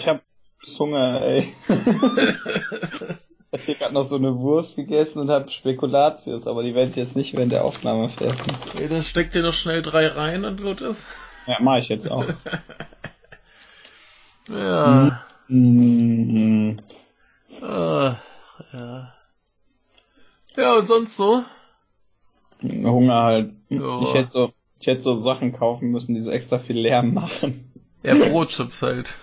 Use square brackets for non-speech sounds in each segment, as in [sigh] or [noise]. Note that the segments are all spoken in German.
ich hab Hunger, ey. [laughs] ich hab gerade noch so eine Wurst gegessen und hab Spekulatius, aber die werde ich jetzt nicht während der Aufnahme fressen. Ey, dann steck dir noch schnell drei rein und gut ist. Ja, mach ich jetzt auch. [laughs] Ja. Mm, Ah, ja. Ja, und sonst so? Hunger halt. Ja. Ich hätte so, ich hätte so Sachen kaufen müssen, die so extra viel Lärm machen. Ja, Brotchips halt.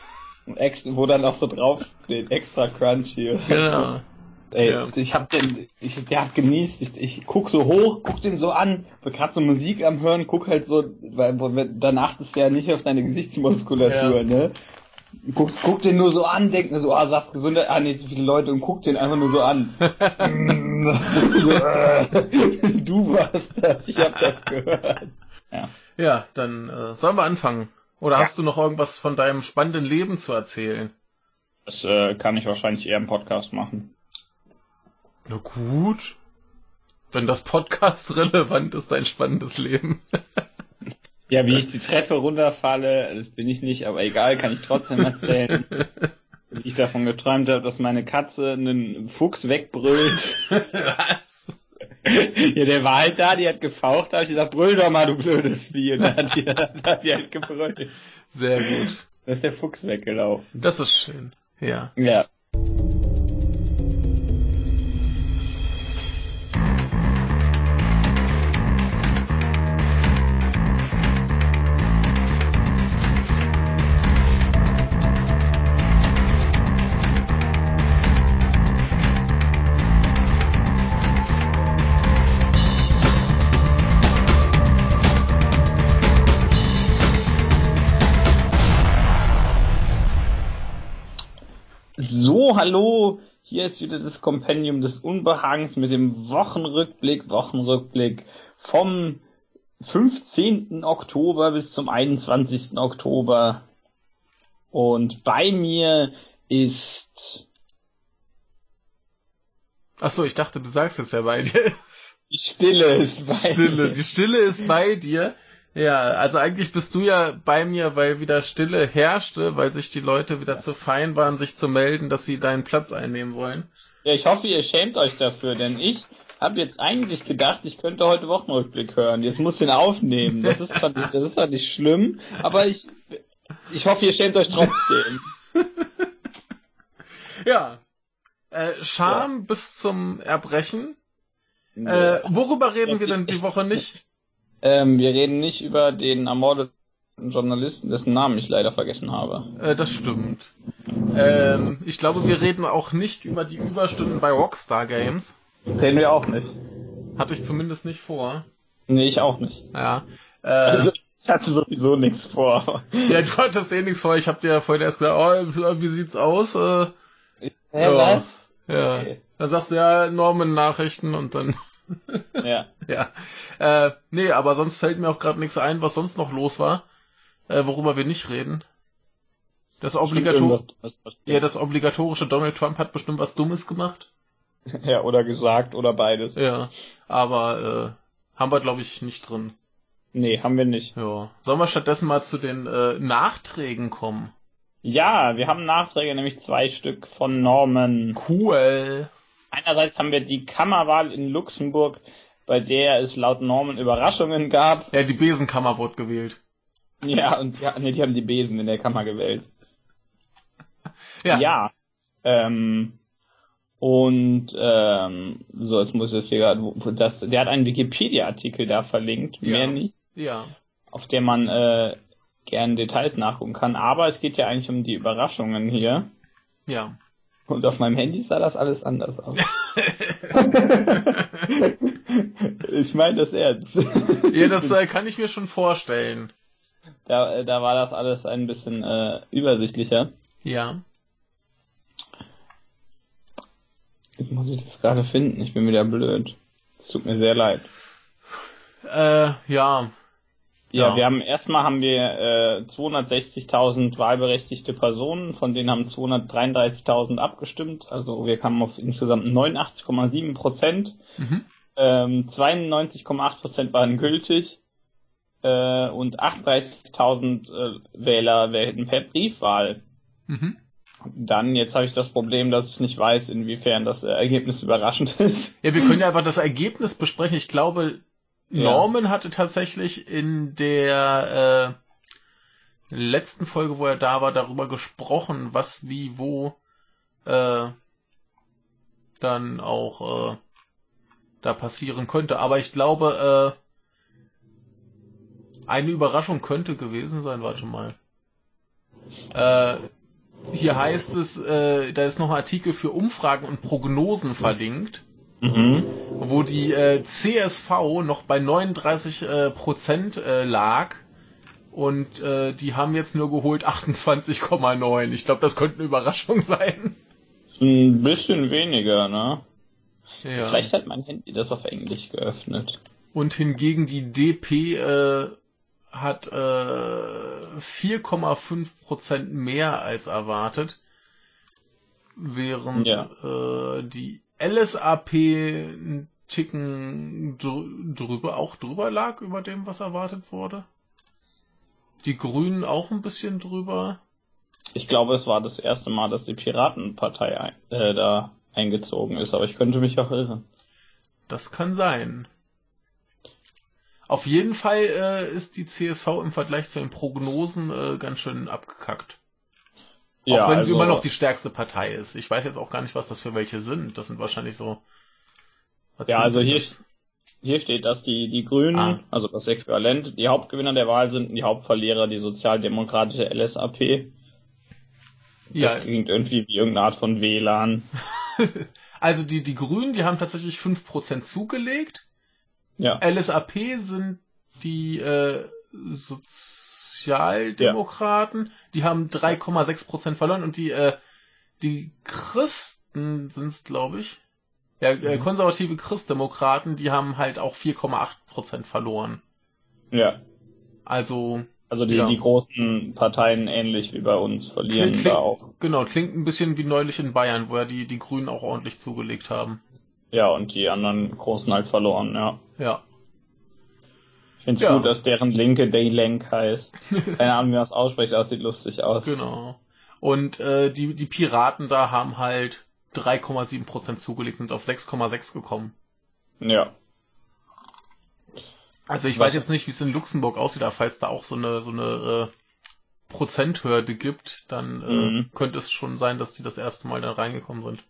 Und Ex wo dann auch so drauf steht, extra crunchy. Genau. [laughs] Ey, Ja. ich hab den, ich, der hat genießt, ich, ich guck so hoch, guck den so an, grad so Musik am Hören, guck halt so, weil, dann achtest du ja nicht auf deine Gesichtsmuskulatur, Ja. ne? Guck, guck den nur so an, denk nur so, ah, sagst Gesundheit, ah, nee, zu viele Leute und guck den einfach nur so an. [laughs] [laughs] Du warst das, ich hab das gehört. Ja. Ja, dann äh, sollen wir anfangen. Oder Ja. hast du noch irgendwas von deinem spannenden Leben zu erzählen? Das äh, kann ich wahrscheinlich eher im Podcast machen. Na gut. Wenn das Podcast [laughs] relevant ist, dein spannendes Leben. [laughs] Ja, wie ich die Treppe runterfalle, das bin ich nicht, aber egal, kann ich trotzdem erzählen. [laughs] wie ich davon geträumt habe, dass meine Katze einen Fuchs wegbrüllt. Was? Ja, der war halt da, die hat gefaucht, da hab ich gesagt, brüll doch mal, du blödes Vieh. Und dann hat die, [laughs] dann hat die halt gebrüllt. Sehr gut. Da ist der Fuchs weggelaufen. Das ist schön. Ja. Ja. Hallo, hier ist wieder das Kompendium des Unbehagens mit dem Wochenrückblick, Wochenrückblick vom 15. Oktober bis zum 21. Oktober. Und bei mir ist Ach so, ich dachte, du sagst jetzt, wer bei dir ist. die Stille ist bei Stille. mir. Die Stille ist bei dir. Ja, also eigentlich bist du ja bei mir, weil wieder Stille herrschte, weil sich die Leute wieder zu fein waren, sich zu melden, dass sie deinen Platz einnehmen wollen. Ja, ich hoffe, ihr schämt euch dafür, denn ich habe jetzt eigentlich gedacht, ich könnte heute Wochenrückblick hören. Jetzt muss ich ihn aufnehmen. Das ist zwar nicht, das ist zwar nicht schlimm, aber ich, ich hoffe, ihr schämt euch trotzdem. [laughs] Ja. Äh, Scham bis zum Erbrechen. Äh, worüber reden wir denn die Woche nicht? Ähm, wir reden nicht über den ermordeten Journalisten, dessen Namen ich leider vergessen habe. Äh, das stimmt. Ähm, ich glaube, wir reden auch nicht über die Überstunden bei Rockstar Games. Reden wir auch nicht. Hatte ich zumindest nicht vor. Nee, ich auch nicht. Ja. Äh, Also ich hatte sowieso nichts vor. [laughs] ja, du hattest eh nichts vor. Ich hab dir ja vorhin erst gesagt, oh, wie sieht's aus? Äh, Hä, Ja. was? ja. Okay. Dann sagst du ja Norman-Nachrichten und dann, Ja. [laughs] ja. Äh, nee, aber sonst fällt mir auch gerade nichts ein, was sonst noch los war, äh, worüber wir nicht reden. Das Obligator Irgendwas- was- was- ja, das obligatorische Donald Trump hat bestimmt was Dummes gemacht. [laughs] ja, oder gesagt, oder beides. Ja, aber äh, haben wir glaube ich nicht drin. Nee, haben wir nicht. Ja. Sollen wir stattdessen mal zu den äh, Nachträgen kommen? Ja, wir haben Nachträge, nämlich zwei Stück von Norman. Cool. Einerseits haben wir die Kammerwahl in Luxemburg, bei der es laut Norman Überraschungen gab. Ja, die Besenkammer wurde gewählt. Ja, und ja, nee, die haben die Besen in der Kammer gewählt. Ja. Ja. Ähm, und ähm, so, jetzt muss ich das hier gerade, das, der hat einen Wikipedia-Artikel da verlinkt, Ja. mehr nicht, Ja. auf der man äh, gern Details nachgucken kann. Aber es geht ja eigentlich um die Überraschungen hier. Ja. Und auf meinem Handy sah das alles anders aus. [laughs] ich meine das ernst. Ja, das äh, kann ich mir schon vorstellen. Da, äh, da war das alles ein bisschen äh, übersichtlicher. Ja. Jetzt muss ich das gerade finden. Ich bin wieder blöd. Es tut mir sehr leid. Äh, ja. Ja, Ja. wir haben erstmal haben wir äh, 260.000 wahlberechtigte Personen, von denen haben 233.000 abgestimmt. Also wir kamen auf insgesamt 89,7 Prozent. Mhm. Ähm, 92,8 Prozent waren gültig äh, und 38.000 äh, Wähler wählten per Briefwahl. Mhm. Dann, jetzt habe ich das Problem, dass ich nicht weiß, inwiefern das Ergebnis überraschend [laughs] ist. Ja, wir können ja einfach das Ergebnis besprechen. Ich glaube, Norman ja. hatte tatsächlich in der äh, letzten Folge, wo er da war, darüber gesprochen, was wie wo äh, dann auch äh, da passieren könnte. Aber ich glaube, äh, eine Überraschung könnte gewesen sein. Warte mal. Äh, hier heißt es, äh, da ist noch ein Artikel für Umfragen und Prognosen verlinkt, mhm. wo die äh, CSV noch bei 39 äh, Prozent äh, lag und äh, die haben jetzt nur geholt 28,9. Ich glaube, das könnte eine Überraschung sein. Ein bisschen weniger, ne? Ja. Vielleicht hat mein Handy das auf Englisch geöffnet. Und hingegen die DP äh, hat äh, 4,5% mehr als erwartet, während ja. äh, die LSAP einen Ticken drüber, auch drüber lag über dem, was erwartet wurde. Die Grünen auch ein bisschen drüber. Ich glaube, es war das erste Mal, dass die Piratenpartei ein, äh, da eingezogen ist, aber ich könnte mich auch irren. Das kann sein. Auf jeden Fall äh, ist die CSV im Vergleich zu den Prognosen äh, ganz schön abgekackt. Ja, auch wenn also, sie immer noch die stärkste Partei ist. Ich weiß jetzt auch gar nicht, was das für welche sind. Das sind wahrscheinlich so. Ja, also hier, hier steht, dass die, die Grünen, ah. also das Äquivalent, die Hauptgewinner der Wahl sind und die Hauptverlierer die sozialdemokratische LSAP. Das ja. klingt irgendwie wie irgendeine Art von WLAN. [laughs] also die, die Grünen, die haben tatsächlich 5% zugelegt. Ja. LSAP sind die äh, Sozialdemokraten, ja. die haben 3,6% verloren und die, äh, die Christen sind es, glaube ich. Ja, äh, mhm. konservative Christdemokraten, die haben halt auch 4,8% verloren. Ja. Also. Also die, ja. die großen Parteien ähnlich wie bei uns verlieren klingt, da auch. Genau, klingt ein bisschen wie neulich in Bayern, wo ja die, die Grünen auch ordentlich zugelegt haben. Ja, und die anderen Großen halt verloren, ja. Ja. Ich finde es ja. gut, dass deren Linke Daylenk heißt. [laughs] Keine Ahnung, wie man das ausspricht, aber sieht lustig aus. Genau. Und äh, die, die Piraten da haben halt 3,7% zugelegt, sind auf 6,6 gekommen. Ja. Also ich Was weiß jetzt nicht, wie es in Luxemburg aussieht, aber falls da auch so eine so eine äh, Prozenthürde gibt, dann äh, mhm. könnte es schon sein, dass die das erste Mal da reingekommen sind.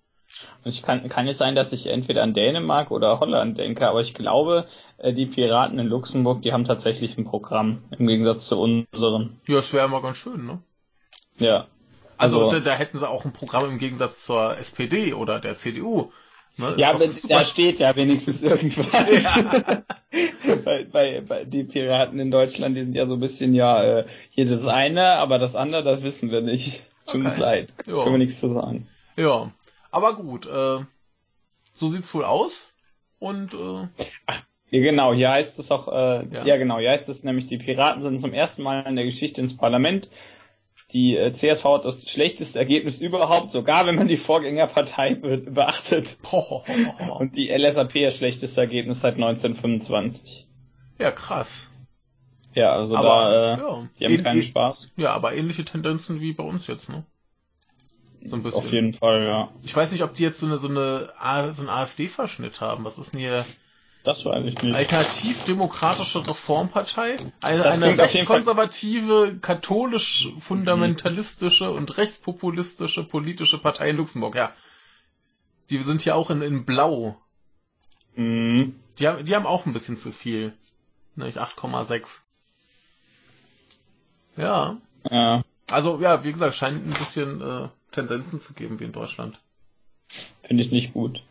Ich kann, kann jetzt sein, dass ich entweder an Dänemark oder Holland denke, aber ich glaube, äh, die Piraten in Luxemburg, die haben tatsächlich ein Programm, im Gegensatz zu unseren. Ja, das wäre immer ganz schön, ne? Ja. Also, also da, da, hätten sie auch ein Programm im Gegensatz zur SPD oder der CDU. Ne? Ja, aber da steht ja wenigstens irgendwas. Ja. [laughs] bei, bei, bei die Piraten in Deutschland, die sind ja so ein bisschen, ja, äh, hier das eine, aber das andere, das wissen wir nicht. Tut okay. uns leid. Ja. Können wir nichts zu sagen. Ja. Aber gut, äh, so sieht's wohl aus. Und äh, Ach, ja, genau, hier heißt es auch, äh, ja. ja. genau, hier heißt es nämlich, die Piraten sind zum ersten Mal in der Geschichte ins Parlament. Die äh, CSV hat das schlechteste Ergebnis überhaupt, sogar wenn man die Vorgängerpartei be beachtet. [laughs] Und die LSAP das schlechteste Ergebnis seit 1925. Ja, krass. Ja, also aber, da, äh, ja. die haben keinen Spaß. Ja, aber ähnliche Tendenzen wie bei uns jetzt, ne? So ein bisschen. Auf jeden Fall, ja. Ich weiß nicht, ob die jetzt so eine, so eine, so einen AfD-Verschnitt haben. Was ist denn hier? Das weiß ich nicht. Alternativ-demokratische Reformpartei? Eine, eine rechtskonservative, katholisch-fundamentalistische und rechtspopulistische politische Partei in Luxemburg, ja. Die sind hier auch in, in Blau. Mhm. Die, haben, die haben auch ein bisschen zu viel. Nämlich 8,6. Ja. Ja. Also, ja, wie gesagt, scheint ein bisschen äh, Tendenzen zu geben wie in Deutschland. Finde ich nicht gut.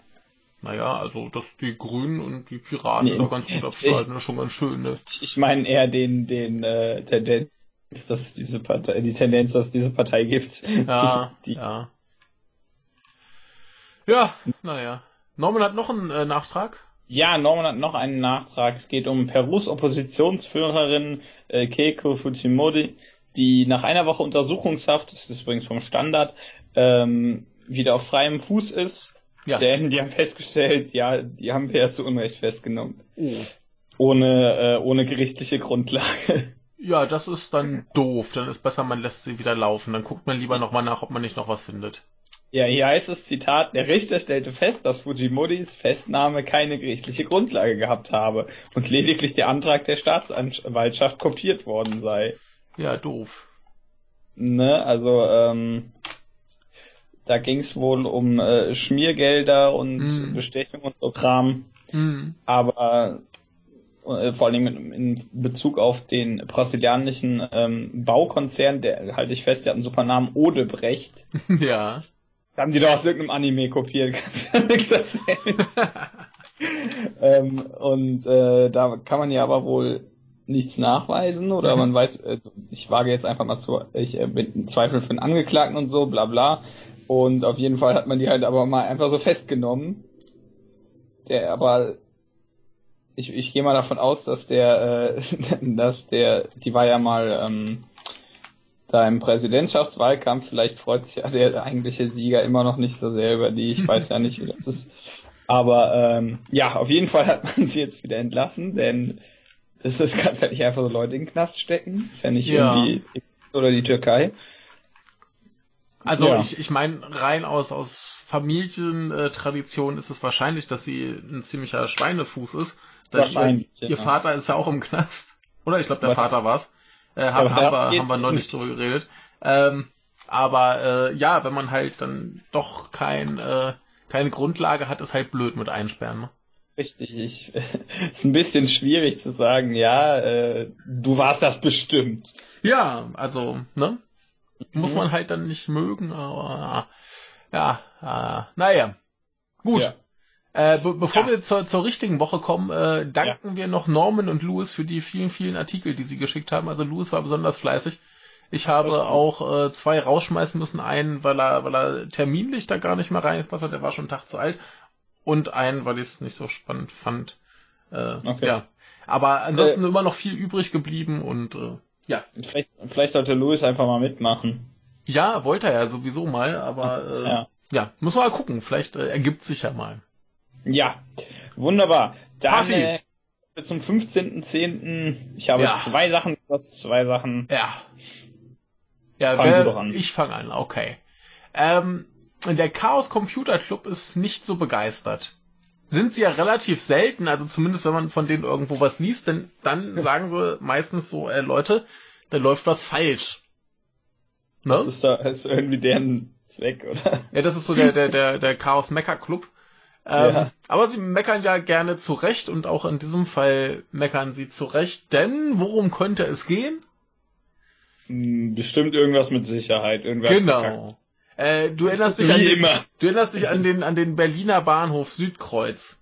Naja, also dass die Grünen und die Piraten nee, da ganz gut abschneiden, ist schon ganz schön, ne? Ich meine eher den, den äh, Tendenz, dass es diese Partei, die Tendenz, dass es diese Partei gibt. [laughs] Ja, die, die ja. Ja, naja. Norman hat noch einen äh, Nachtrag. Ja, Norman hat noch einen Nachtrag. Es geht um Perus Oppositionsführerin äh, Keiko Fujimori, die nach einer Woche Untersuchungshaft, das ist übrigens vom Standard, ähm, wieder auf freiem Fuß ist. Ja. Denn die haben festgestellt, ja, die haben wir ja zu Unrecht festgenommen. Oh. Ohne, äh, ohne gerichtliche Grundlage. Ja, das ist dann doof. Dann ist besser, man lässt sie wieder laufen. Dann guckt man lieber nochmal nach, ob man nicht noch was findet. Ja, hier heißt es Zitat, der Richter stellte fest, dass Fujimodis Festnahme keine gerichtliche Grundlage gehabt habe und lediglich der Antrag der Staatsanwaltschaft kopiert worden sei. Ja, doof. Ne, also ähm, da ging es wohl um äh, Schmiergelder und mm. Bestechung und so Kram. Mm. Aber äh, vor allem in, in, Bezug auf den brasilianischen ähm, Baukonzern, der halte ich fest, der hat einen super Namen, Odebrecht. [laughs] Ja. Das haben die doch aus irgendeinem Anime kopiert, kannst du ja nichts erzählen. [laughs] ähm, und äh, da kann man ja aber wohl nichts nachweisen oder mhm. man weiß, äh, ich wage jetzt einfach mal zu, ich äh, bin im Zweifel für einen Angeklagten und so, bla bla. Und auf jeden Fall hat man die halt aber mal einfach so festgenommen. Der aber ich, ich gehe mal davon aus, dass der, äh, [laughs] dass der, die war ja mal ähm, da im Präsidentschaftswahlkampf, vielleicht freut sich ja der eigentliche Sieger immer noch nicht so sehr über die, ich [laughs] weiß ja nicht, wie das ist. Aber ähm, ja, auf jeden Fall hat man sie jetzt wieder entlassen, denn das ist ganz halt nicht einfach so Leute in den Knast stecken. ist ja nicht ja. irgendwie oder die Türkei. Also ja. ich, ich meine, rein aus, aus Familientradition ist es wahrscheinlich, dass sie ein ziemlicher Schweinefuß ist. Wahrscheinlich. Ihr, ihr Vater ist ja auch im Knast. Oder ich glaube, der Was? Vater war's. Äh, haben, haben, wir, haben wir neulich drüber geredet. Ähm, aber äh, ja, wenn man halt dann doch kein, äh, keine Grundlage hat, ist halt blöd mit einsperren. Ne? Richtig, ich, [laughs] ist ein bisschen schwierig zu sagen, ja, äh, du warst das bestimmt. Ja, also, ne? Muss mhm. man halt dann nicht mögen, aber ja, äh, naja. Gut. Ja. Äh, be bevor ja. wir zur, zur richtigen Woche kommen, äh, danken ja. wir noch Norman und Louis für die vielen, vielen Artikel, die sie geschickt haben. Also Louis war besonders fleißig. Ich habe auch äh, zwei rausschmeißen müssen. Einen, weil er, weil er terminlich da gar nicht mehr reingepasst hat, der war schon einen Tag zu alt. Und einen, weil ich es nicht so spannend fand. Äh, okay. Ja. Aber ansonsten äh, immer noch viel übrig geblieben und äh, ja. Vielleicht, vielleicht sollte Louis einfach mal mitmachen. Ja, wollte er ja sowieso mal, aber äh, ja. ja, muss mal gucken. Vielleicht äh, ergibt sich ja mal. Ja, wunderbar. Dann äh, zum 15.10. Ich habe ja. zwei Sachen, das zwei Sachen. Ja. Ja, fang wer, ich fange an, okay. Ähm, der Chaos Computer Club ist nicht so begeistert. Sind sie ja relativ selten, also zumindest wenn man von denen irgendwo was liest, denn dann sagen sie meistens so, äh, Leute, da läuft was falsch. Ne? Das ist da ist irgendwie deren Zweck, oder? Ja, das ist so der, der, der, der Chaos Mecha Club. Ähm, ja. Aber sie meckern ja gerne zurecht und auch in diesem Fall meckern sie zurecht, denn worum könnte es gehen? Hm, bestimmt irgendwas mit Sicherheit. Irgendwas genau. Äh, du erinnerst dich Wie an den, immer. du erinnerst dich an den, an den Berliner Bahnhof Südkreuz.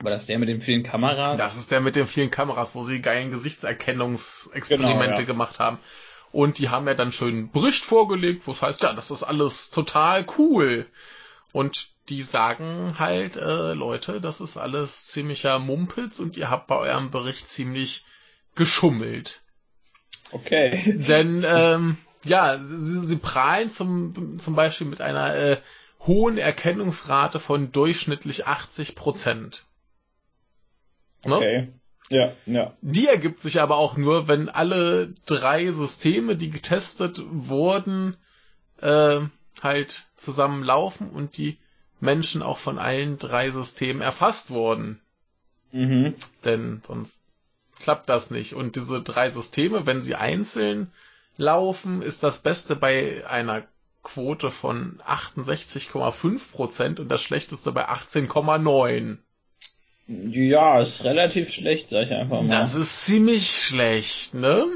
War das der mit den vielen Kameras? Das ist der mit den vielen Kameras, wo sie geilen Gesichtserkennungsexperimente genau, ja. gemacht haben. Und die haben ja dann schön einen Bericht vorgelegt, wo es heißt, ja, das ist alles total cool. Und die sagen halt, äh, Leute, das ist alles ziemlicher Mumpitz und ihr habt bei eurem Bericht ziemlich geschummelt. Okay. Denn, ähm, ja, sie, sie prahlen zum, zum Beispiel mit einer äh, hohen Erkennungsrate von durchschnittlich 80 Prozent. Ne? Okay. Ja, ja. Die ergibt sich aber auch nur, wenn alle drei Systeme, die getestet wurden, äh, halt zusammenlaufen und die Menschen auch von allen drei Systemen erfasst wurden. Mhm. Denn sonst klappt das nicht. Und diese drei Systeme, wenn sie einzeln laufen, ist das Beste bei einer Quote von 68,5 Prozent und das Schlechteste bei 18,9. Ja, ist relativ schlecht, sag ich einfach mal. Das ist ziemlich schlecht, ne?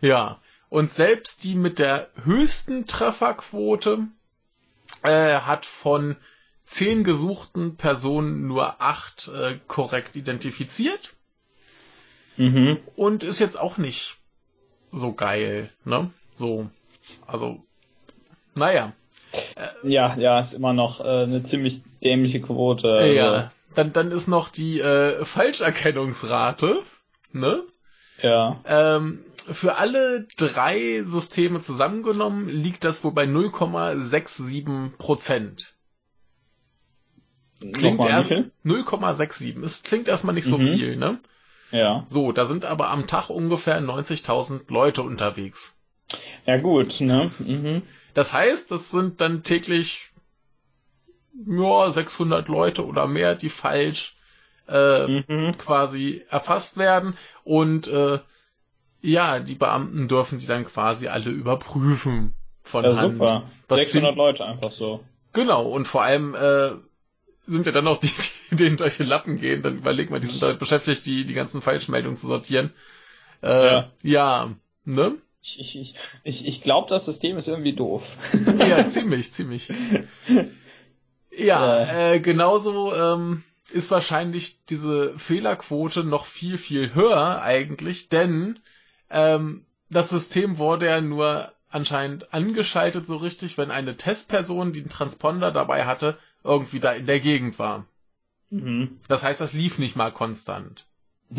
Ja. Und selbst die mit der höchsten Trefferquote äh, hat von zehn gesuchten Personen nur acht äh, korrekt identifiziert. Mhm. Und ist jetzt auch nicht so geil, ne? So. Also, naja. Äh, ja, ja, ist immer noch äh, eine ziemlich dämliche Quote. Also. Ja. Dann, dann ist noch die äh, Falscherkennungsrate, ne? Ja. Ähm, für alle drei Systeme zusammengenommen liegt das wohl bei 0,67 Prozent. Klingt erst 0,67. Es klingt erstmal nicht so mhm. viel, ne? Ja. So, da sind aber am Tag ungefähr 90.000 Leute unterwegs. Ja gut, ne? Mhm. Das heißt, das sind dann täglich ja, 600 Leute oder mehr, die falsch äh, Mhm. quasi erfasst werden und äh, ja, die Beamten dürfen die dann quasi alle überprüfen von Ja, Hand. super. Was 600 sind- Leute einfach so. Genau, und vor allem äh, sind ja dann noch die, die denen durch den Lappen gehen, dann überleg mal, die sind damit beschäftigt, die, die ganzen Falschmeldungen zu sortieren. Äh, Ja. ja, ne? Ich, ich, ich, ich, glaube, das System ist irgendwie doof. Ja, [laughs] ziemlich, ziemlich. Ja, äh, genauso ähm, ist wahrscheinlich diese Fehlerquote noch viel, viel höher eigentlich, denn ähm, das System wurde ja nur anscheinend angeschaltet so richtig, wenn eine Testperson, die einen Transponder dabei hatte, irgendwie da in der Gegend war. Mhm. Das heißt, das lief nicht mal konstant. [laughs]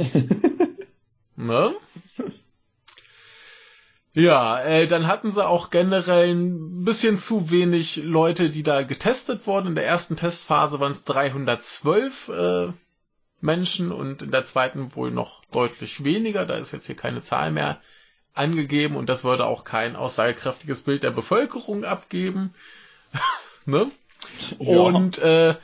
Ne? Ja, äh, dann hatten sie auch generell ein bisschen zu wenig Leute, die da getestet wurden. In der ersten Testphase waren es 312 äh, Menschen und in der zweiten wohl noch deutlich weniger. Da ist jetzt hier keine Zahl mehr angegeben und das würde auch kein aussagekräftiges Bild der Bevölkerung abgeben. [laughs] ne? Ja. Und äh,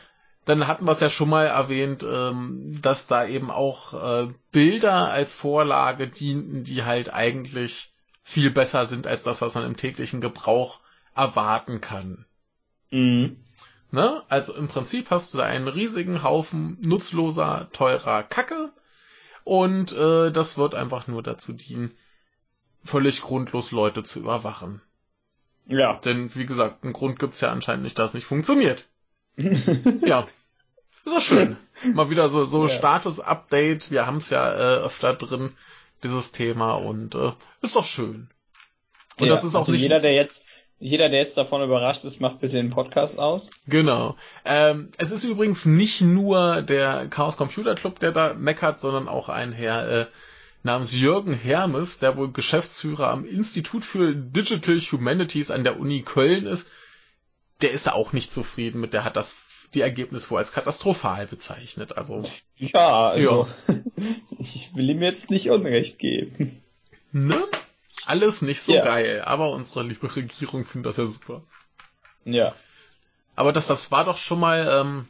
dann hatten wir es ja schon mal erwähnt, ähm, dass da eben auch äh, Bilder als Vorlage dienten, die halt eigentlich viel besser sind als das, was man im täglichen Gebrauch erwarten kann. Mhm. Ne? Also im Prinzip hast du da einen riesigen Haufen nutzloser, teurer Kacke und äh, das wird einfach nur dazu dienen, völlig grundlos Leute zu überwachen. Ja. Denn wie gesagt, einen Grund gibt's ja anscheinend nicht, dass es nicht funktioniert. [laughs] Ja. Ist doch schön. Mal wieder so, so Ja. Status-Update. Wir haben's ja äh, öfter drin, dieses Thema, und äh, ist doch schön. Und ja. das ist auch also nicht. Jeder, der jetzt, jeder, der jetzt davon überrascht ist, macht bitte den Podcast aus. Genau. Ähm, es ist übrigens nicht nur der Chaos Computer Club, der da meckert, sondern auch ein Herr äh, namens Jürgen Hermes, der wohl Geschäftsführer am Institut für Digital Humanities an der Uni Köln ist. Der ist da auch nicht zufrieden mit, der hat das die Ergebnisse wohl als katastrophal bezeichnet. Also, Ja, also, [laughs] ich will ihm jetzt nicht Unrecht geben. ne? Alles nicht so Ja. geil, aber unsere liebe Regierung findet das ja super. Ja. Aber das, das war doch schon mal, ähm,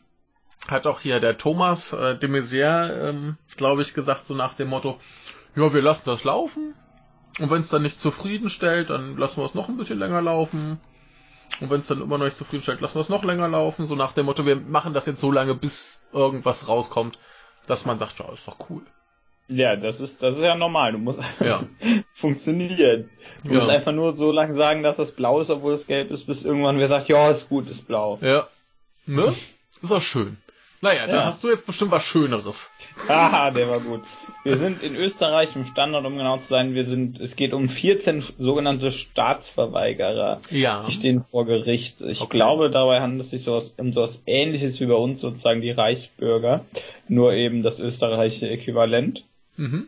hat auch hier der Thomas äh, de Maizière, ähm, glaube ich, gesagt, so nach dem Motto, ja, wir lassen das laufen. Und wenn es dann nicht zufriedenstellt, dann lassen wir es noch ein bisschen länger laufen. Und wenn es dann immer noch nicht zufriedenstellt, lassen wir es noch länger laufen. So nach dem Motto, wir machen das jetzt so lange, bis irgendwas rauskommt, dass man sagt, ja, ist doch cool. Ja, das ist, das ist ja normal. Du musst, [laughs] Ja. es funktioniert. Du Ja. musst einfach nur so lange sagen, dass das blau ist, obwohl es gelb ist, bis irgendwann wer sagt, ja, ist gut, ist blau. Ja. Ne? Ist doch schön. Naja, dann Ja. hast du jetzt bestimmt was Schöneres. Haha, der war gut. Wir sind in Österreich im Standard, um genau zu sein, wir sind, es geht um 14 sogenannte Staatsverweigerer. Ja. Die stehen vor Gericht. Ich Okay. glaube, dabei handelt es sich so was, um so was ähnliches wie bei uns sozusagen die Reichsbürger. Nur eben das österreichische Äquivalent. Mhm.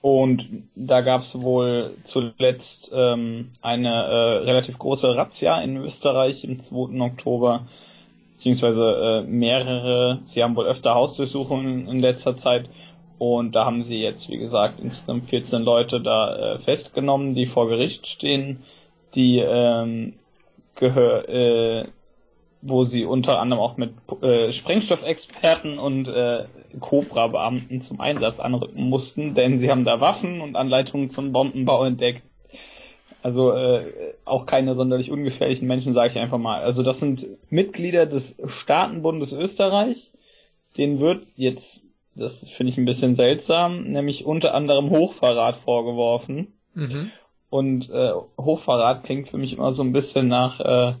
Und da gab es wohl zuletzt ähm, eine äh, relativ große Razzia in Österreich im 2. Oktober, beziehungsweise äh, mehrere. Sie haben wohl öfter Hausdurchsuchungen in letzter Zeit. Und da haben sie jetzt, wie gesagt, insgesamt 14 Leute da äh, festgenommen, die vor Gericht stehen, die ähm, gehör, äh, wo sie unter anderem auch mit äh, Sprengstoffexperten und äh, Cobra-Beamten zum Einsatz anrücken mussten, denn sie haben da Waffen und Anleitungen zum Bombenbau entdeckt. Also äh, auch keine sonderlich ungefährlichen Menschen, sage ich einfach mal. Also das sind Mitglieder des Staatenbundes Österreich. Denen wird jetzt, das finde ich ein bisschen seltsam, nämlich unter anderem Hochverrat vorgeworfen. Mhm. Und äh, Hochverrat klingt für mich immer so ein bisschen nach äh,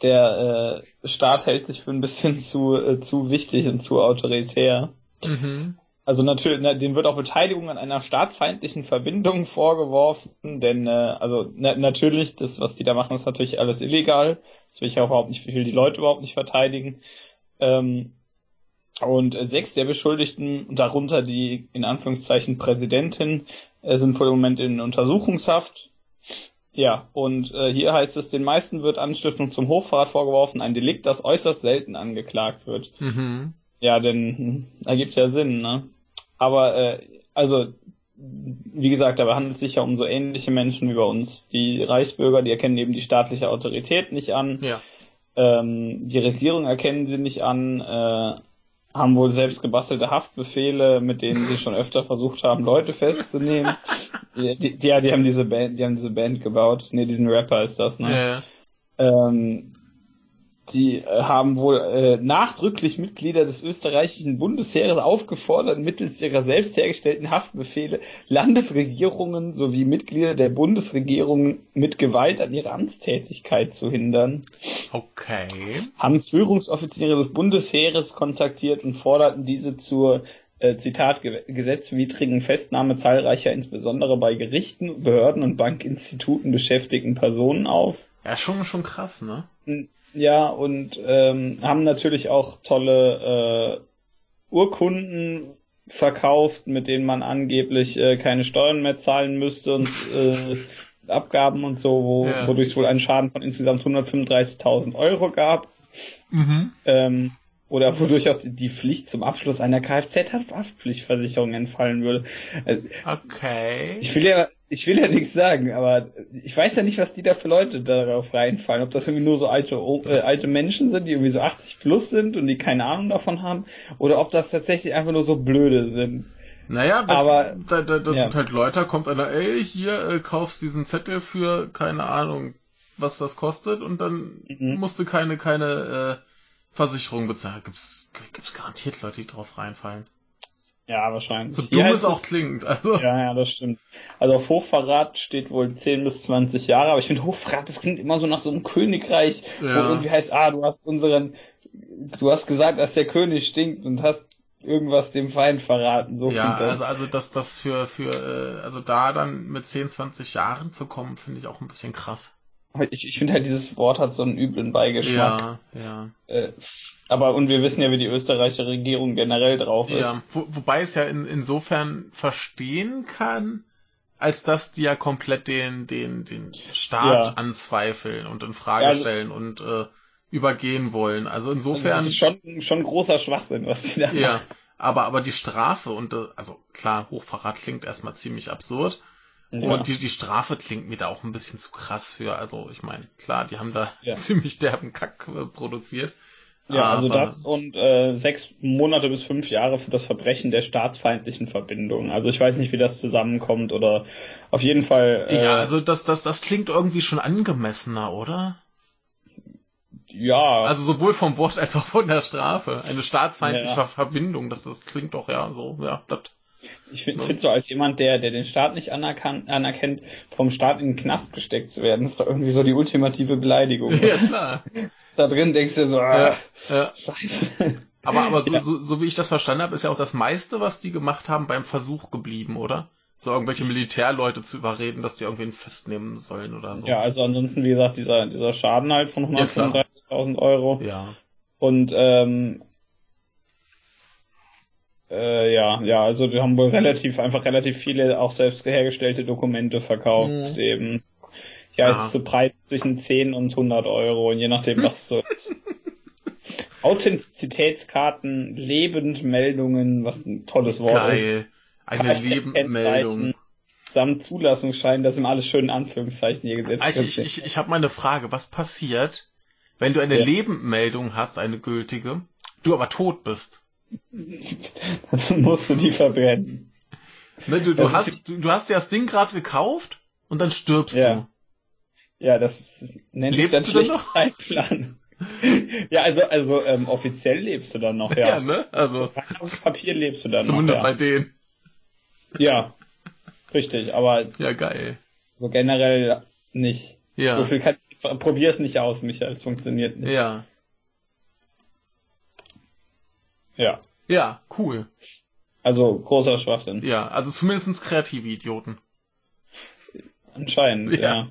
der äh, Staat hält sich für ein bisschen [laughs] zu äh, zu wichtig und zu autoritär. Mhm. Also natürlich, na, denen wird auch Beteiligung an einer staatsfeindlichen Verbindung vorgeworfen, denn äh, also na, natürlich, das was die da machen, ist natürlich alles illegal. Das will ich auch überhaupt nicht, ich will die Leute überhaupt nicht verteidigen. Ähm, und äh, sechs der Beschuldigten, darunter die in Anführungszeichen Präsidentin, äh, sind wohl im Moment in Untersuchungshaft. Ja, und äh, hier heißt es, den meisten wird Anstiftung zum Hochverrat vorgeworfen, ein Delikt, das äußerst selten angeklagt wird. Mhm. Ja, denn hm, ergibt ja Sinn, ne? Aber äh, also wie gesagt, dabei handelt es sich ja um so ähnliche Menschen wie bei uns. Die Reichsbürger, die erkennen eben die staatliche Autorität nicht an. Ja. Ähm, die Regierung erkennen sie nicht an, äh, haben wohl selbst gebastelte Haftbefehle, mit denen sie schon öfter versucht haben, Leute festzunehmen. die, die, die, die haben diese Band, die haben diese Band gebaut. Ne, diesen Rapper ist das, ne? Ja. Ähm, die äh, haben wohl äh, nachdrücklich Mitglieder des österreichischen Bundesheeres aufgefordert, mittels ihrer selbst hergestellten Haftbefehle Landesregierungen sowie Mitglieder der Bundesregierung mit Gewalt an ihrer Amtstätigkeit zu hindern. Okay. Haben Führungsoffiziere des Bundesheeres kontaktiert und forderten diese zur äh, Zitat gesetzwidrigen Festnahme zahlreicher insbesondere bei Gerichten, Behörden und Bankinstituten beschäftigten Personen auf. Ja, schon schon krass, ne? Ja, und ähm, haben natürlich auch tolle äh, Urkunden verkauft, mit denen man angeblich äh, keine Steuern mehr zahlen müsste und äh, Abgaben und so, wo, Ja. wodurch es wohl einen Schaden von insgesamt 135.000 Euro gab. Mhm. Ähm, oder wodurch auch die, Pflicht zum Abschluss einer Kfz-Haftpflichtversicherung entfallen würde. Also, Okay. ich will ja, ich will ja nichts sagen, aber ich weiß ja nicht, was die da für Leute darauf reinfallen. Ob das irgendwie nur so alte, äh, alte Menschen sind, die irgendwie so 80 plus sind und die keine Ahnung davon haben, oder ob das tatsächlich einfach nur so blöde sind. Naja, Aber- da, da, das ja. sind halt Leute, kommt einer, ey, hier, äh, kaufst diesen Zettel für, keine Ahnung, was das kostet und dann Mhm. musst du keine, keine äh, Versicherung bezahlen. Gibt's, gibt's garantiert Leute, die drauf reinfallen. Ja, wahrscheinlich. So dumm es auch klingt. Also, Ja, ja, das stimmt. Also auf Hochverrat steht wohl 10 bis 20 Jahre, aber ich finde Hochverrat, das klingt immer so nach so einem Königreich, wo Ja. irgendwie heißt, ah, du hast unseren, du hast gesagt, dass der König stinkt und hast irgendwas dem Feind verraten. So ja, klingt das. also, also das, das für, für, äh, also da dann mit 10, 20 Jahren zu kommen, finde ich auch ein bisschen krass. Aber ich, ich finde halt, dieses Wort hat so einen üblen Beigeschmack. Ja, ja. Äh, aber, und wir wissen ja, wie die österreichische Regierung generell drauf ist. Ja, wo, wobei es ja in, insofern verstehen kann, als dass die ja komplett den, den, den Staat Ja. anzweifeln und in Frage Ja, also- stellen und äh, übergehen wollen. Also Also insofern, das ist schon, schon großer Schwachsinn, was die da ja, machen. aber, aber die Strafe und, äh, also klar, Hochverrat klingt erstmal ziemlich absurd. Ja. Und die, die Strafe klingt mir da auch ein bisschen zu krass für. Also ich meine, klar, die haben da [laughs] Ja. ziemlich derben Kack äh, produziert. Ja, also Aber- das und äh, sechs Monate bis fünf Jahre für das Verbrechen der staatsfeindlichen Verbindung. Also ich weiß nicht, wie das zusammenkommt oder auf jeden Fall. Äh, Ja, also das, das, das klingt irgendwie schon angemessener, oder? ja, Also sowohl vom Wort als auch von der Strafe. Eine staatsfeindliche Ja. Verbindung, das, das klingt doch ja so, ja, das. Ich finde find so als jemand, der, der den Staat nicht anerkennt, vom Staat in den Knast gesteckt zu werden, ist doch irgendwie so die ultimative Beleidigung. Ja, klar. [laughs] da drin denkst du so, ah, Ja, ja. scheiße. Aber, aber so, Ja. so, so wie ich das verstanden habe, ist ja auch das meiste, was die gemacht haben, beim Versuch geblieben, oder? So irgendwelche Militärleute zu überreden, dass die irgendwen festnehmen sollen oder so. Ja, also ansonsten, wie gesagt, dieser, dieser Schaden halt von Ja, klar. 135.000 Euro. Ja. Und ähm, äh, ja, ja, also wir haben wohl relativ, einfach relativ viele auch selbst hergestellte Dokumente verkauft, Mhm. eben. Ja, es Ja. ist so Preis zwischen 10 und 100 Euro, und je nachdem, was es so ist. [laughs] Authentizitätskarten, Lebendmeldungen, was ein tolles Wort ist. Geil. Eine Kfz-Kennzeichen Lebenmeldung. Samt Zulassungsschein, das sind alles schön in Anführungszeichen hier gesetzt. Also ich, ich, ich habe mal eine Frage. Was passiert, wenn du eine Ja. Lebendmeldung hast, eine gültige, du aber tot bist? [laughs] Dann musst du die verbrennen. Ne, du, du, hast, du, du hast dir das Ding gerade gekauft und dann stirbst Ja. du. Ja, das nennt sich dann schlecht? Zeitplan. [laughs] ja, also, also ähm, offiziell lebst du dann noch, ja. Ja, ne? Also Auf Papier lebst du dann zumindest noch, bei ja. denen. ja. Richtig, aber Ja, geil. so generell nicht. Ja. So viel kann probier es nicht aus, Michael, es funktioniert nicht. Ja. Ja. Ja, cool. Also großer Schwachsinn. Ja, also zumindestens kreative Idioten. Anscheinend, Ja. ja.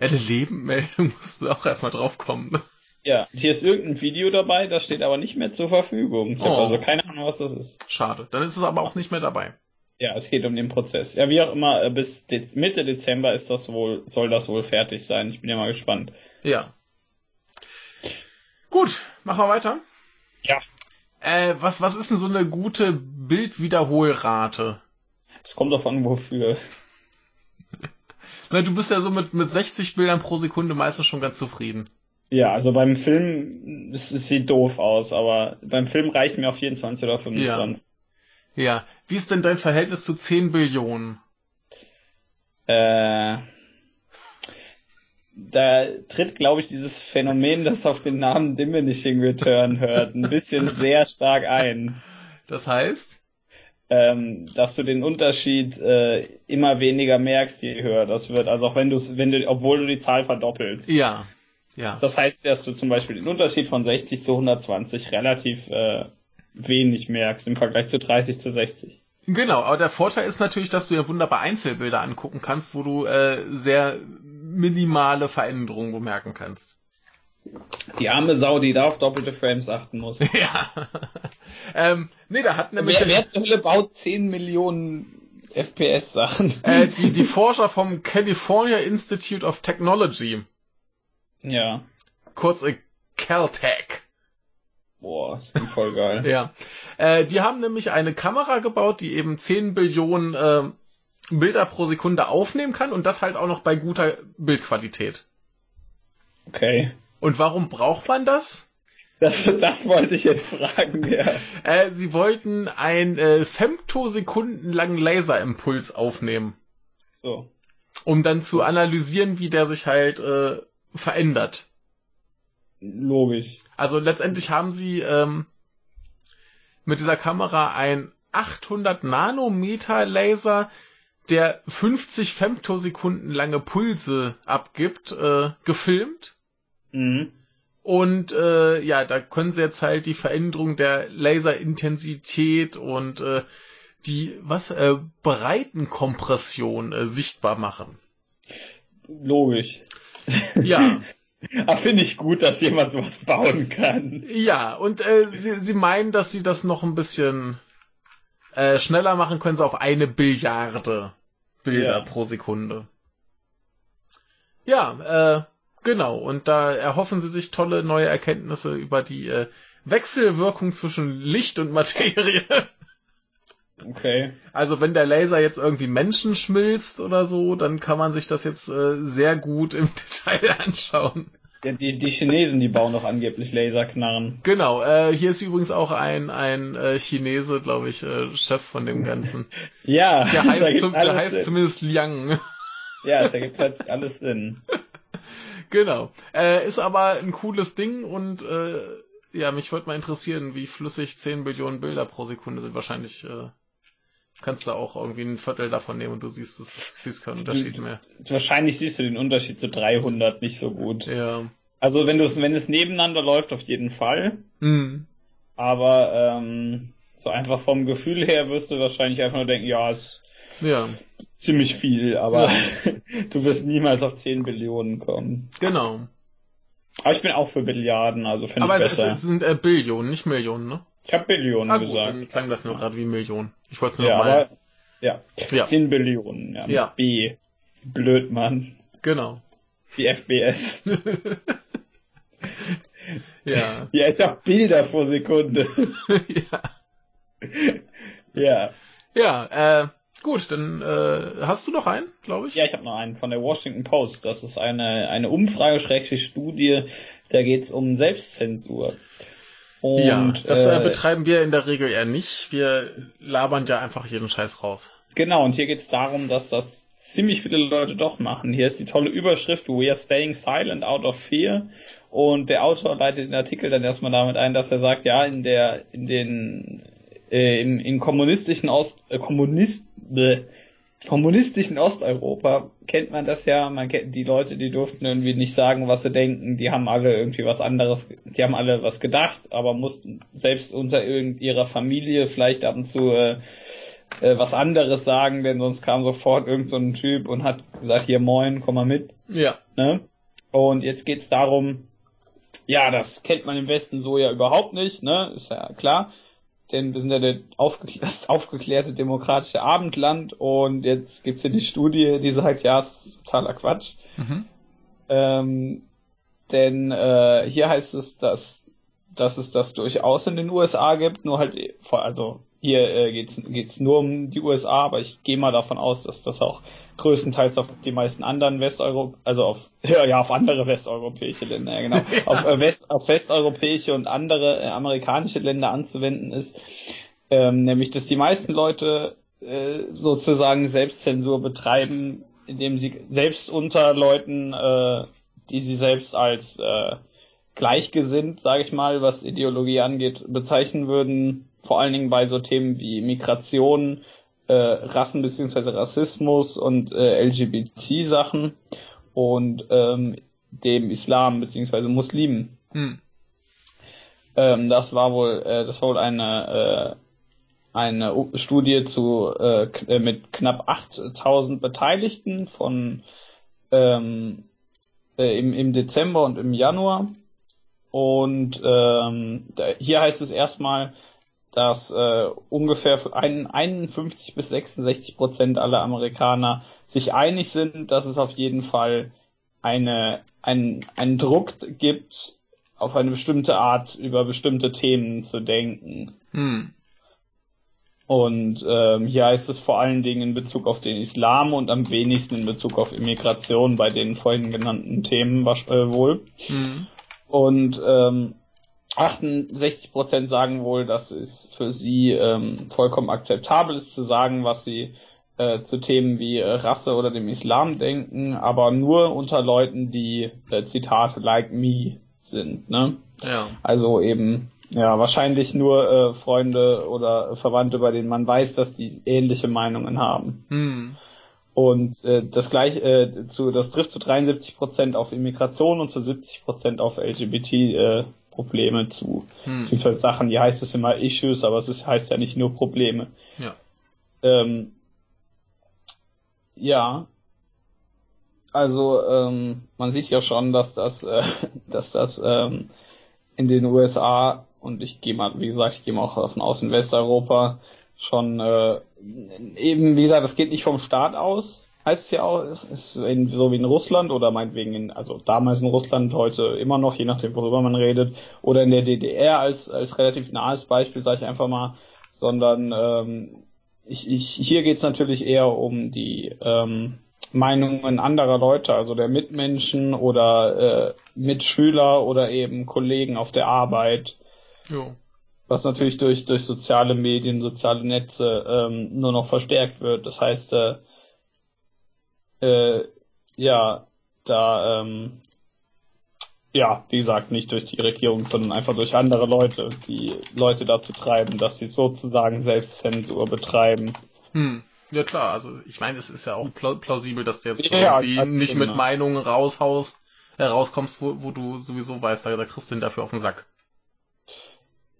Ja, eine Lebendmeldung musst du auch erstmal drauf kommen. Ja, hier ist irgendein Video dabei, das steht aber nicht mehr zur Verfügung. Ich Oh. also keine Ahnung, was das ist. Schade. Dann ist es aber auch nicht mehr dabei. Ja, es geht um den Prozess. Ja, wie auch immer, äh, bis Dez Mitte Dezember ist das wohl, soll das wohl fertig sein. Ich bin ja mal gespannt. Ja. Gut, machen wir weiter. Ja. Äh, was, was ist denn so eine gute Bildwiederholrate? Das kommt davon, wofür. [laughs] Na, du bist ja so mit, mit 60 Bildern pro Sekunde meistens schon ganz zufrieden. Ja, also beim Film, es, es sieht doof aus, aber beim Film reichen mir auch 24 oder 25. Ja. ja. Wie ist denn dein Verhältnis zu 10 Billionen? Äh, da tritt, glaube ich, dieses Phänomen, das auf den Namen Diminishing Return hört, ein bisschen [laughs] sehr stark ein. Das heißt? Ähm, dass du den Unterschied äh, immer weniger merkst, je höher das wird. Also auch wenn du wenn du, obwohl du die Zahl verdoppelst. Ja. Ja. Das heißt, dass du zum Beispiel den Unterschied von 60 zu 120 relativ äh, wenig merkst im Vergleich zu 30 zu 60. Genau, aber der Vorteil ist natürlich, dass du ja wunderbar Einzelbilder angucken kannst, wo du äh, sehr minimale Veränderungen bemerken kannst. Die arme Sau, die da auf doppelte Frames achten muss. [laughs] ja. ähm, nee, da hat nämlich. Wer, wer zur Hölle baut 10 Millionen FPS-Sachen? Äh, die, die Forscher vom California Institute of Technology. Ja. Kurz äh, Caltech. Boah, ist voll geil. [laughs] ja. Äh, die haben nämlich eine Kamera gebaut, die eben 10 Billionen äh, Bilder pro Sekunde aufnehmen kann und das halt auch noch bei guter Bildqualität. Okay. Und warum braucht man das? Das, das wollte ich jetzt fragen, ja. [laughs] Äh, sie wollten einen äh, Femtosekunden langen Laserimpuls aufnehmen. So. Um dann zu analysieren, wie der sich halt äh, verändert. Logisch. Also letztendlich haben sie ähm, mit dieser Kamera ein 800 Nanometer Laser, der 50 Femtosekunden lange Pulse abgibt, äh, gefilmt. Mhm. Und äh, ja, da können sie jetzt halt die Veränderung der Laserintensität und äh, die was äh, Breitenkompression äh, sichtbar machen. Logisch. Ja. [laughs] Finde ich gut, dass jemand sowas bauen kann. Ja, und äh, sie, sie meinen, dass sie das noch ein bisschen äh, schneller machen können, so auf eine Billiarde Bilder Ja. pro Sekunde. Ja, äh, genau. Und da erhoffen sie sich tolle neue Erkenntnisse über die äh, Wechselwirkung zwischen Licht und Materie. [laughs] Okay. Also wenn der Laser jetzt irgendwie Menschen schmilzt oder so, dann kann man sich das jetzt äh, sehr gut im [laughs] Detail anschauen. Die, die Chinesen, die bauen doch angeblich Laserknarren. Genau, äh, hier ist übrigens auch ein, ein äh, Chinese, glaube ich, äh, Chef von dem Ganzen. [laughs] Ja, Der heißt, zum, der heißt zumindest Liang. Ja, es ergibt plötzlich alles Sinn. [laughs] genau. Äh, ist aber ein cooles Ding und äh, ja, mich würde mal interessieren, wie flüssig 10 Billionen Bilder pro Sekunde sind. Wahrscheinlich äh, kannst du auch irgendwie ein Viertel davon nehmen und du siehst es, siehst keinen Unterschied mehr. Wahrscheinlich siehst du den Unterschied zu 300 nicht so gut. Ja. Also wenn du es, wenn es nebeneinander läuft, auf jeden Fall. Hm. Aber ähm, so einfach vom Gefühl her wirst du wahrscheinlich einfach nur denken, ja, ist Ja, ziemlich viel, aber [laughs] du wirst niemals auf 10 Billionen kommen. genau. Aber ich bin auch für Billiarden, also finde ich Aber es, es, besser. es sind äh, Billionen, nicht Millionen, ne? ich habe Billionen Ah gut, gesagt. dann klang das nur gerade wie Millionen. Ich wollte es nur Ja, noch mal. aber ja. Ja. 10 Billionen, ja. Ja. B. Blöd, Mann. Genau. Wie FBS. [laughs] [laughs] Ja. Ja, ist ja auch Bilder pro Sekunde. [laughs] ja. ja. Ja, äh, gut, dann äh, hast du noch einen, glaube ich. Ja, ich habe noch einen von der Washington Post. Das ist eine, eine Umfrage, schrägstrich Studie, da geht's um Selbstzensur. Und, ja, das äh, äh, betreiben wir in der Regel eher nicht. Wir labern ja einfach jeden Scheiß raus. Genau, und hier geht's darum, dass das ziemlich viele Leute doch machen. Hier ist die tolle Überschrift, We are staying silent out of fear. Und der Autor leitet den Artikel dann erstmal damit ein, dass er sagt, ja, in der, in den, äh, im, im kommunistischen Ost, äh, Kommunist, bäh, kommunistischen Osteuropa kennt man das ja, man kennt die Leute, die durften irgendwie nicht sagen, was sie denken, die haben alle irgendwie was anderes, die haben alle was gedacht, aber mussten selbst unter irgend ihrer Familie vielleicht ab und zu äh, äh, was anderes sagen, denn sonst kam sofort irgend so ein Typ und hat gesagt, hier moin, komm mal mit. Ja. Ne? Und jetzt geht's darum, ja, das kennt man im Westen so ja überhaupt nicht, ne? Ist ja klar. Denn wir sind ja der aufgeklär [laughs] das aufgeklärte demokratische Abendland und jetzt gibt's hier die Studie, die sagt, ja, ist totaler Quatsch. Mhm. Ähm, denn äh, hier heißt es, dass dass es das durchaus in den USA gibt, nur halt, also hier äh, geht's geht's nur um die USA, aber ich gehe mal davon aus, dass das auch größtenteils auf die meisten anderen Westeuropa, also auf [laughs] ja, ja auf andere westeuropäische Länder, ja, genau, [laughs] auf äh, West auf westeuropäische und andere äh, amerikanische Länder anzuwenden ist, ähm, nämlich dass die meisten Leute äh, sozusagen Selbstzensur betreiben, indem sie selbst unter Leuten, äh, die sie selbst als äh, gleichgesinnt, sage ich mal, was Ideologie angeht, bezeichnen würden, vor allen Dingen bei so Themen wie Migration, äh, Rassen bzw. Rassismus und äh, LGBT-Sachen und ähm, dem Islam bzw. Muslimen. Hm. Ähm, das war wohl, äh, das war wohl eine äh, eine Studie zu äh, äh mit knapp 8000 Beteiligten von ähm, äh, im, im Dezember und im Januar. Und ähm, da, hier heißt es erstmal, dass äh, ungefähr ein, 51 bis 66 Prozent aller Amerikaner sich einig sind, dass es auf jeden Fall eine, ein, einen Druck gibt, auf eine bestimmte Art über bestimmte Themen zu denken. Hm. Und ähm, hier heißt es vor allen Dingen in Bezug auf den Islam und am wenigsten in Bezug auf Immigration bei den vorhin genannten Themen äh, wohl. Mhm. Und ähm, 68 Prozent sagen wohl, dass es für sie ähm, vollkommen akzeptabel ist zu sagen, was sie äh, zu Themen wie äh, Rasse oder dem Islam denken, aber nur unter Leuten, die äh, Zitat like me sind. Ne? Ja. Also eben ja, wahrscheinlich nur äh, Freunde oder Verwandte, bei denen man weiß, dass die ähnliche Meinungen haben. Hm. Und äh, das gleich äh, zu das trifft zu 73 Prozent auf Immigration und zu 70 Prozent auf LGBT äh, Probleme zu. Hm. Beziehungsweise Sachen, hier heißt es immer Issues, aber es ist, heißt ja nicht nur Probleme. Ja. Ähm, ja. Also ähm, man sieht ja schon, dass das, äh, [laughs] dass das ähm, in den USA und ich gehe mal, wie gesagt, ich gehe mal auch davon aus, in Westeuropa schon äh, eben, wie gesagt, das geht nicht vom Staat aus, heißt es ja auch, ist in, so wie in Russland oder meinetwegen in, also damals in Russland, heute immer noch, je nachdem, worüber man redet, oder in der DDR als, als relativ nahes Beispiel, sage ich einfach mal, sondern ähm, ich, ich, hier geht's natürlich eher um die ähm, Meinungen anderer Leute, also der Mitmenschen oder äh, Mitschüler oder eben Kollegen auf der Arbeit. Jo. Was natürlich durch, durch soziale Medien, soziale Netze ähm, nur noch verstärkt wird. Das heißt, äh, äh, ja, da, ähm, ja, wie gesagt, nicht durch die Regierung, sondern einfach durch andere Leute, die Leute dazu treiben, dass sie sozusagen Selbstzensur betreiben. Hm. Ja klar, also ich meine, es ist ja auch plausibel, dass du jetzt ja, irgendwie nicht mit Meinungen raushaust, äh, rauskommst, wo, wo du sowieso weißt, da, da kriegst du ihn dafür auf den Sack.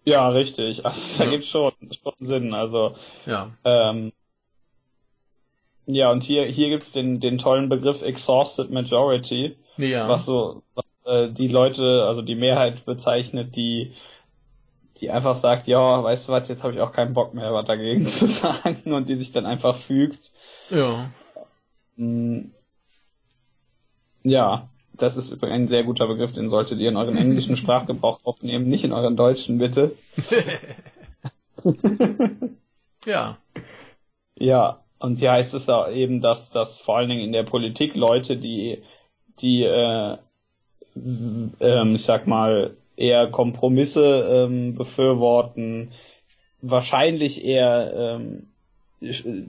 Ja, richtig. Also, das ja. ergibt schon, schon Sinn. Also ja. Ähm, ja, und hier, hier gibt's den, den tollen Begriff Exhausted Majority, ja. was so, was äh, die Leute, also die Mehrheit bezeichnet, die die einfach sagt, ja, weißt du was, jetzt habe ich auch keinen Bock mehr, was dagegen [laughs] zu sagen und die sich dann einfach fügt. Ja. Mm. Ja, das ist übrigens ein sehr guter Begriff, den solltet ihr in euren englischen Sprachgebrauch aufnehmen, nicht in euren deutschen, bitte. [laughs] [laughs] ja. Ja, und hier heißt es ja eben, dass, dass vor allen Dingen in der Politik Leute, die, die, äh, ähm, ich sag mal, eher Kompromisse ähm, befürworten, wahrscheinlich eher ähm,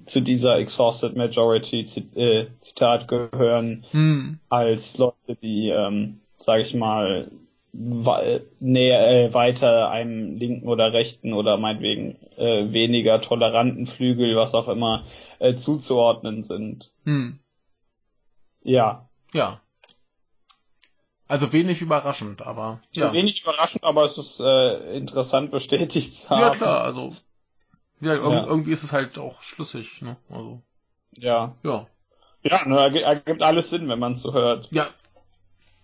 zu dieser Exhausted Majority äh, Zitat gehören, hm. als Leute, die, ähm, sage ich mal, näher, äh, weiter einem linken oder rechten oder meinetwegen äh, weniger toleranten Flügel, was auch immer, äh, zuzuordnen sind. Hm. Ja. Ja. Also wenig überraschend, aber ja. Wenig überraschend, aber es ist äh, interessant bestätigt zu haben. Ja klar, also ja, ja. irgendwie ist es halt auch schlüssig, ne? Also ja. Ja. Ja, ne, ergibt alles Sinn, wenn man es so hört. Ja.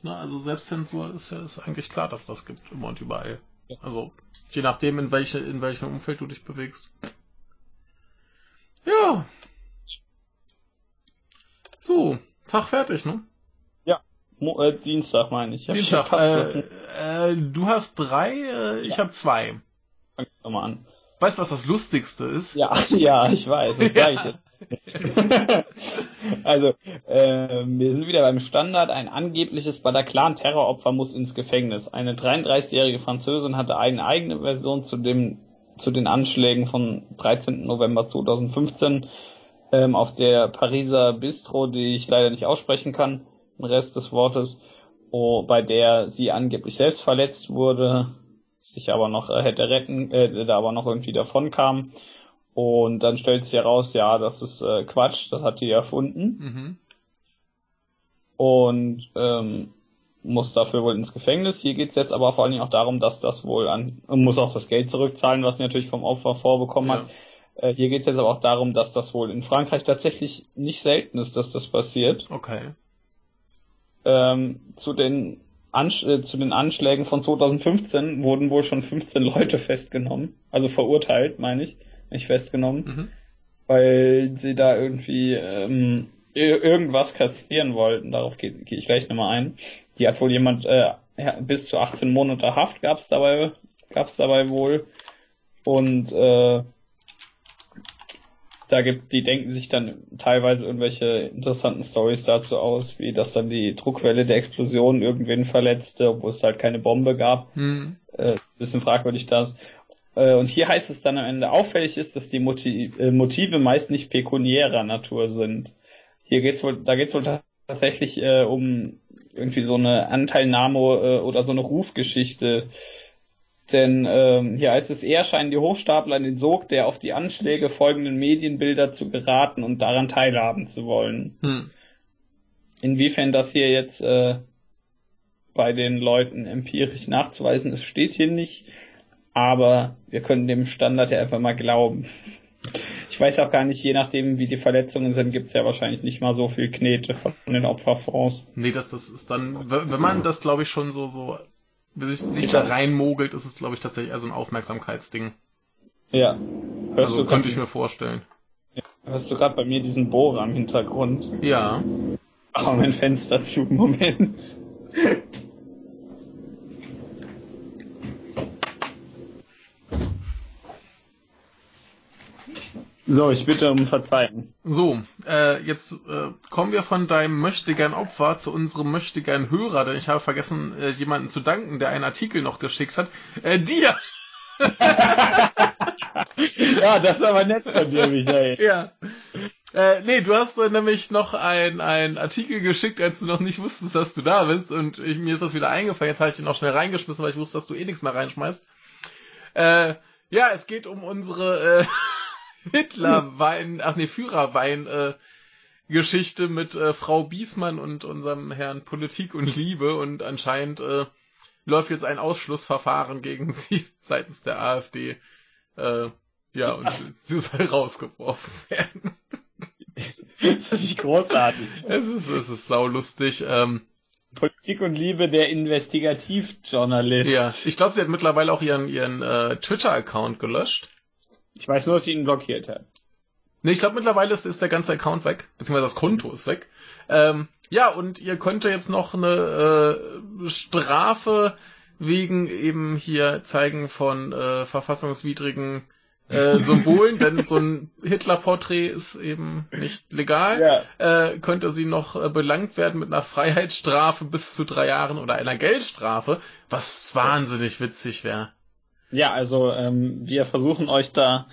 Na, also Selbstzensur ist ja ist eigentlich klar, dass das gibt immer und überall. Ja. Also je nachdem, in welche in welchem Umfeld du dich bewegst. Ja. So, Tag fertig, ne? Mo äh, Dienstag meine ich. ich Dienstag. Äh, äh, du hast drei, äh, ich ja. habe zwei. Fang doch mal an. Weißt du, was das Lustigste ist? Ja, [laughs] ja, ich weiß, das ja. ich jetzt. [laughs] also, äh, wir sind wieder beim Standard. Ein angebliches Bataclan-Terroropfer muss ins Gefängnis. Eine 33-jährige Französin hatte eine eigene Version zu dem zu den Anschlägen vom 13. November 2015 ähm, auf der Pariser Bistro, die ich leider nicht aussprechen kann, den Rest des Wortes, oh, bei der sie angeblich selbst verletzt wurde, sich aber noch äh, hätte retten, äh, da aber noch irgendwie davon kam. Und dann stellt sich heraus, ja, das ist äh, Quatsch, das hat die erfunden. Mhm. Und ähm, muss dafür wohl ins Gefängnis. Hier geht's jetzt aber vor allen Dingen auch darum, dass das wohl an, muss auch das Geld zurückzahlen, was sie natürlich vom Opfer vorbekommen ja. hat. Äh, hier geht's jetzt aber auch darum, dass das wohl in Frankreich tatsächlich nicht selten ist, dass das passiert. Okay. Ähm, zu den Ansch äh, zu den Anschlägen von 2015 wurden wohl schon 15 Leute festgenommen, also verurteilt, meine ich, nicht festgenommen, mhm. weil sie da irgendwie ähm, irgendwas kassieren wollten. Darauf gehe geh ich gleich nochmal ein. Die hat wohl jemand äh, bis zu 18 Monate Haft gab's dabei, gab's dabei wohl. Und äh, da gibt, die denken sich dann teilweise irgendwelche interessanten Stories dazu aus, wie dass dann die Druckwelle der Explosion irgendwen verletzte, obwohl es halt keine Bombe gab. Mhm. Äh, ist ein bisschen fragwürdig das. Äh, und hier heißt es dann am Ende, auffällig ist, dass die Motiv äh, Motive meist nicht pekuniärer Natur sind. Hier geht's wohl, da geht's wohl tatsächlich äh, um irgendwie so eine Anteilnahme oder so eine Rufgeschichte. Denn ähm, hier heißt es, eher scheinen die Hochstapler in den Sog der auf die Anschläge folgenden Medienbilder zu geraten und daran teilhaben zu wollen. Hm. Inwiefern das hier jetzt äh, bei den Leuten empirisch nachzuweisen ist, steht hier nicht. Aber wir können dem Standard ja einfach mal glauben. [laughs] Ich weiß auch gar nicht, je nachdem, wie die Verletzungen sind, gibt's ja wahrscheinlich nicht mal so viel Knete von den Opferfonds. Nee, das, das ist dann, wenn man das, glaube ich, schon so, so, sich, sich da reinmogelt, ist es, glaube ich, tatsächlich eher so ein Aufmerksamkeitsding. Ja. Hörst also, du könnte ich mir vorstellen. Ja. Hörst du gerade bei mir diesen Bohrer im Hintergrund? Ja. Ach, mein Fenster zu, Moment. So, ich bitte um Verzeihen. So, äh, jetzt äh, kommen wir von deinem möchtegern Opfer zu unserem möchtegern Hörer, denn ich habe vergessen, äh, jemanden zu danken, der einen Artikel noch geschickt hat. Äh, dir! [laughs] ja, das ist aber nett von dir, Michael. [laughs] Ja. Äh, nee, du hast äh, nämlich noch ein, ein Artikel geschickt, als du noch nicht wusstest, dass du da bist. Und ich, mir ist das wieder eingefallen. Jetzt habe ich den auch schnell reingeschmissen, weil ich wusste, dass du eh nichts mehr reinschmeißt. Äh, ja, es geht um unsere äh, [laughs] [laughs] Hitlerwein, ach nee, Führerwein, äh, Geschichte mit äh, Frau Biesmann und unserem Herrn Politik und Liebe und anscheinend äh, läuft jetzt ein Ausschlussverfahren gegen [laughs] sie seitens der AfD. Äh, ja, und [laughs] sie soll rausgeworfen werden. das ist nicht großartig. Es ist, es ist saulustig. Ähm, Politik und Liebe der Investigativjournalist. Ja, ich glaube, sie hat mittlerweile auch ihren, ihren äh, Twitter-Account gelöscht. Ich weiß nur, dass sie ihn blockiert hat. Nee, ich glaube mittlerweile ist, ist der ganze Account weg, beziehungsweise das Konto ist weg. Ähm, ja, und ihr könnt jetzt noch eine äh, Strafe wegen eben hier zeigen von äh, verfassungswidrigen äh, [laughs] Symbolen, denn so ein Hitler-Porträt ist eben nicht legal, ja. äh, könnte sie noch äh, belangt werden mit einer Freiheitsstrafe bis zu drei Jahren oder einer Geldstrafe, was wahnsinnig witzig wäre. Ja, also ähm, wir versuchen euch da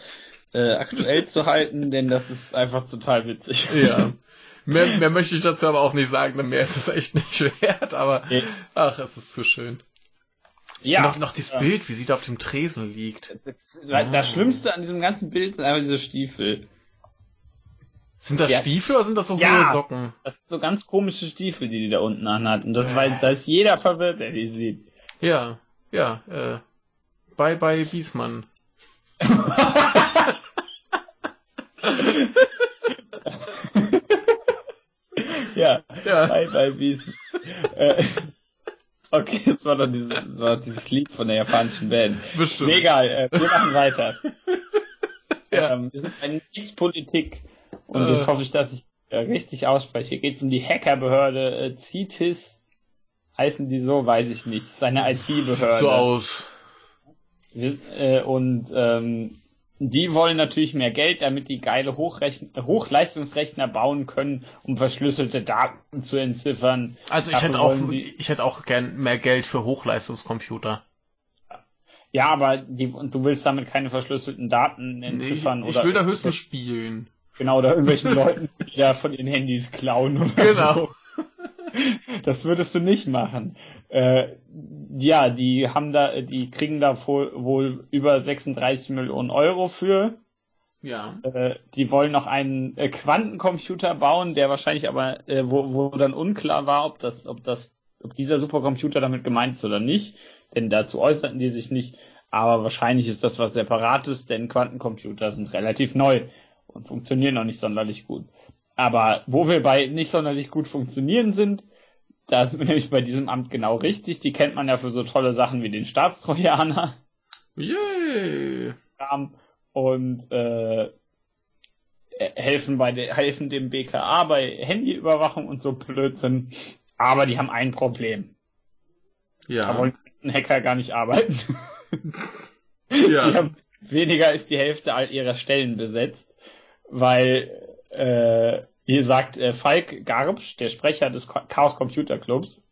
äh, aktuell zu halten, denn das ist einfach total witzig. Ja. [laughs] Mehr, mehr möchte ich dazu aber auch nicht sagen, denn mehr ist es echt nicht wert, aber ach, es ist zu schön. Ja. Und noch, noch dieses ja. Bild, wie sie da auf dem Tresen liegt. Das, das oh. Schlimmste an diesem ganzen Bild sind einfach diese Stiefel. Sind das ja. Stiefel oder sind das so ja, hohe Socken? Das sind so ganz komische Stiefel, die die da unten anhatten. Das, weil, da ist jeder verwirrt, der die sieht. Ja, ja, äh, Bye bye Biesmann. ja, ja, bye bye Biesmann. Äh, okay, das war doch dieses, war dieses Lied von der japanischen Band. Bestimmt. Egal, äh, wir machen weiter. [laughs] ja. Ähm, wir sind bei Kriegspolitik und äh. jetzt hoffe ich, dass ich äh, richtig ausspreche. Hier geht es um die Hackerbehörde äh, CITES heißen die so, weiß ich nicht. Das ist eine IT-Behörde. So aus. Äh, und ähm, die wollen natürlich mehr Geld, damit die geile Hochrechn Hochleistungsrechner bauen können, um verschlüsselte Daten zu entziffern. Also ich hätte auch, ich hätte auch gern mehr Geld für Hochleistungscomputer. Ja, aber die, du willst damit keine verschlüsselten Daten entziffern nee, ich, ich oder. will da höchstens spielen. Genau, oder irgendwelchen Leuten ja von den Handys klauen oder [laughs] Genau. So. Das würdest du nicht machen. Äh, ja, die haben da, die kriegen da wohl, wohl über 36 Millionen Euro für. Ja. Äh, die wollen noch einen äh, Quantencomputer bauen, der wahrscheinlich aber, äh, wo, wo dann unklar war, ob das, ob das, ob dieser Supercomputer damit gemeint ist oder nicht. Denn dazu äußerten die sich nicht. Aber wahrscheinlich ist das was Separates, denn Quantencomputer sind relativ neu und funktionieren noch nicht sonderlich gut. Aber wo wir bei nicht sonderlich gut funktionieren sind, da sind wir nämlich bei diesem Amt genau richtig. Die kennt man ja für so tolle Sachen wie den Staatstrojaner. Yay! Und äh, helfen bei de, helfen dem BKA bei Handyüberwachung und so Blödsinn. Aber die haben ein Problem. Ja. Da wollen die Hacker gar nicht arbeiten. [laughs] ja. Die haben weniger als die Hälfte all ihrer Stellen besetzt, weil äh, hier sagt äh, Falk Garbsch, der Sprecher des Chaos Computer Clubs,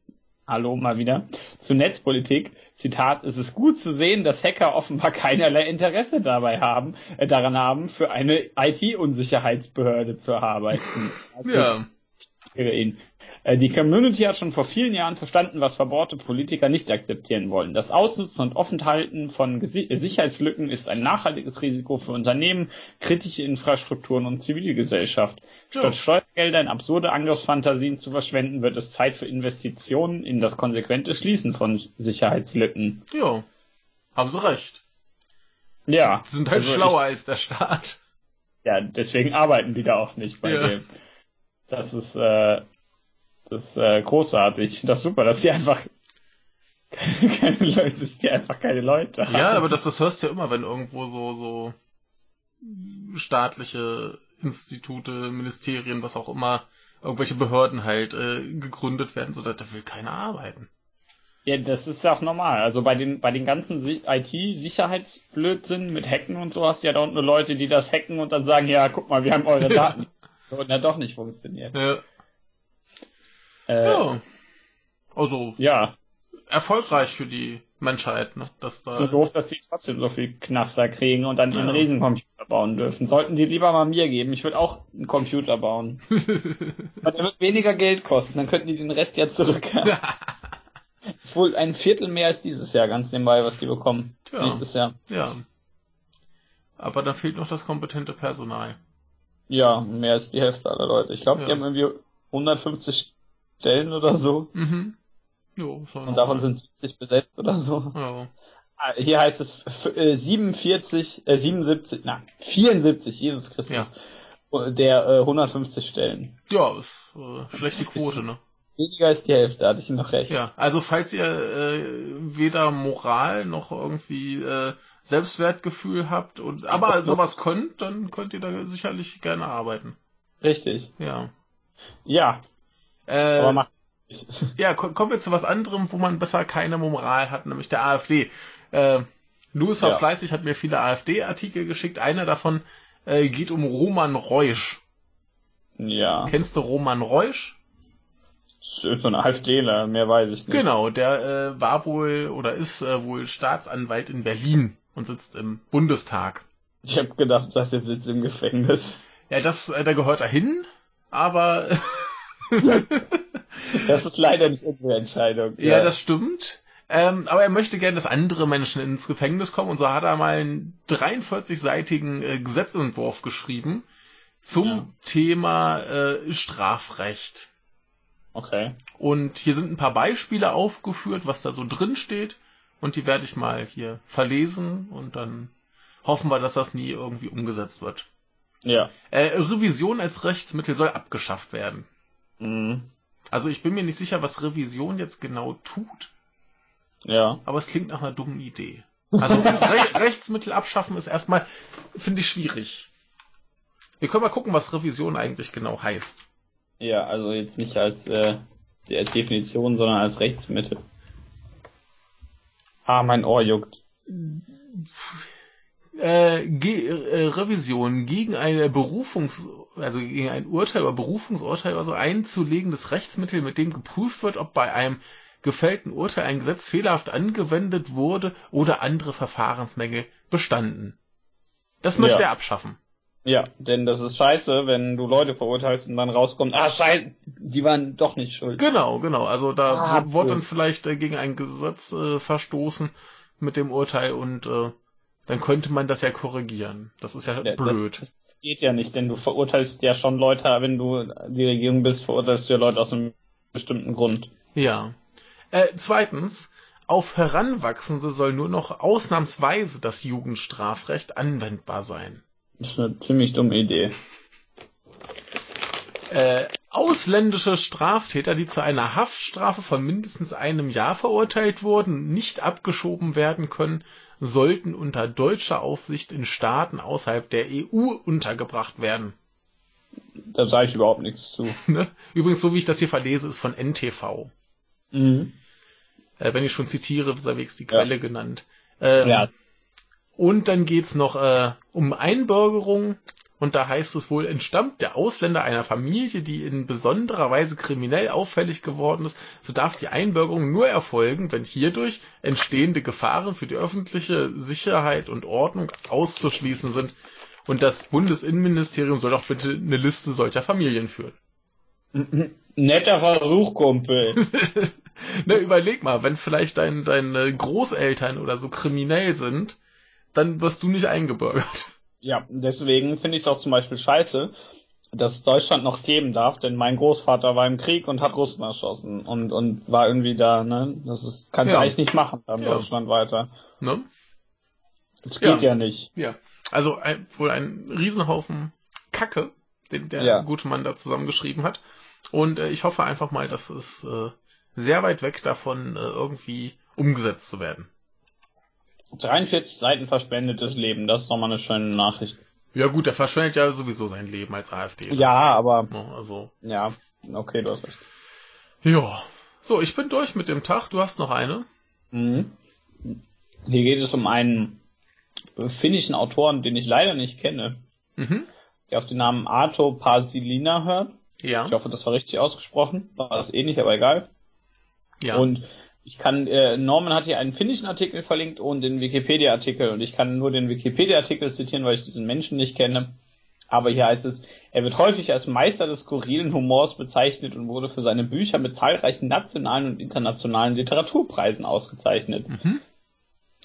hallo mal wieder, zur Netzpolitik, Zitat, es ist gut zu sehen, dass Hacker offenbar keinerlei Interesse dabei haben, äh, daran haben, für eine IT-Unsicherheitsbehörde zu arbeiten. Also, ja. Ich ihn. Äh, die Community hat schon vor vielen Jahren verstanden, was verbohrte Politiker nicht akzeptieren wollen. Das Ausnutzen und Offenhalten von Sicherheitslücken ist ein nachhaltiges Risiko für Unternehmen, kritische Infrastrukturen und Zivilgesellschaft. Statt ja. Steuergelder in absurde Angriffsfantasien zu verschwenden, wird es Zeit für Investitionen in das konsequente Schließen von Sicherheitslücken. Ja, haben sie recht. Ja. Sie sind halt also schlauer ich, als der Staat. Ja, deswegen arbeiten die da auch nicht bei ja. dem. Das ist, äh, das ist äh, großartig. Das super, dass die einfach [laughs] keine Leute, dass die einfach keine Leute haben. Ja, aber das, das hörst du ja immer, wenn irgendwo so, so staatliche Institute, Ministerien, was auch immer, irgendwelche Behörden halt äh, gegründet werden, so da, da will keiner arbeiten. Ja, das ist ja auch normal. Also bei den bei den ganzen IT-Sicherheitsblödsinn mit Hacken und so hast du ja da unten Leute, die das hacken und dann sagen, ja, guck mal, wir haben eure [laughs] Daten. und ja doch nicht funktioniert. Ja. Äh, ja. Also. Ja. Erfolgreich für die Menschheit, ne? Dass da so doof, dass sie trotzdem so viel Knaster kriegen und dann ja. einen Riesencomputer bauen dürfen. Sollten die lieber mal mir geben. Ich würde auch einen Computer bauen. [laughs] Aber der wird weniger Geld kosten, dann könnten die den Rest ja zurück. [laughs] das ist wohl ein Viertel mehr als dieses Jahr, ganz nebenbei, was die bekommen. Ja. Nächstes Jahr. Ja. Aber da fehlt noch das kompetente Personal. Ja, mehr als die Hälfte aller Leute. Ich glaube, ja. die haben irgendwie 150 Stellen oder so. Mhm. Jo, Und davon sind 70 besetzt oder so. Ja. Ah, hier heißt es 47, äh, 77, na, 74, Jesus Christus. Ja. Der äh, 150 Stellen. Ja, ist äh, schlechte Quote, ne? Weniger als die Hälfte, hatte ich noch recht. Ja, also falls ihr äh, weder Moral noch irgendwie äh, Selbstwertgefühl habt und aber sowas könnt, dann könnt ihr da sicherlich gerne arbeiten. Richtig. Ja. Ja, äh, Aber macht ja, kommen wir zu was anderem, wo man besser keine Moral hat, nämlich der AfD. Äh, Louis war ja. fleißig, hat mir viele AfD-Artikel geschickt. Einer davon äh, geht um Roman Reusch. Ja. Kennst du Roman Reusch? So ein AfDler, mehr weiß ich nicht. Genau, der äh, war wohl oder ist äh, wohl Staatsanwalt in Berlin und sitzt im Bundestag. Ich habe gedacht, dass er sitzt im Gefängnis. Ja, das, äh, da gehört er hin, aber [laughs] das ist leider nicht unsere Entscheidung. Ja, ja das stimmt. Ähm, aber er möchte gerne, dass andere Menschen ins Gefängnis kommen und so hat er mal einen 43-seitigen äh, Gesetzentwurf geschrieben zum ja. Thema äh, Strafrecht. Okay. Und hier sind ein paar Beispiele aufgeführt, was da so drin steht. Und die werde ich mal hier verlesen und dann hoffen wir, dass das nie irgendwie umgesetzt wird. Ja. Äh, Revision als Rechtsmittel soll abgeschafft werden. Mhm. Also ich bin mir nicht sicher, was Revision jetzt genau tut. Ja. Aber es klingt nach einer dummen Idee. Also [laughs] Re Rechtsmittel abschaffen ist erstmal, finde ich, schwierig. Wir können mal gucken, was Revision eigentlich genau heißt. Ja, also jetzt nicht als äh, Definition, sondern als Rechtsmittel. Ah, mein Ohr juckt. Äh, Ge äh, Revision gegen eine Berufungs also gegen ein Urteil oder Berufungsurteil oder so einzulegendes Rechtsmittel, mit dem geprüft wird, ob bei einem gefällten Urteil ein Gesetz fehlerhaft angewendet wurde oder andere Verfahrensmängel bestanden. Das möchte Ja. er abschaffen. Ja, denn das ist scheiße, wenn du Leute verurteilst und dann rauskommt, ah scheiße, die waren doch nicht schuld. Genau, genau. Also da Ah, w- wurde cool. dann vielleicht äh, gegen ein Gesetz äh, verstoßen mit dem Urteil und äh, dann könnte man das ja korrigieren. Das ist ja Ja, blöd. Das, das geht ja nicht, denn du verurteilst ja schon Leute, wenn du die Regierung bist, verurteilst du ja Leute aus einem bestimmten Grund. Ja. Äh, zweitens, auf Heranwachsende soll nur noch ausnahmsweise das Jugendstrafrecht anwendbar sein. Das ist eine ziemlich dumme Idee. Äh, ausländische Straftäter, die zu einer Haftstrafe von mindestens einem Jahr verurteilt wurden, nicht abgeschoben werden können, sollten unter deutscher Aufsicht in Staaten außerhalb der EU untergebracht werden. Da sage ich überhaupt nichts zu. [laughs] Ne? Übrigens, so wie ich das hier verlese, ist von NTV. Mhm. Äh, wenn ich schon zitiere, ist wenigstens die Ja. Quelle genannt. Ähm, Ja, Und dann geht's noch äh, um Einbürgerung. Und da heißt es wohl, entstammt der Ausländer einer Familie, die in besonderer Weise kriminell auffällig geworden ist, so darf die Einbürgerung nur erfolgen, wenn hierdurch entstehende Gefahren für die öffentliche Sicherheit und Ordnung auszuschließen sind. Und das Bundesinnenministerium soll doch bitte eine Liste solcher Familien führen. netter Versuch, Kumpel. [laughs] [laughs] Ne, überleg mal, wenn vielleicht dein, deine Großeltern oder so kriminell sind, dann wirst du nicht eingebürgert. Ja, deswegen finde ich es auch zum Beispiel scheiße, dass es Deutschland noch geben darf, denn mein Großvater war im Krieg und hat Russen erschossen und, und war irgendwie da, ne? Das ist, kannst Ja. du eigentlich nicht machen da in Ja. Deutschland weiter. Ne? Das geht Ja. ja, nicht. Ja. Also ein, wohl ein Riesenhaufen Kacke, den der Ja. gute Mann da zusammengeschrieben hat. Und äh, ich hoffe einfach mal, dass es äh, sehr weit weg davon äh, irgendwie umgesetzt zu werden. 43 Seiten verspendetes Leben, das ist doch mal eine schöne Nachricht. Ja gut, der verschwendet ja sowieso sein Leben als AfD. Ja, aber, Also, ja, okay, du hast recht. ja. So, ich bin durch mit dem Tag. Du hast noch eine. Mhm. Hier geht es um einen finnischen Autoren, den ich leider nicht kenne, Mhm. der auf den Namen Arto Pasilina hört. Ja. Ich hoffe, das war richtig ausgesprochen. War es eh nicht, aber egal. ja. Und ich kann, äh, Norman hat hier einen finnischen Artikel verlinkt und den Wikipedia-Artikel und ich kann nur den Wikipedia-Artikel zitieren, weil ich diesen Menschen nicht kenne. Aber hier heißt es, er wird häufig als Meister des skurrilen Humors bezeichnet und wurde für seine Bücher mit zahlreichen nationalen und internationalen Literaturpreisen ausgezeichnet. Mhm.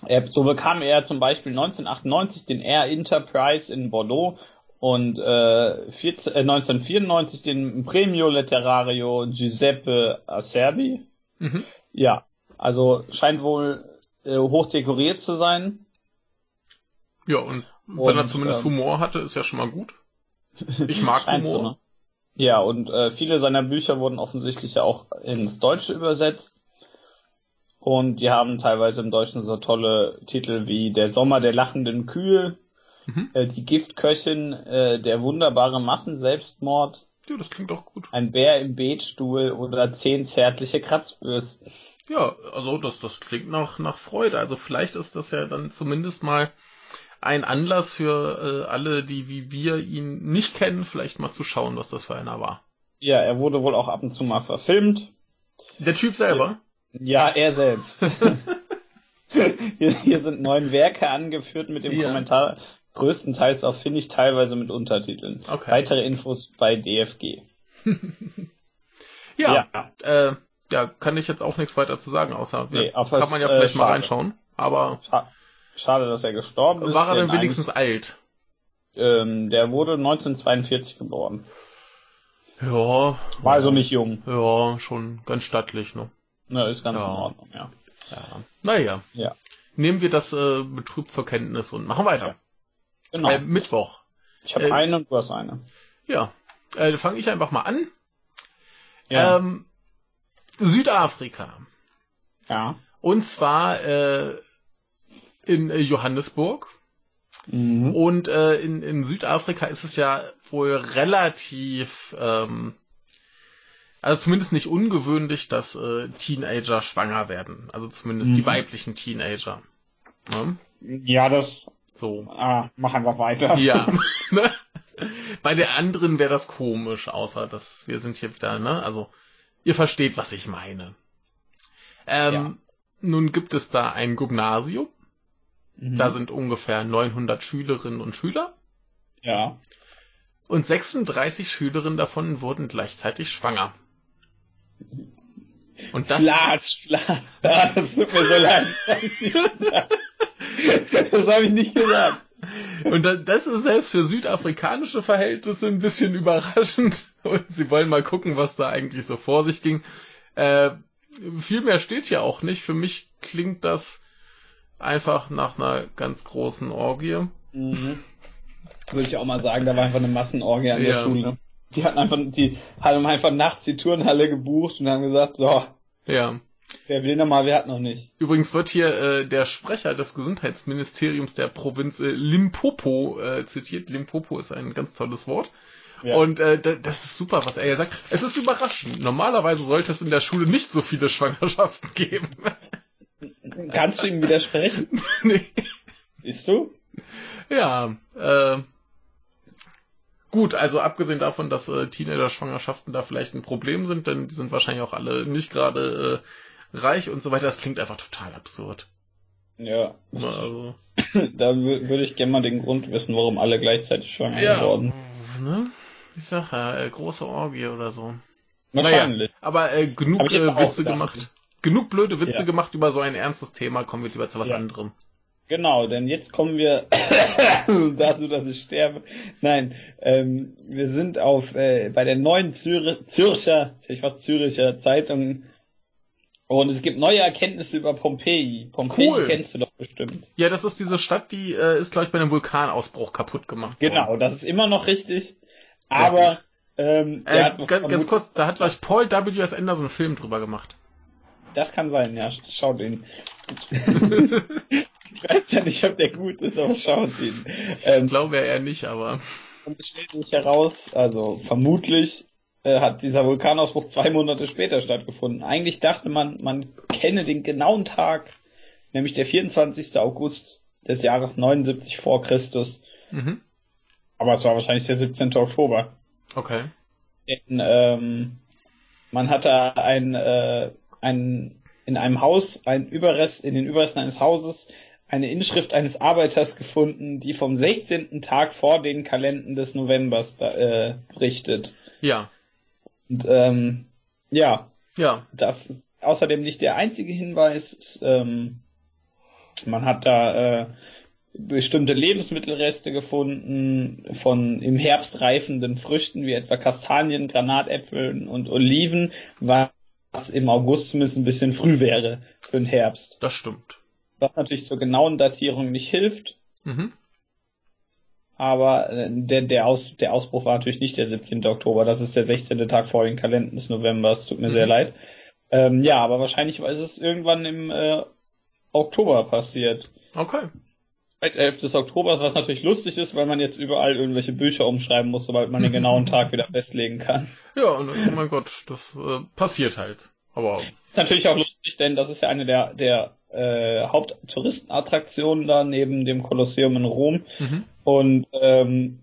Er, so bekam er zum Beispiel 1998 den Air Enterprise in Bordeaux und äh, 14, äh, 1994 den Premio Letterario Giuseppe Acerbi. Mhm. Ja, also scheint wohl äh, hoch dekoriert zu sein. Ja, und, wenn Und, er zumindest ähm, Humor hatte, ist ja schon mal gut. Ich mag [laughs] Scheint so, Humor. ne? Ja, und äh, viele seiner Bücher wurden offensichtlich ja auch ins Deutsche übersetzt. Und die haben teilweise im Deutschen so tolle Titel wie Der Sommer der lachenden Kühe, Mhm. äh, Die Giftköchin, äh, Der wunderbare Massenselbstmord, Ja, das klingt doch gut. Ein Bär im Betstuhl oder Zehn zärtliche Kratzbürsten. Ja, also das, das klingt nach, nach Freude. Also vielleicht ist das ja dann zumindest mal ein Anlass für äh, alle, die wie wir ihn nicht kennen, vielleicht mal zu schauen, was das für einer war. Ja, er wurde wohl auch ab und zu mal verfilmt. Der Typ selber? Ja, er selbst. [laughs] hier, hier sind neun Werke angeführt mit dem Ja. Kommentar, größtenteils auf Finnisch, teilweise mit Untertiteln. Okay. Weitere Infos bei DFG. [laughs] Ja. Äh, ja, kann ich jetzt auch nichts weiter zu sagen, außer Nee, ja, kann man ja äh, vielleicht mal schade. reinschauen. Aber Scha schade, dass er gestorben ist. war er denn wenigstens alt? Ähm, der wurde 1942 geboren. Ja. War also nicht jung. Ja, schon ganz stattlich, ne? Ne, ist ganz Ja. in Ordnung, ja. Ja. Naja. Ja. Nehmen wir das äh, betrübt zur Kenntnis und machen weiter. Genau. Äh, Mittwoch. ich habe äh, eine und du hast eine. Ja. Äh, fange ich einfach mal an. Ja. Ähm, Südafrika. ja. Und zwar äh, in Johannesburg. Mhm. Und äh, in, in Südafrika ist es ja wohl relativ ähm, Also zumindest nicht ungewöhnlich, dass äh, Teenager schwanger werden. Also zumindest mhm. die weiblichen Teenager. Ne? Ja, das. So. Ah, mach einfach weiter. Ja. [laughs] [laughs] Bei der anderen wäre das komisch, außer dass wir sind hier wieder, ne? Also, ihr versteht, was ich meine. Ähm, ja. Nun gibt es da ein Gymnasium. Mhm. Da sind ungefähr 900 Schülerinnen und Schüler. Ja. Und 36 Schülerinnen davon wurden gleichzeitig schwanger. Und das. Flatsch, Flatsch. [laughs] Das tut mir so leid. das habe ich nicht gesagt. Und das ist selbst für südafrikanische Verhältnisse ein bisschen überraschend. Und sie wollen mal gucken, was da eigentlich so vor sich ging. Äh, viel mehr steht hier auch nicht. Für mich klingt das einfach nach einer ganz großen Orgie. Mhm. Würde ich auch mal sagen, da war einfach eine Massenorgie an der ja. Schule. Die hatten einfach, die haben einfach nachts die Turnhalle gebucht und haben gesagt, so. Ja. Wer will nochmal, wer hat noch nicht. Übrigens wird hier äh, der Sprecher des Gesundheitsministeriums der Provinz äh, Limpopo äh, zitiert. Limpopo ist ein ganz tolles Wort. Ja. Und äh, das ist super, was er hier sagt. Es ist überraschend. Normalerweise sollte es in der Schule nicht so viele Schwangerschaften [laughs] geben. Kannst du ihm widersprechen? [laughs] nee. Siehst du? Ja, äh, gut, also abgesehen davon, dass äh, Teenager-Schwangerschaften da vielleicht ein Problem sind, denn die sind wahrscheinlich auch alle nicht gerade äh, reich und so weiter, das klingt einfach total absurd. Ja. Also. [clears throat] da würde ich gerne mal den Grund wissen, warum alle gleichzeitig schwanger ja, geworden. Ne? Ich sag ja, äh, große Orgie oder so. Wahrscheinlich. Naja, aber äh, genug äh, Witze gemacht. Genug blöde Witze ja. gemacht über so ein ernstes Thema, kommen wir lieber zu was ja. anderem. Genau, denn jetzt kommen wir [coughs] dazu, dass ich sterbe. Nein, ähm, wir sind auf äh, bei der neuen Zür Zürcher, ich was Züricher Zeitung und es gibt neue Erkenntnisse über Pompeji. Pompeji cool. kennst du doch bestimmt. Ja, das ist diese Stadt, die äh, ist glaube ich bei einem Vulkanausbruch kaputt gemacht worden. Genau, das ist immer noch richtig. Sehr aber ähm, äh, ganz, ganz kurz, da hat glaube ich Paul W. S. Anderson einen Film drüber gemacht. Das kann sein, ja. Schau den. [laughs] Ich weiß ja nicht, ob der gut ist, aber schaut ihn. Ähm, ich glaube eher nicht, aber. Und es stellt sich heraus, also vermutlich äh, hat dieser Vulkanausbruch zwei Monate später stattgefunden. Eigentlich dachte man, man kenne den genauen Tag, nämlich der 24. August des Jahres 79 vor Christus. Mhm. Aber es war wahrscheinlich der 17. Oktober. Okay. Denn, ähm, man hatte ein, äh, ein in einem Haus, ein Überrest, in den Überresten eines Hauses eine Inschrift eines Arbeiters gefunden, die vom 16. Tag vor den Kalenden des Novembers da, äh, berichtet. Ja. Und ähm, ja. Ja. Das ist außerdem nicht der einzige Hinweis. Ähm, man hat da äh, bestimmte Lebensmittelreste gefunden von im Herbst reifenden Früchten wie etwa Kastanien, Granatäpfeln und Oliven, was im August zumindest ein bisschen früh wäre für den Herbst. Das stimmt was natürlich zur genauen Datierung nicht hilft. Mhm. Aber äh, der, der, Aus, der Ausbruch war natürlich nicht der 17. Oktober, das ist der 16. Tag vor den Kalendern des Novembers, tut mir mhm. sehr leid. Ähm, ja, aber wahrscheinlich ist es irgendwann im äh, Oktober passiert. Okay. Seit 11. des Oktobers, was natürlich lustig ist, weil man jetzt überall irgendwelche Bücher umschreiben muss, sobald man den [laughs] genauen Tag wieder festlegen kann. Ja, und oh mein Gott, das äh, passiert halt. Aber ist natürlich auch lustig, denn das ist ja eine der, der äh, Haupttouristenattraktionen da neben dem Kolosseum in Rom. Mhm. Und ähm,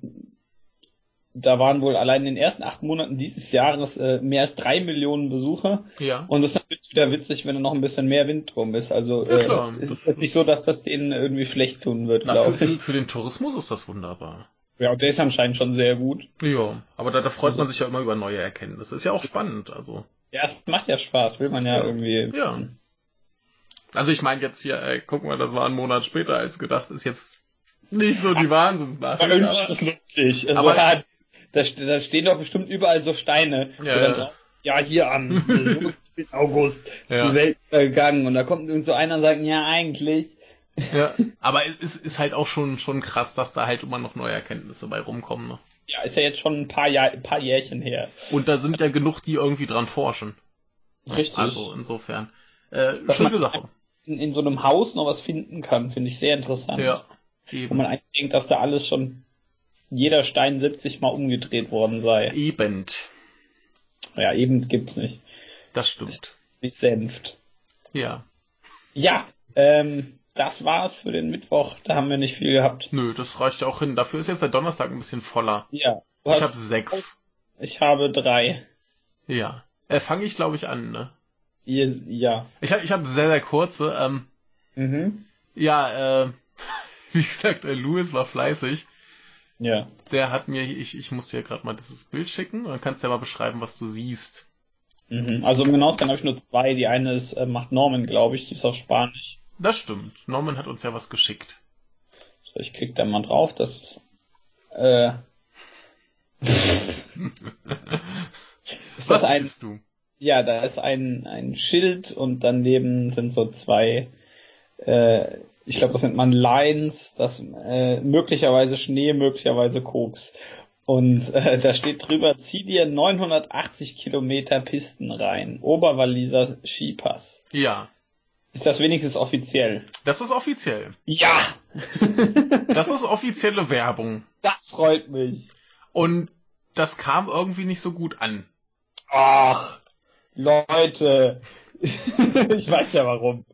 da waren wohl allein in den ersten acht Monaten dieses Jahres äh, mehr als drei Millionen Besucher. Ja. Und das ist natürlich wieder witzig, wenn da noch ein bisschen mehr Wind drum ist. Also ja, klar. Äh, ist es nicht so, dass das denen irgendwie schlecht tun wird, glaube ich. Für, den Tourismus ist das wunderbar. Ja, und der ist anscheinend schon sehr gut. Ja, aber da, da freut man sich ja immer über neue Erkenntnisse. Ist ja auch spannend, also. Ja, es macht ja Spaß, will man ja, ja. irgendwie. Ja. Also ich meine jetzt hier, ey, guck mal, das war ein Monat später als gedacht, ist jetzt nicht so die Wahnsinnsnachricht. Aber irgendwie ist das lustig. Also, aber ja, da, da stehen doch bestimmt überall so Steine. Ja, ja. Drauf, ja hier am [laughs] 15. August ist ja. die Welt vergangen und da kommt irgend so einer und sagt, ja eigentlich. Ja, [laughs] aber es ist halt auch schon, schon krass, dass da halt immer noch neue Erkenntnisse bei rumkommen. Ne? Ja, ist ja jetzt schon ein paar, Jahr, ein paar Jährchen her. Und da sind ja genug, die irgendwie dran forschen. Richtig. Also insofern. Äh, schöne Sache in, in so einem Haus noch was finden kann, finde ich sehr interessant. Ja. Eben. Wo man eigentlich denkt, dass da alles schon jeder Stein 70 mal umgedreht worden sei. Eben. Ja, eben gibt's nicht. Das stimmt. Nicht senft. Ja. Ja, ähm, das war's für den Mittwoch. Da haben wir nicht viel gehabt. Nö, das reicht ja auch hin. Dafür ist jetzt der Donnerstag ein bisschen voller. Ja. Ich habe sechs. Ich habe drei. Ja. Äh, Fange ich, glaube ich, an, ne? Ja. Ich habe ich hab sehr, sehr kurze. Ähm, Mhm. ja, äh, [laughs] [laughs] wie gesagt, äh, Louis war fleißig. Ja. Der hat mir, ich, ich muss dir gerade mal dieses Bild schicken und dann kannst du ja mal beschreiben, was du siehst. Mhm. Also um genau zu sein habe ich nur zwei. Die eine ist, äh, macht Norman, glaube ich, die ist auf Spanisch. Das stimmt. Norman hat uns ja was geschickt. So, ich klicke da mal drauf. Das ist, äh, [laughs] ist was ein, siehst du? ja, da ist ein, ein Schild und daneben sind so zwei, äh, ich glaube, das nennt man Lines, das äh, möglicherweise Schnee, möglicherweise Koks. Und äh, [laughs] da steht drüber, zieh dir 980 Kilometer Pisten rein. Oberwalliser Skipass. Ja, Ist das wenigstens offiziell? das ist offiziell. Ja! [laughs] [laughs] Das ist offizielle Werbung. Das freut mich. Und das kam irgendwie nicht so gut an. Ach, Leute. ich weiß ja warum.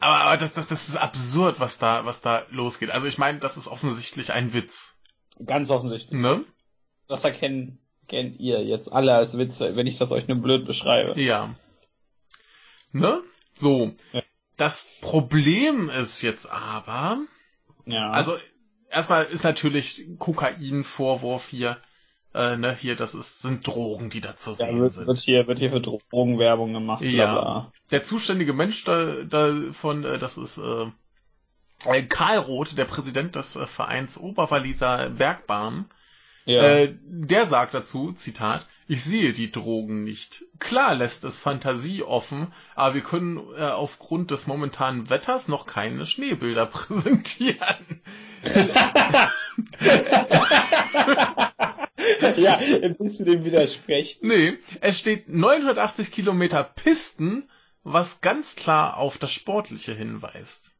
Aber, aber das, das, das ist absurd, was da, was da losgeht. Also ich meine, das ist offensichtlich ein Witz. Ganz offensichtlich. Ne? Das erkennen kennt ihr jetzt alle als Witze, wenn ich das euch nur blöd beschreibe. Ja. Ne? So. Ja. Das Problem ist jetzt aber, Ja. also erstmal ist natürlich Kokain-Vorwurf hier, äh, ne, hier, das ist, sind Drogen, die da zu ja, sehen wird, sind. wird hier wird hier für Drogenwerbung gemacht. Ja. bla bla. Der zuständige Mensch da, davon, äh, das ist äh, äh, Karl Roth, der Präsident des äh, Vereins Oberwalliser Bergbahn, Ja. Äh, der sagt dazu, Zitat, ich sehe die Drogen nicht. Klar lässt es Fantasie offen, aber wir können äh, aufgrund des momentanen Wetters noch keine Schneebilder [laughs] präsentieren. [laughs] [laughs] [laughs] ja, jetzt willst du dem widersprechen. Nee, es steht 980 Kilometer Pisten, was ganz klar auf das Sportliche hinweist.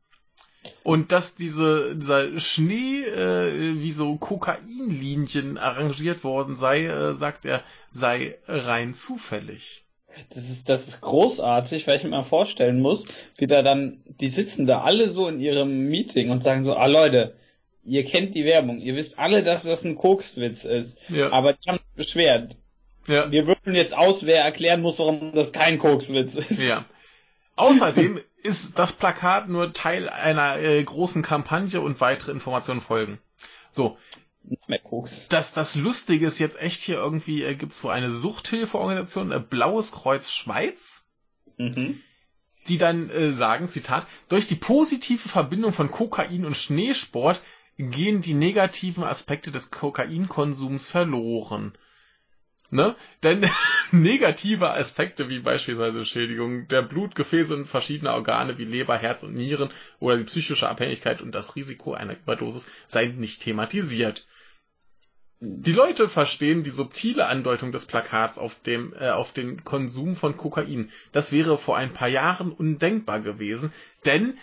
Und dass diese, dieser Schnee äh, wie so Kokainlinien arrangiert worden sei, äh, sagt er, sei rein zufällig. Das ist, das ist großartig, weil ich mir mal vorstellen muss, wie da dann, die sitzen da alle so in ihrem Meeting und sagen so, ah Leute, ihr kennt die Werbung, ihr wisst alle, dass das ein Kokswitz ist, Ja. aber die haben sich beschwert. Ja. Wir würfeln jetzt aus, wer erklären muss, warum das kein Kokswitz ist. Ja. Außerdem ist das Plakat nur Teil einer äh, großen Kampagne und weitere Informationen folgen. So, Nicht mehr Koks. das, das Lustige ist jetzt echt hier irgendwie, äh, gibt's wohl eine Suchthilfeorganisation, äh, Blaues Kreuz Schweiz, Mhm. die dann äh, sagen, Zitat, durch die positive Verbindung von Kokain und Schneesport gehen die negativen Aspekte des Kokainkonsums verloren. Ne? Denn [laughs] negative Aspekte wie beispielsweise Schädigung der Blutgefäße und verschiedener Organe wie Leber, Herz und Nieren oder die psychische Abhängigkeit und das Risiko einer Überdosis seien nicht thematisiert. Die Leute verstehen die subtile Andeutung des Plakats auf dem äh, auf den Konsum von Kokain. Das wäre vor ein paar Jahren undenkbar gewesen, denn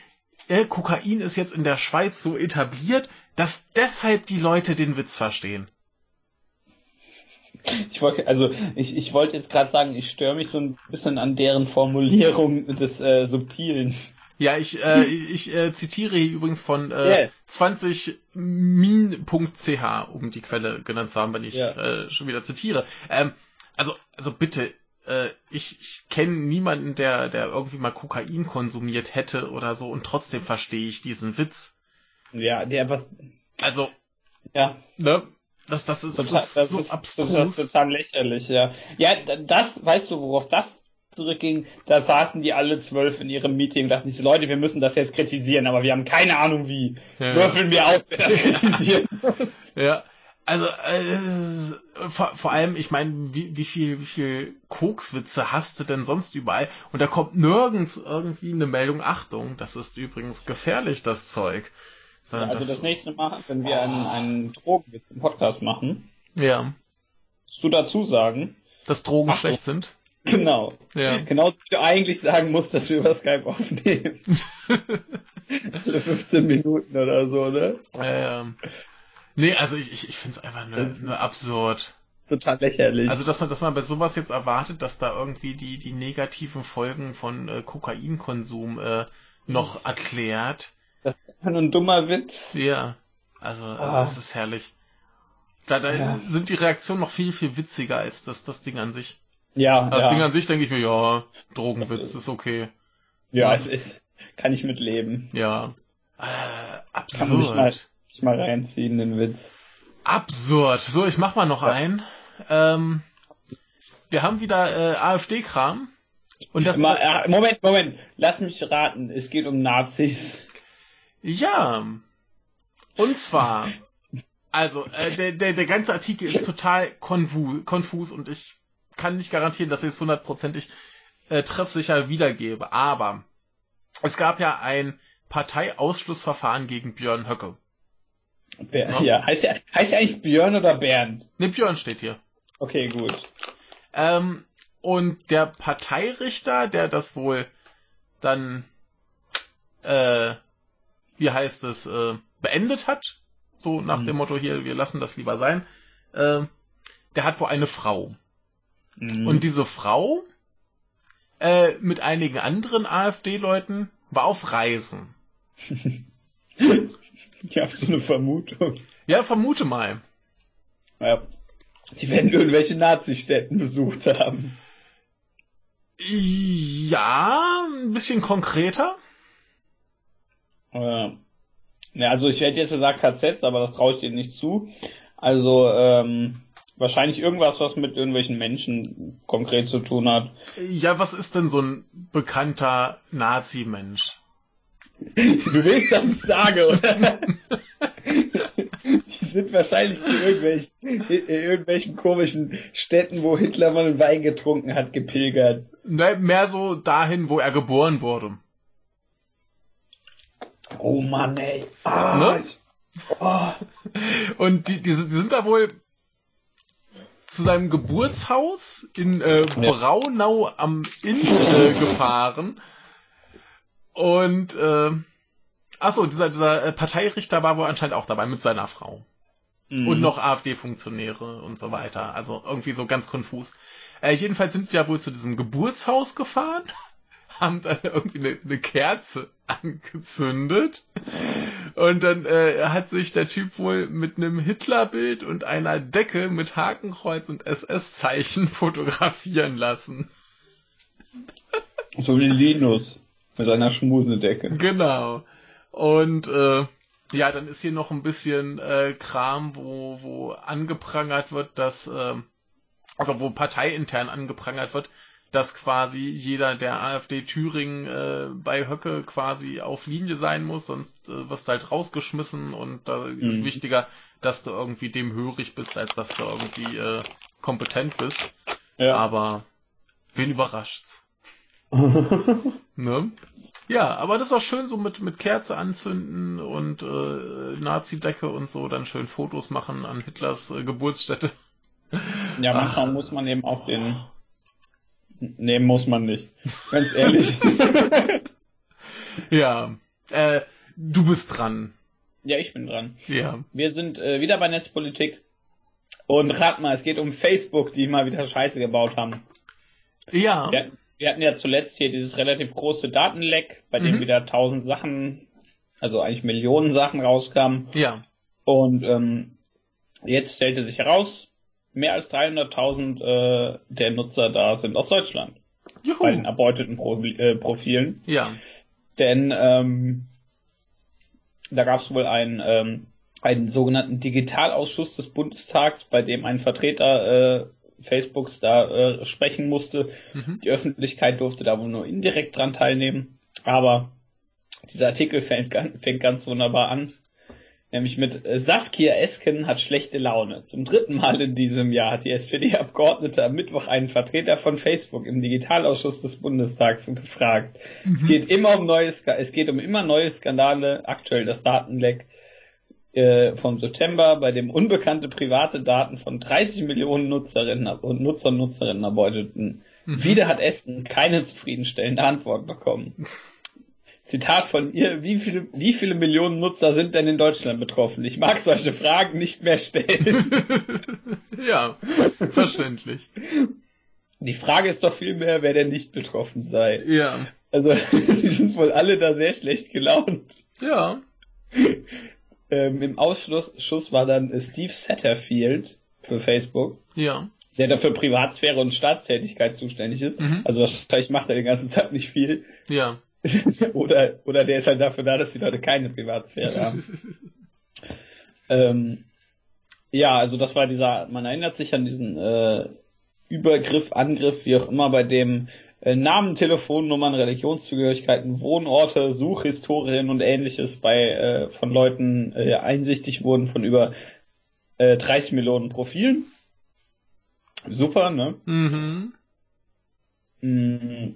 äh, Kokain ist jetzt in der Schweiz so etabliert, dass deshalb die Leute den Witz verstehen. Ich wollte, also ich, ich wollte jetzt gerade sagen, ich störe mich so ein bisschen an deren Formulierung des äh, Subtilen. Ja, ich, äh, ich äh, zitiere hier übrigens von äh, Yeah. 20min.ch, um die Quelle genannt zu haben, wenn ich Ja. äh, schon wieder zitiere. Ähm, also, also bitte, äh, ich, ich kenne niemanden, der, der irgendwie mal Kokain konsumiert hätte oder so und trotzdem verstehe ich diesen Witz. Ja, der was, Also, ja, ne? Das, das ist, das total, ist das so ist abstrus. total, total lächerlich, ja. Ja, das, weißt du, worauf das zurückging? Da saßen die alle zwölf in ihrem Meeting und dachten sich, Leute, wir müssen das jetzt kritisieren, aber wir haben keine Ahnung wie. Ja. Würfeln wir aus, wer das kritisiert. [laughs] Ja, also äh, vor, vor allem, ich meine, wie, wie viel wie viel Kokswitze hast du denn sonst überall? Und da kommt nirgends irgendwie eine Meldung, Achtung, das ist übrigens gefährlich, das Zeug. Sondern also das das, nächste Mal, wenn wir einen, einen Drogenwitz im Podcast machen, ja, musst du dazu sagen, dass Drogen Achtung. schlecht sind. genau, Ja. genau, wie du eigentlich sagen musst, dass wir über Skype aufnehmen. [laughs] Alle 15 Minuten oder so, ne? Ähm, nee, also ich, ich, ich finde es einfach nur, nur absurd. total lächerlich. Also, dass man, dass man bei sowas jetzt erwartet, dass da irgendwie die, die negativen Folgen von äh, Kokainkonsum äh, noch erklärt. Das ist einfach nur ein dummer Witz. Ja. Also, ah. das ist herrlich. Da, da ja. sind die Reaktionen noch viel, viel witziger als das, das Ding an sich. Ja. Das ja. Ding an sich denke ich mir, ja, Drogenwitz ist okay. Ja, ja, es ist, kann ich mitleben. Ja. Äh, absurd. Kann man sich mal, sich mal reinziehen, den Witz. Absurd. So, ich mach mal noch ja. einen. Ähm, wir haben wieder äh, AfD-Kram. Und das Moment, Moment, lass mich raten. Es geht um Nazis. Ja. Und zwar, also, äh, der, der, der ganze Artikel ist total konfus, konfus und ich kann nicht garantieren, dass ich es hundertprozentig äh, treffsicher wiedergebe. Aber es gab ja ein Parteiausschlussverfahren gegen Björn Höcke. Ber ja. ja, heißt er heißt er eigentlich Björn oder Bernd? Ne, Björn steht hier. Okay, gut. Ähm, und der Parteirichter, der das wohl dann, äh, wie heißt es, äh, beendet hat, so nach mhm. dem Motto hier, wir lassen das lieber sein, äh, der hat wohl eine Frau. Mhm. Und diese Frau, äh, mit einigen anderen AfD-Leuten, war auf Reisen. [laughs] Ich habe so eine Vermutung. Ja, vermute mal. Ja. Sie werden irgendwelche Nazi-Städten besucht haben. Ja, ein bisschen konkreter. Ja, ja also ich hätte jetzt gesagt KZs, aber das traue ich dir nicht zu. Also ähm, wahrscheinlich irgendwas, was mit irgendwelchen Menschen konkret zu tun hat. Ja, was ist denn so ein bekannter Nazi-Mensch? [laughs] Du willst, dass ich sage, oder? [laughs] Die sind wahrscheinlich in irgendwelchen, in irgendwelchen komischen Städten, wo Hitler mal einen Wein getrunken hat, gepilgert. Ne, mehr so dahin, wo er geboren wurde. Oh Mann, ey. Ah, ne? oh. Und die, die, die sind da wohl zu seinem Geburtshaus in äh, Braunau am Inn äh, gefahren und äh, achso, dieser, dieser äh, Parteirichter war wohl anscheinend auch dabei mit seiner Frau. Mhm. Und noch AfD-Funktionäre und so weiter. Also irgendwie so ganz konfus. Äh, jedenfalls sind wir ja wohl zu diesem Geburtshaus gefahren, [laughs] haben dann irgendwie eine, eine Kerze angezündet. Und dann äh, hat sich der Typ wohl mit einem Hitlerbild und einer Decke mit Hakenkreuz und SS-Zeichen [laughs] fotografieren lassen. So wie Linus. Mit seiner Schmusedecke. Genau. Und äh, ja, dann ist hier noch ein bisschen äh, Kram, wo, wo angeprangert wird, dass, äh, also wo parteiintern angeprangert wird, dass quasi jeder der AfD Thüringen äh, bei Höcke quasi auf Linie sein muss, sonst äh, wirst du halt rausgeschmissen und da mhm. ist wichtiger, dass du irgendwie dem hörig bist, als dass du irgendwie äh, kompetent bist. Ja. Aber wen überrascht's? [laughs] ne? Ja, aber das ist auch schön so mit, mit Kerze anzünden und äh, Nazi-Decke und so, dann schön Fotos machen an Hitlers äh, Geburtsstätte. Ja, manchmal Ach. muss man eben auch den. Nee, muss man nicht. Ganz ehrlich. [laughs] ja. Äh, du bist dran. Ja, ich bin dran. Ja. Wir sind äh, wieder bei Netzpolitik. Und rat mal, es geht um Facebook, die mal wieder Scheiße gebaut haben. Ja. ja wir hatten ja zuletzt hier dieses relativ große Datenleck, bei dem mhm. wieder tausend Sachen, also eigentlich Millionen Sachen rauskamen. Ja. Und ähm, jetzt stellte sich heraus, mehr als 300.000 äh, der Nutzer da sind aus Deutschland. Juhu. Bei den erbeuteten Pro äh, Profilen. Ja. Denn ähm, da gab es wohl einen, ähm, einen sogenannten Digitalausschuss des Bundestags, bei dem ein Vertreter äh, Facebooks da äh, sprechen musste. Mhm. Die Öffentlichkeit durfte da wohl nur indirekt dran teilnehmen. Aber dieser Artikel fängt, fängt ganz wunderbar an. Nämlich mit äh, Saskia Esken hat schlechte Laune. Zum dritten Mal in diesem Jahr hat die SPD-Abgeordnete am Mittwoch einen Vertreter von Facebook im Digitalausschuss des Bundestags befragt. Mhm. Es geht immer um neue, es geht um immer neue Skandale, aktuell das Datenleck äh, vom September, bei dem unbekannte private Daten von 30 Millionen Nutzerinnen und Nutzer und Nutzerinnen erbeuteten. Mhm. Wieder hat Esten keine zufriedenstellende Antwort bekommen. [laughs] Zitat von ihr, wie viele, wie viele Millionen Nutzer sind denn in Deutschland betroffen? Ich mag solche Fragen nicht mehr stellen. [laughs] ja, verständlich. Die Frage ist doch vielmehr, wer denn nicht betroffen sei. Ja. Also, [laughs] die sind wohl alle da sehr schlecht gelaunt. Ja. Ähm, Im Ausschuss war dann Steve Satterfield für Facebook. Ja. Der dafür Privatsphäre und Staatstätigkeit zuständig ist. Mhm. Also wahrscheinlich macht er die ganze Zeit nicht viel. Ja. [laughs] oder, oder der ist halt dafür da, dass die Leute keine Privatsphäre haben. [laughs] ähm, ja, also das war dieser, man erinnert sich an diesen äh, Übergriff, Angriff, wie auch immer, bei dem äh, Namen, Telefonnummern, Religionszugehörigkeiten, Wohnorte, Suchhistorien und ähnliches bei äh, von Leuten äh, einsichtig wurden von über äh, 30 Millionen Profilen. Super, ne? Mhm. Mm,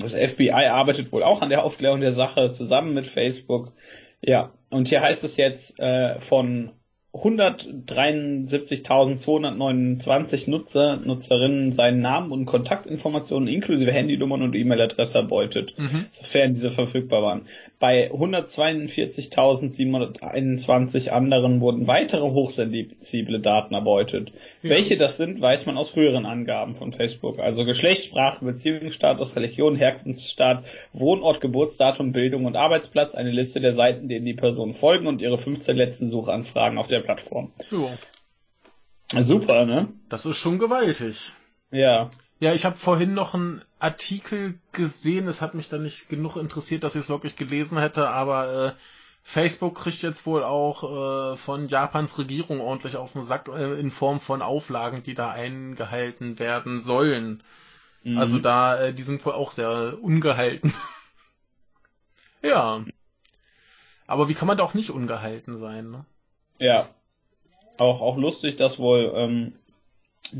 Das FBI arbeitet wohl auch an der Aufklärung der Sache zusammen mit Facebook. Ja, und hier heißt es jetzt äh, von 173.229 Nutzer, Nutzerinnen seinen Namen und Kontaktinformationen inklusive Handynummern und E-Mail-Adresse erbeutet, Mhm. sofern diese verfügbar waren. Bei 142.721 anderen wurden weitere hochsensible Daten erbeutet. Ja. Welche das sind, weiß man aus früheren Angaben von Facebook. Also Geschlecht, Sprache, Beziehungsstatus, Religion, Herkunftsstaat, Wohnort, Geburtsdatum, Bildung und Arbeitsplatz, eine Liste der Seiten, denen die Personen folgen und ihre 15 letzten Suchanfragen auf der Plattform. Jo. Super, ne? Das ist schon gewaltig. Ja. Ja, ich habe vorhin noch einen Artikel gesehen, es hat mich dann nicht genug interessiert, dass ich es wirklich gelesen hätte, aber äh, Facebook kriegt jetzt wohl auch äh, von Japans Regierung ordentlich auf den Sack äh, in Form von Auflagen, die da eingehalten werden sollen. Mhm. Also da, äh, die sind wohl auch sehr ungehalten. [laughs] ja. Aber wie kann man da auch nicht ungehalten sein, ne? Ja. Auch, auch lustig, dass wohl ähm,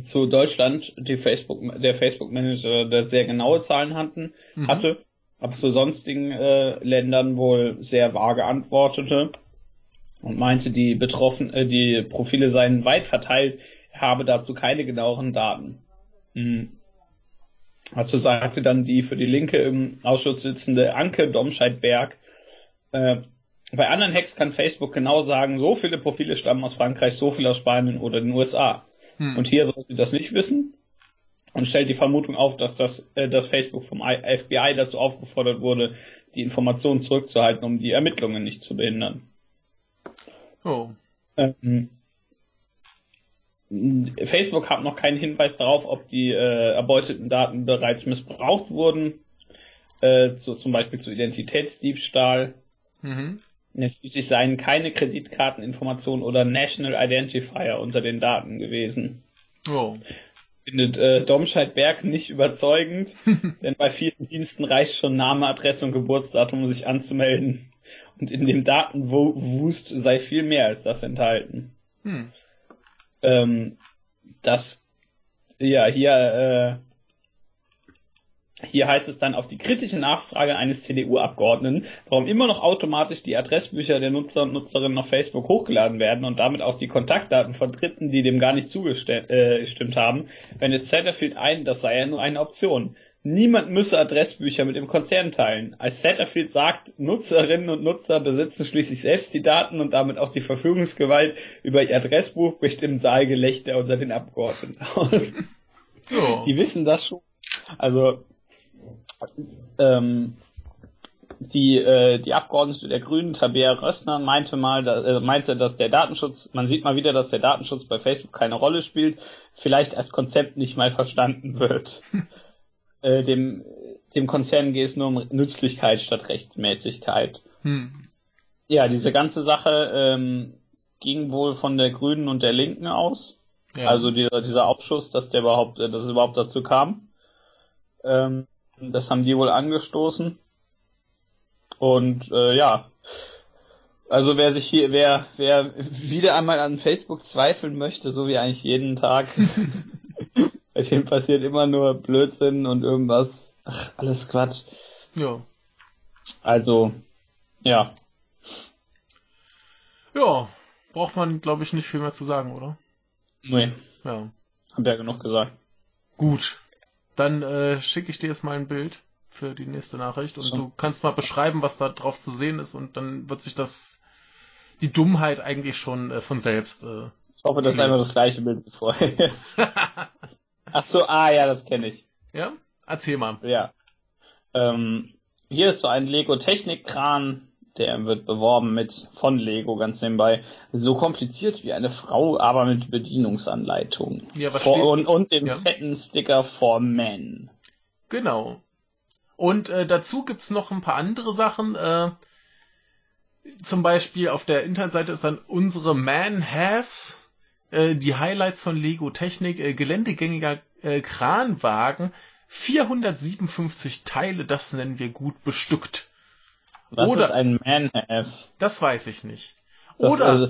zu Deutschland die Facebook, der Facebook-Manager der sehr genaue Zahlen hatten, Mhm. hatte, aber zu sonstigen äh, Ländern wohl sehr vage antwortete und meinte, die betroffen, äh, die Profile seien weit verteilt, er habe dazu keine genaueren Daten. Mhm. Dazu sagte dann die für die Linke im Ausschuss sitzende Anke Domscheit-Berg, äh, bei anderen Hacks kann Facebook genau sagen, so viele Profile stammen aus Frankreich, so viele aus Spanien oder den USA. Hm. Und hier soll sie das nicht wissen und stellt die Vermutung auf, dass das, äh, dass Facebook vom FBI dazu aufgefordert wurde, die Informationen zurückzuhalten, um die Ermittlungen nicht zu behindern. Oh. Ähm, Facebook hat noch keinen Hinweis darauf, ob die äh, erbeuteten Daten bereits missbraucht wurden, äh, zu, zum Beispiel zu Identitätsdiebstahl. Mhm. Schließlich seien keine Kreditkarteninformationen oder National Identifier unter den Daten gewesen. Oh. Findet äh, Domscheit-Berg nicht überzeugend, [laughs] denn bei vielen Diensten reicht schon Name, Adresse und Geburtsdatum, um sich anzumelden. Und in dem Datenwust sei viel mehr als das enthalten. Hm. Ähm, das, ja, hier, äh, hier heißt es dann auf die kritische Nachfrage eines CDU-Abgeordneten, warum immer noch automatisch die Adressbücher der Nutzer und Nutzerinnen auf Facebook hochgeladen werden und damit auch die Kontaktdaten von Dritten, die dem gar nicht zugestimmt äh, haben, wendet Satterfield ein, das sei ja nur eine Option. Niemand müsse Adressbücher mit dem Konzern teilen. Als Satterfield sagt, Nutzerinnen und Nutzer besitzen schließlich selbst die Daten und damit auch die Verfügungsgewalt über ihr Adressbuch, bricht im Saal Gelächter unter den Abgeordneten aus. [laughs] Ja. Die wissen das schon. Also ähm, die, äh, die Abgeordnete der Grünen, Tabea Rössner, meinte mal, da, äh, meinte, dass der Datenschutz, man sieht mal wieder, dass der Datenschutz bei Facebook keine Rolle spielt, vielleicht als Konzept nicht mal verstanden wird. [laughs] äh, dem, dem Konzern geht es nur um Nützlichkeit statt Rechtmäßigkeit. Hm. Ja, diese ganze Sache ähm, ging wohl von der Grünen und der Linken aus. Ja. Also dieser, dieser Aufschuss, dass der überhaupt, dass es überhaupt dazu kam. Ähm, das haben die wohl angestoßen. Und äh, ja, also wer sich hier, wer, wer wieder einmal an Facebook zweifeln möchte, so wie eigentlich jeden Tag, [laughs] bei dem passiert immer nur Blödsinn und irgendwas, ach, alles Quatsch. ja. Also, ja, Ja. Braucht man, glaube ich, nicht viel mehr zu sagen, oder? nee, Ja. hab ja genug gesagt. Gut. Dann äh, schicke ich dir jetzt mal ein Bild für die nächste Nachricht und so. du kannst mal beschreiben, was da drauf zu sehen ist und dann wird sich das die Dummheit eigentlich schon äh, von selbst. Äh, ich hoffe, das ist einfach das gleiche Bild wie vorher. [laughs] Ach so, ah ja, das kenne ich. Ja? Erzähl mal. Ja. Ähm, hier ist so ein Lego Technikkran, der wird beworben mit von Lego ganz nebenbei. So kompliziert wie eine Frau, aber mit Bedienungsanleitung. Ja, was steht? Und, und dem Ja. fetten Sticker for Men. Genau. Und äh, dazu gibt's noch ein paar andere Sachen. Äh, zum Beispiel auf der Internetseite ist dann unsere Man-Haves, äh, die Highlights von Lego Technik, äh, geländegängiger äh, Kranwagen, 457 Teile, das nennen wir gut bestückt. Was Oder- ist ein Man-Have? Das weiß ich nicht. Das- Oder, also,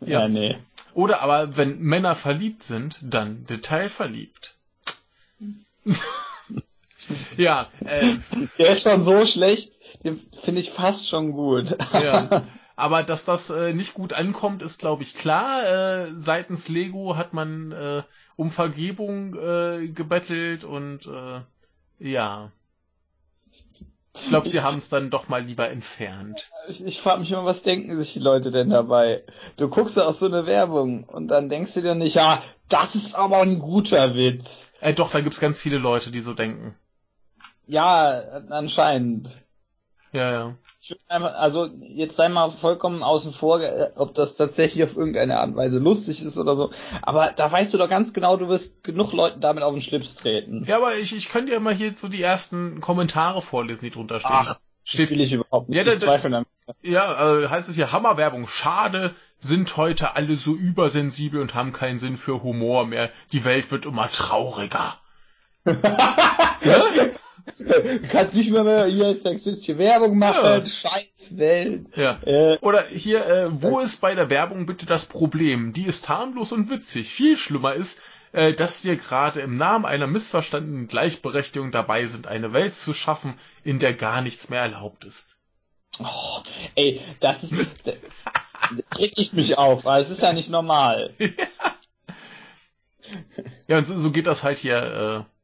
Ja. ja, nee. oder aber wenn Männer verliebt sind, dann detailverliebt. [laughs] ja, äh, Der ist schon so schlecht, den finde ich fast schon gut. Ja. [laughs] Aber dass das äh, nicht gut ankommt, ist, glaube ich, klar. Äh, seitens Lego hat man äh, um Vergebung äh, gebettelt und äh, ja. Ich glaube, sie haben es dann doch mal lieber entfernt. Ich, ich frage mich immer, was denken sich die Leute denn dabei? Du guckst ja auch so eine Werbung und dann denkst du dir nicht, ja, das ist aber ein guter Witz. Äh, doch, da gibt's ganz viele Leute, die so denken. Ja, anscheinend. Ja, ja. Ich würd einfach, also jetzt sei mal vollkommen außen vor, äh, ob das tatsächlich auf irgendeine Art und Weise lustig ist oder so. Aber da weißt du doch ganz genau, du wirst genug Leuten damit auf den Schlips treten. Ja, aber ich, ich könnte ja mal hier so die ersten Kommentare vorlesen, die drunter stehen. Ach, steht will ich überhaupt nicht. Ja, da- ich zweifle damit. Ja, äh, heißt es hier Hammerwerbung. Schade, sind heute alle so übersensibel und haben keinen Sinn für Humor mehr. Die Welt wird immer trauriger. [laughs] ja? Du [laughs] kannst nicht mehr, mehr hier sexistische Werbung machen, Ja. scheiß Welt. ja. Äh, Oder hier, äh, wo ist bei der Werbung bitte das Problem? Die ist harmlos und witzig. Viel schlimmer ist, äh, dass wir gerade im Namen einer missverstandenen Gleichberechtigung dabei sind, eine Welt zu schaffen, in der gar nichts mehr erlaubt ist. oh, ey, das ist, [laughs] das, das regt ich mich auf, weil es ist ja nicht normal. [laughs] Ja, und so, so geht das halt hier äh,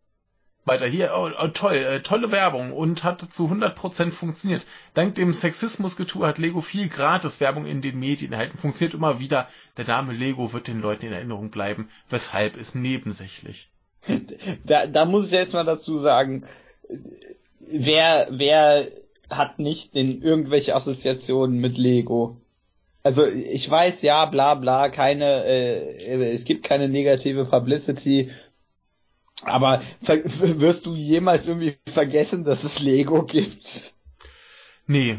weiter. Hier, oh, oh, toll, äh, tolle Werbung und hat zu 100% funktioniert. Dank dem Sexismusgetue hat Lego viel Gratis-Werbung in den Medien erhalten. Funktioniert immer wieder. Der Name Lego wird den Leuten in Erinnerung bleiben. Weshalb ist nebensächlich. [laughs] Da, da muss ich jetzt mal dazu sagen, wer, wer hat nicht denn irgendwelche Assoziationen mit Lego? Also ich weiß, ja, bla bla, keine, äh, es gibt keine negative Publicity, aber wirst du jemals irgendwie vergessen, dass es Lego gibt? Nee.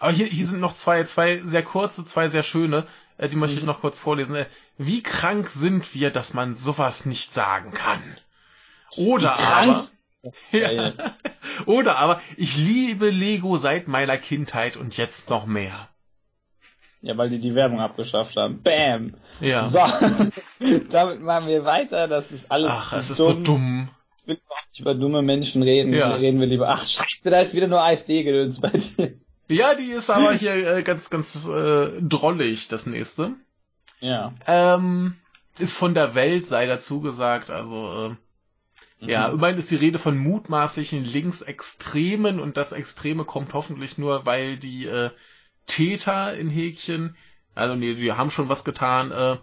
Aber hier, hier sind noch zwei, zwei sehr kurze, zwei sehr schöne. Äh, die möchte ich noch kurz vorlesen. Äh, wie krank sind wir, dass man sowas nicht sagen kann? Oder aber... [laughs] Ja. Oder aber, ich liebe Lego seit meiner Kindheit und jetzt noch mehr. Ja, weil die die Werbung abgeschafft haben. Bam! Ja. So, [laughs] damit machen wir weiter. Das ist alles Ach, es ist so dumm. Ich will überhaupt nicht über dumme Menschen reden. Ja. Reden wir lieber. Ach, scheiße, da ist wieder nur AfD-Gedöns bei dir. Ja, die ist aber hier äh, ganz, ganz äh, drollig, das nächste. Ja. Ähm, ist von der Welt, sei dazu gesagt. Also, äh, ja, Mhm. immerhin ist die Rede von mutmaßlichen Linksextremen und das Extreme kommt hoffentlich nur, weil die äh, Täter in Häkchen, also nee, die haben schon was getan, äh,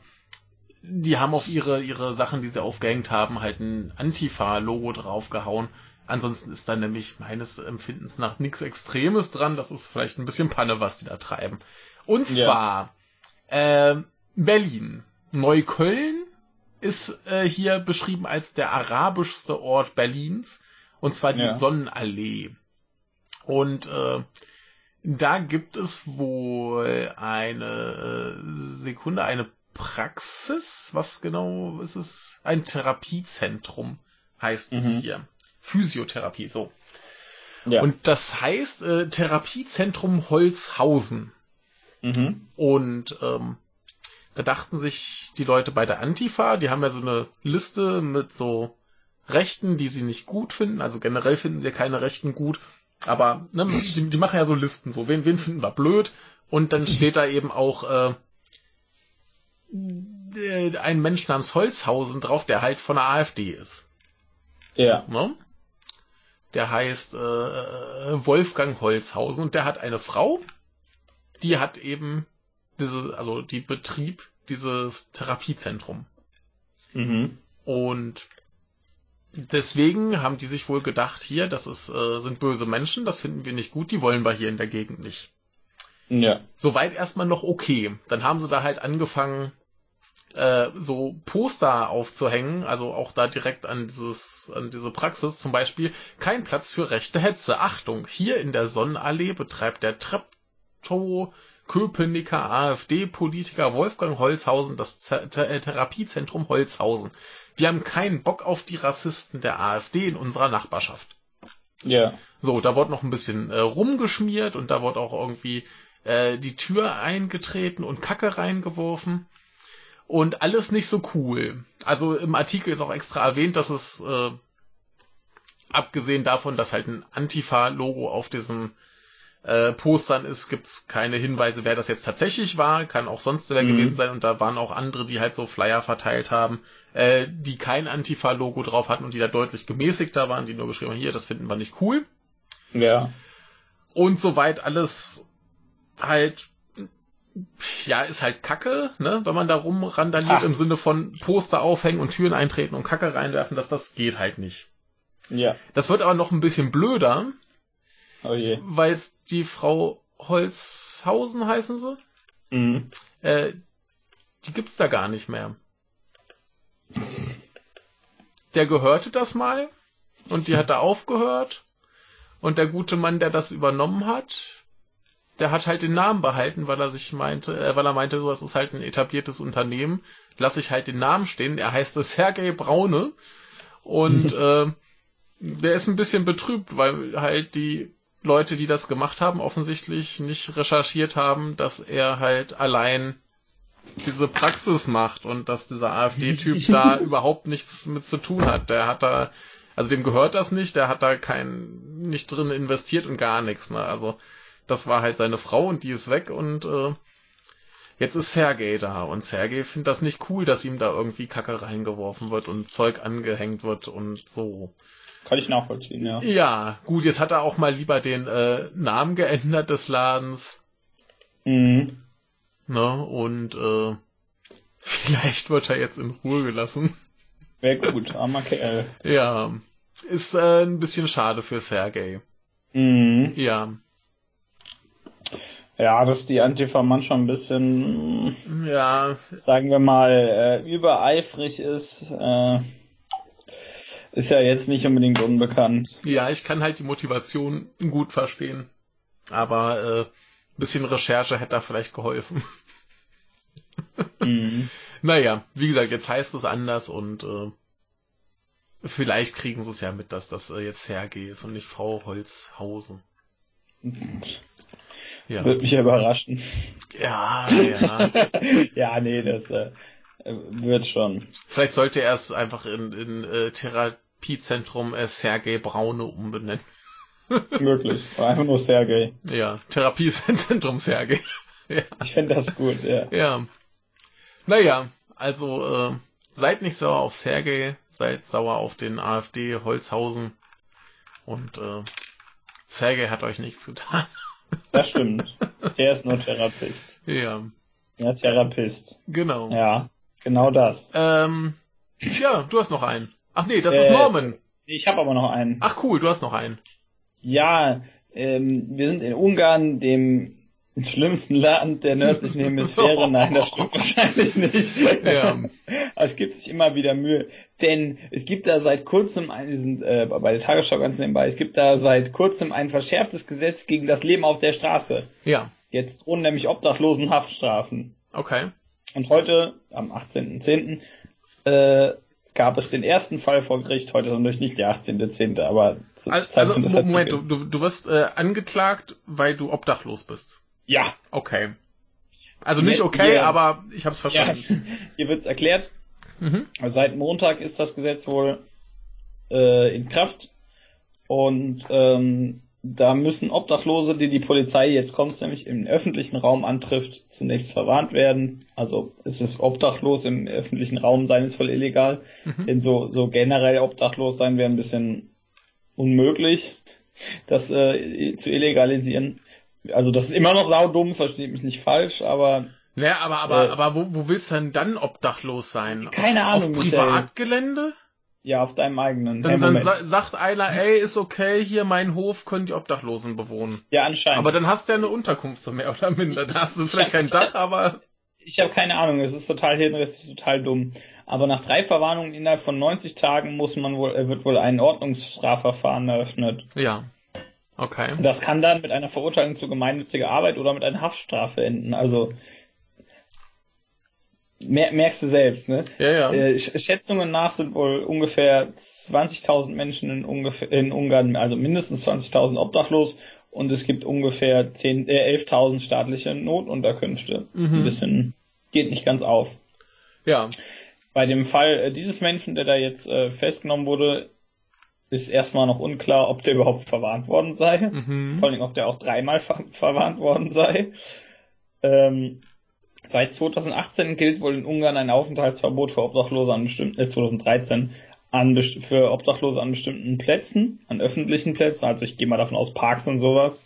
die haben auf ihre, ihre Sachen, die sie aufgehängt haben, halt ein Antifa-Logo draufgehauen. Ansonsten ist da nämlich meines Empfindens nach nichts Extremes dran. Das ist vielleicht ein bisschen Panne, was die da treiben. Und Ja. zwar äh, Berlin. Neukölln ist äh, hier beschrieben als der arabischste Ort Berlins. Und zwar die Ja. Sonnenallee. Und äh, da gibt es wohl eine äh, Sekunde, eine Praxis. Was genau ist es? Ein Therapiezentrum heißt es Mhm. hier. Physiotherapie, so. Ja. Und das heißt äh, Therapiezentrum Holzhausen. mhm. Und ähm, da dachten sich die Leute bei der Antifa, die haben ja so eine Liste mit so Rechten, die sie nicht gut finden. Also generell finden sie ja keine Rechten gut. Aber ne, die, die machen ja so Listen, so wen, wen finden wir blöd. Und dann steht da eben auch äh, äh, ein Mensch namens Holzhausen drauf, der halt von der AfD ist. Ja. Ne? der heißt äh, Wolfgang Holzhausen und der hat eine Frau, die hat eben diese, also die Betrieb dieses Therapiezentrum. Mhm. Und deswegen haben die sich wohl gedacht, hier, das ist, äh, sind böse Menschen, das finden wir nicht gut, die wollen wir hier in der Gegend nicht. Ja. Soweit erstmal noch okay. Dann haben sie da halt angefangen, äh, so Poster aufzuhängen, also auch da direkt an dieses, an diese Praxis, zum Beispiel, kein Platz für rechte Hetze. Achtung, hier in der Sonnenallee betreibt der Treptow Köpenicker AfD-Politiker Wolfgang Holzhausen das Z äh, Therapiezentrum Holzhausen. Wir haben keinen Bock auf die Rassisten der AfD in unserer Nachbarschaft. Ja. So, da wurde noch ein bisschen äh, rumgeschmiert und da wurde auch irgendwie äh, die Tür eingetreten und Kacke reingeworfen. Und alles nicht so cool. Also im Artikel ist auch extra erwähnt, dass es äh, abgesehen davon, dass halt ein Antifa-Logo auf diesem äh, Postern ist, gibt's keine Hinweise, wer das jetzt tatsächlich war. Kann auch sonst wer mhm. gewesen sein. Und da waren auch andere, die halt so Flyer verteilt haben, äh, die kein Antifa-Logo drauf hatten und die da deutlich gemäßigter waren, die nur geschrieben haben, hier, das finden wir nicht cool. Ja. Und soweit alles halt ja, ist halt Kacke, ne, wenn man da rumrandaliert Ach. im Sinne von Poster aufhängen und Türen eintreten und Kacke reinwerfen, dass das geht halt nicht. Ja. Das wird aber noch ein bisschen blöder, Oh je. Weil es die Frau Holzhausen heißen sie? Mhm. Äh, die gibt's da gar nicht mehr. Der gehörte das mal und die hat da aufgehört und der gute Mann, der das übernommen hat, der hat halt den Namen behalten, weil er sich meinte, äh, weil er meinte, so, das ist halt ein etabliertes Unternehmen, lass ich halt den Namen stehen. Er heißt Sergei Braune und [laughs] äh, der ist ein bisschen betrübt, weil halt die Leute, die das gemacht haben, offensichtlich nicht recherchiert haben, dass er halt allein diese Praxis macht und dass dieser AfD-Typ da [laughs] überhaupt nichts mit zu tun hat. Der hat da, also dem gehört das nicht, der hat da kein, nicht drin investiert und gar nichts, ne? Also, das war halt seine Frau und die ist weg und äh, jetzt ist Sergei da und Sergei findet das nicht cool, dass ihm da irgendwie Kacke reingeworfen wird und Zeug angehängt wird und so. Kann ich nachvollziehen, ja. Ja, gut, jetzt hat er auch mal lieber den äh, Namen geändert des Ladens. Mhm. Ne, und äh, [laughs] vielleicht wird er jetzt in Ruhe gelassen. Wäre gut, armer Kerl. [laughs] Ja, ist äh, ein bisschen schade für Sergei. Mhm. Ja. Ja, dass die Antifa manchmal ein bisschen, ja, sagen wir mal, äh, übereifrig ist. Äh, ist ja jetzt nicht unbedingt unbekannt. Ja, ich kann halt die Motivation gut verstehen. Aber äh, ein bisschen Recherche hätte da vielleicht geholfen. mhm. [laughs] Naja, wie gesagt, jetzt heißt es anders und äh, vielleicht kriegen sie es ja mit, dass das äh, jetzt Sergei ist und nicht Frau Holzhausen. Ja. Würde mich ja überraschen. Ja, [laughs] ja. ja, nee, das äh, wird schon. Vielleicht sollte er es einfach in, in äh, Thera Therapiezentrum äh, Sergei Braune umbenennen. [laughs] Möglich. Einfach nur Sergei. Ja, Therapiezentrum Sergei. [laughs] ja. Ich finde das gut, ja. Ja. Naja, also äh, seid nicht sauer auf Sergei, seid sauer auf den AfD Holzhausen und äh, Sergei hat euch nichts getan. [laughs] Das stimmt. Der ist nur Therapist. Ja. Ja, Therapist. Genau. Ja, genau das. Ähm, ja, du hast noch einen. Ach nee, das äh, ist Norman. Ich habe aber noch einen. Ach cool, du hast noch einen. Ja, ähm, wir sind in Ungarn, dem schlimmsten Land der nördlichen Hemisphäre. Nein, das stimmt [laughs] wahrscheinlich nicht. Ja. [laughs] Aber es gibt sich immer wieder Mühe. Denn es gibt da seit kurzem, wir sind äh, bei der Tagesschau ganz nebenbei, es gibt da seit kurzem ein verschärftes Gesetz gegen das Leben auf der Straße. Ja. Jetzt drohen nämlich Obdachlosen Haftstrafen. Okay. Und heute, am 18.10., äh, gab es den ersten Fall vor Gericht, heute ist natürlich nicht der 18.10., aber zu Also, Moment, du, du, du wirst äh, angeklagt, weil du obdachlos bist. Ja. Okay. Also nicht okay, hier, aber ich hab's verstanden. Ja, [laughs] hier wird's erklärt. Mhm. Seit Montag ist das Gesetz wohl äh, in Kraft und ähm, da müssen Obdachlose, die die Polizei jetzt kommt, nämlich im öffentlichen Raum antrifft, zunächst verwarnt werden. Also es ist obdachlos im öffentlichen Raum sein ist voll illegal. Mhm. Denn so, so generell obdachlos sein wäre ein bisschen unmöglich, das äh, zu illegalisieren. Also das ist immer noch saudumm, versteht mich nicht falsch, aber naja, aber, aber, äh, aber wo, wo willst du denn dann obdachlos sein? Keine Ahnung. Auf Privatgelände? Ja, auf deinem eigenen. Dann, dann sa sagt einer, ey, ist okay, hier mein Hof können die Obdachlosen bewohnen. Ja, anscheinend. Aber dann hast du ja eine Unterkunft so mehr oder minder. Da hast du vielleicht kein Dach, aber. Ich habe keine Ahnung, es ist total hirnrissig, total dumm. Aber nach drei Verwarnungen innerhalb von 90 Tagen muss man wohl, äh, wird wohl ein Ordnungsstrafverfahren eröffnet. Ja. Okay. Das kann dann mit einer Verurteilung zu gemeinnütziger Arbeit oder mit einer Haftstrafe enden. Also Mer merkst du selbst, ne? Ja, ja. Äh, Schätzungen nach sind wohl ungefähr 20.000 Menschen in, ungefähr, in Ungarn, also mindestens 20.000 obdachlos und es gibt ungefähr 10, äh, 11.000 staatliche Notunterkünfte. Das ist ein mhm. bisschen, geht nicht ganz auf. Ja. Bei dem Fall äh, dieses Menschen, der da jetzt äh, festgenommen wurde, ist erstmal noch unklar, ob der überhaupt verwarnt worden sei. Mhm. Vor allem, ob der auch dreimal ver verwarnt worden sei. Ähm, Seit 2018 gilt wohl in Ungarn ein Aufenthaltsverbot für Obdachlose an bestimmten, äh 2013 an, für Obdachlose an bestimmten Plätzen, an öffentlichen Plätzen, also ich gehe mal davon aus Parks und sowas.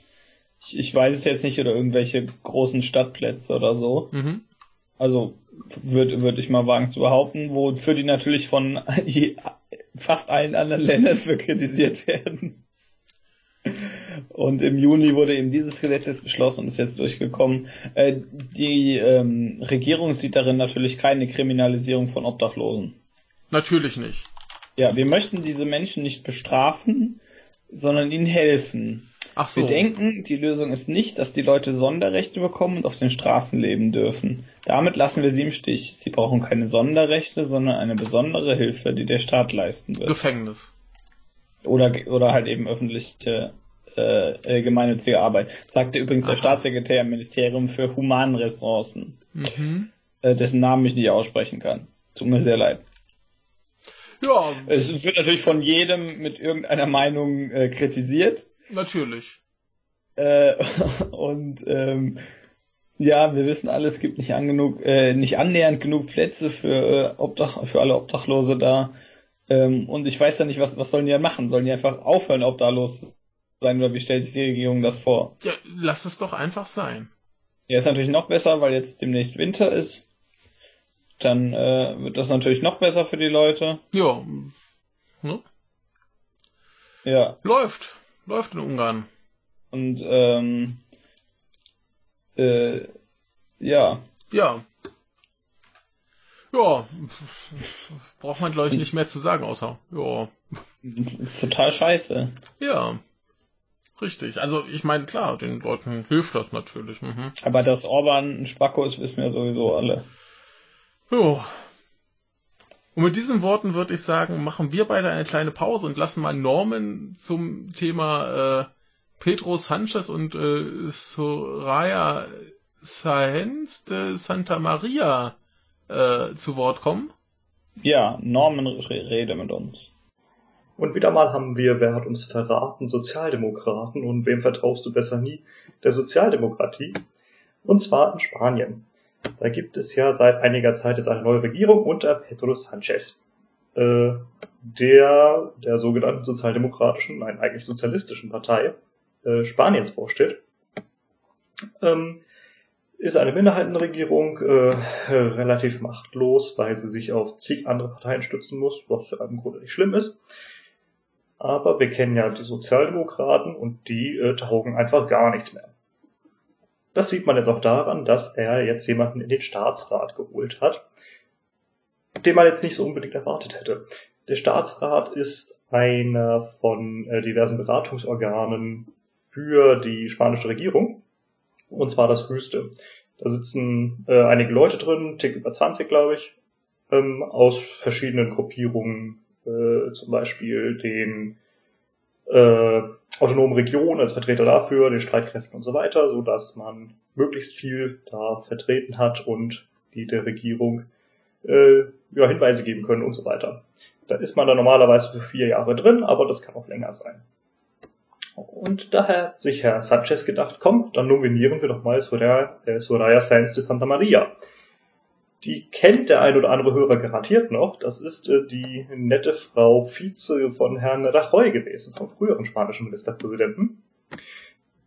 Ich, ich weiß es jetzt nicht oder irgendwelche großen Stadtplätze oder so. Mhm. Also würde würd ich mal wagen zu behaupten, wofür die natürlich von [laughs] fast allen anderen Ländern für [laughs] kritisiert werden. Und im Juni wurde eben dieses Gesetz jetzt beschlossen und ist jetzt durchgekommen. Äh, die ähm, Regierung sieht darin natürlich keine Kriminalisierung von Obdachlosen. Natürlich nicht. Ja, wir möchten diese Menschen nicht bestrafen, sondern ihnen helfen. Ach so. Wir denken, die Lösung ist nicht, dass die Leute Sonderrechte bekommen und auf den Straßen leben dürfen. Damit lassen wir sie im Stich. Sie brauchen keine Sonderrechte, sondern eine besondere Hilfe, die der Staat leisten wird. Gefängnis. Oder, oder halt eben öffentliche äh, gemeinnützige Arbeit. Sagte übrigens Aha. der Staatssekretär im Ministerium für Humanressourcen, mhm. äh, dessen Namen ich nicht aussprechen kann. Tut mir sehr leid. Ja. Es wird natürlich von jedem mit irgendeiner Meinung äh, kritisiert. Natürlich. Äh, [laughs] und ähm, ja, wir wissen alle, es gibt nicht, an genug, äh, nicht annähernd genug Plätze für, äh, Obdach, für alle Obdachlose da. Ähm, und ich weiß ja nicht, was, was sollen die dann machen? Sollen die einfach aufhören, obdachlos sein oder wie stellt sich die Regierung das vor? Ja, lass es doch einfach sein. Ja, ist natürlich noch besser, weil jetzt demnächst Winter ist. Dann äh, wird das natürlich noch besser für die Leute. Ja. Ne? Ja. Läuft. Läuft in Ungarn. Und ähm, äh, ja. Ja. Ja. Braucht man, glaube ich, nicht mehr zu sagen, außer, ja. Das [laughs] ist total scheiße. Ja. Richtig. Also ich meine, klar, den Leuten hilft das natürlich. Mhm. Aber dass Orban ein Spacko ist, wissen ja sowieso alle. Jo. Und mit diesen Worten würde ich sagen, machen wir beide eine kleine Pause und lassen mal Norman zum Thema äh, Pedro Sanchez und äh, Soraya Saenz de Santa Maria äh, zu Wort kommen. Ja, Norman rede mit uns. Und wieder mal haben wir, wer hat uns verraten, Sozialdemokraten und wem vertraust du besser nie? Der Sozialdemokratie. Und zwar in Spanien. Da gibt es ja seit einiger Zeit jetzt eine neue Regierung unter Pedro Sanchez, äh, der der sogenannten sozialdemokratischen, nein, eigentlich sozialistischen Partei äh, Spaniens vorsteht. Ähm, ist eine Minderheitenregierung äh, relativ machtlos, weil sie sich auf zig andere Parteien stützen muss, was für einen Grunde nicht schlimm ist. Aber wir kennen ja die Sozialdemokraten und die äh, taugen einfach gar nichts mehr. Das sieht man jetzt auch daran, dass er jetzt jemanden in den Staatsrat geholt hat, den man jetzt nicht so unbedingt erwartet hätte. Der Staatsrat ist einer von äh, diversen Beratungsorganen für die spanische Regierung. Und zwar das höchste. Da sitzen äh, einige Leute drin, tick über 20 glaube ich, ähm, aus verschiedenen Gruppierungen äh, zum Beispiel den äh, autonomen Regionen als Vertreter dafür, den Streitkräften und so weiter, so dass man möglichst viel da vertreten hat und die der Regierung äh, ja, Hinweise geben können und so weiter. Da ist man dann normalerweise für vier Jahre drin, aber das kann auch länger sein. Und daher hat sich Herr Sanchez gedacht, komm, dann nominieren wir doch mal Soraya, äh, Soraya Sainz de Santa Maria. Die kennt der ein oder andere Hörer garantiert noch. Das ist äh, die nette Frau Vize von Herrn Rajoy gewesen, vom früheren spanischen Ministerpräsidenten.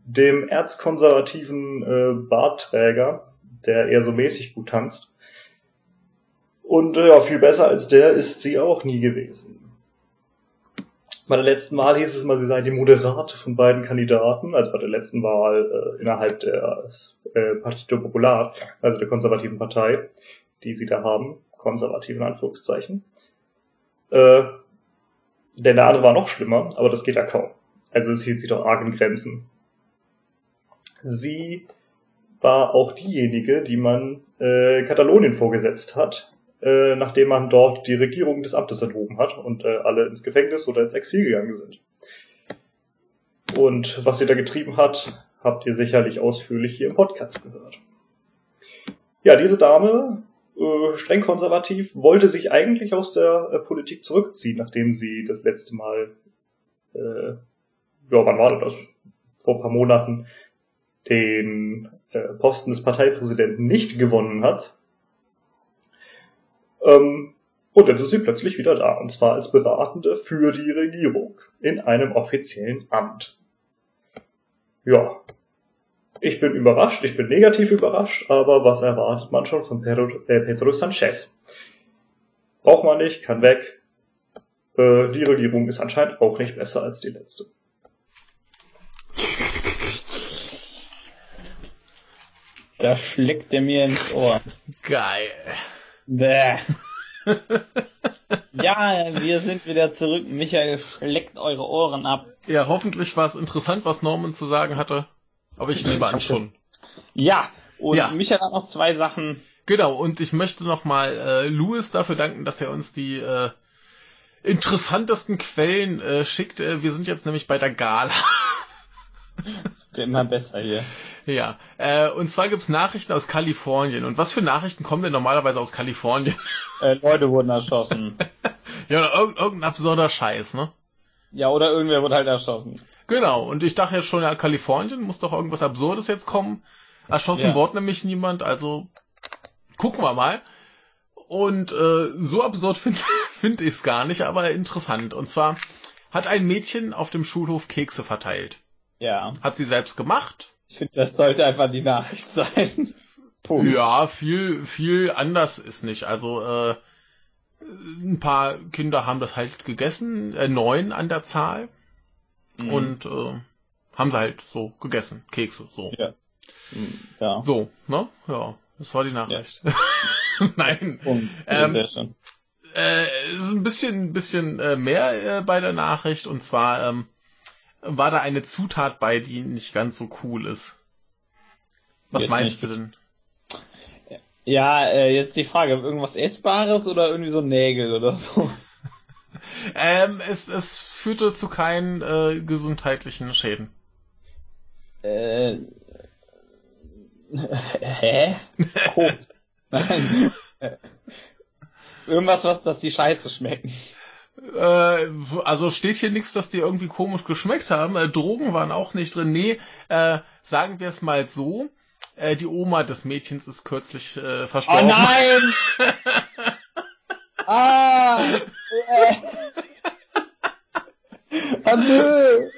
Dem erzkonservativen äh, Bartträger, der eher so mäßig gut tanzt. Und äh, ja, viel besser als der ist sie auch nie gewesen. Bei der letzten Wahl hieß es immer, sie sei die Moderate von beiden Kandidaten, also bei der letzten Wahl äh, innerhalb der äh, Partido Popular, also der konservativen Partei die sie da haben, konservativ in Anführungszeichen. Äh, denn der andere war noch schlimmer, aber das geht ja kaum. Also es hielt sich doch arg in Grenzen. Sie war auch diejenige, die man äh, Katalonien vorgesetzt hat, äh, nachdem man dort die Regierung des Amtes enthoben hat und äh, alle ins Gefängnis oder ins Exil gegangen sind. Und was sie da getrieben hat, habt ihr sicherlich ausführlich hier im Podcast gehört. Ja, diese Dame äh, streng konservativ, wollte sich eigentlich aus der äh, Politik zurückziehen, nachdem sie das letzte Mal, äh, ja, wann war das? Vor ein paar Monaten den äh, Posten des Parteipräsidenten nicht gewonnen hat. Ähm, und jetzt ist sie plötzlich wieder da, und zwar als Beratende für die Regierung in einem offiziellen Amt. Ja, ich bin überrascht, ich bin negativ überrascht, aber was erwartet man schon von Pedro, äh, Pedro Sanchez? Braucht man nicht, kann weg. Äh, die Regierung ist anscheinend auch nicht besser als die letzte. Da schlägt er mir ins Ohr. Geil. Bäh. [laughs] ja, wir sind wieder zurück. Michael schlägt eure Ohren ab. Ja, hoffentlich war es interessant, was Norman zu sagen hatte. Aber ich nehme an schon. Ja, und ja. Michael hat noch zwei Sachen. Genau, und ich möchte nochmal äh, Louis dafür danken, dass er uns die äh, interessantesten Quellen äh, schickt. Äh, wir sind jetzt nämlich bei der Gala. [laughs] Wird immer besser hier. Ja, äh, und zwar gibt's Nachrichten aus Kalifornien. Und was für Nachrichten kommen denn normalerweise aus Kalifornien? Äh, Leute wurden erschossen. [laughs] ja, irg irgendein absurder Scheiß, ne? Ja, oder irgendwer wurde halt erschossen. Genau, und ich dachte jetzt schon, ja, Kalifornien muss doch irgendwas Absurdes jetzt kommen. Erschossen ja. wurde nämlich niemand, also gucken wir mal. Und äh, so absurd finde [laughs] find ich es gar nicht, aber interessant. Und zwar hat ein Mädchen auf dem Schulhof Kekse verteilt. Ja. Hat sie selbst gemacht. Ich finde, das sollte einfach die Nachricht [laughs] sein. Punkt. Ja, viel, viel anders ist nicht. Also, äh, ein paar Kinder haben das halt gegessen, äh, neun an der Zahl. Mhm. Und äh, haben sie halt so gegessen, Kekse, so. Ja. Mhm, ja. So, ne? Ja, das war die Nachricht. Ja. [laughs] Nein. Und, ähm, sehr schön. Äh, es ist ein bisschen, ein bisschen äh, mehr äh, bei der Nachricht und zwar ähm, war da eine Zutat bei, die nicht ganz so cool ist. Was jetzt meinst du denn? Ja, äh, jetzt die Frage, irgendwas Essbares oder irgendwie so Nägel oder so? Ähm, es, es führte zu keinen äh, gesundheitlichen Schäden. Äh, hä? Koks. [laughs] Nein. Irgendwas, was, dass die Scheiße schmecken. Äh, also steht hier nichts, dass die irgendwie komisch geschmeckt haben. Äh, Drogen waren auch nicht drin. Nee, äh, sagen wir es mal so. Äh, die Oma des Mädchens ist kürzlich äh, verstorben. Oh nein! [laughs] ah! Oh nö!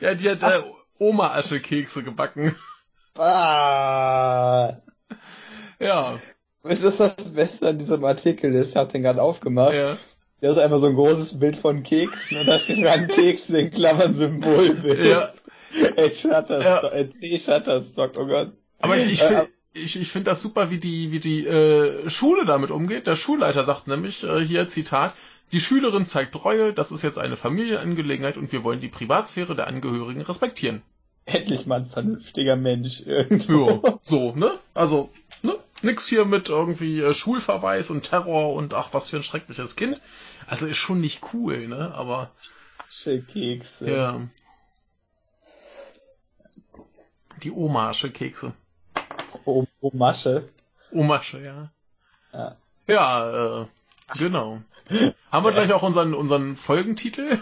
Ja, die hat äh, Oma-Asche-Kekse gebacken. Ah! Ja. Was ist das Beste an diesem Artikel? Ich hab den gerade aufgemacht. Ja. Da ist einfach so ein großes Bild von Keksen und da steht dran [laughs] Kekse in Klammern Symbolbild. Ja. Ey, Shutterstock, ja. C Shutterstock, oh Gott. Aber ich, ich finde äh, ich, ich finde das super, wie die, wie die äh, Schule damit umgeht. Der Schulleiter sagt nämlich äh, hier, Zitat, die Schülerin zeigt Treue, das ist jetzt eine Familienangelegenheit und wir wollen die Privatsphäre der Angehörigen respektieren. Endlich mal ein vernünftiger Mensch irgendwo. Ja, so, ne? Also, ne? Nix hier mit irgendwie äh, Schulverweis und Terror und ach, was für ein schreckliches Kind. Also ist schon nicht cool, ne? Aber. Kekse. Ja. Die Omasche Kekse. O Omasche. Omasche, ja. Ja, ja äh, genau. Haben wir gleich auch unseren, unseren Folgentitel?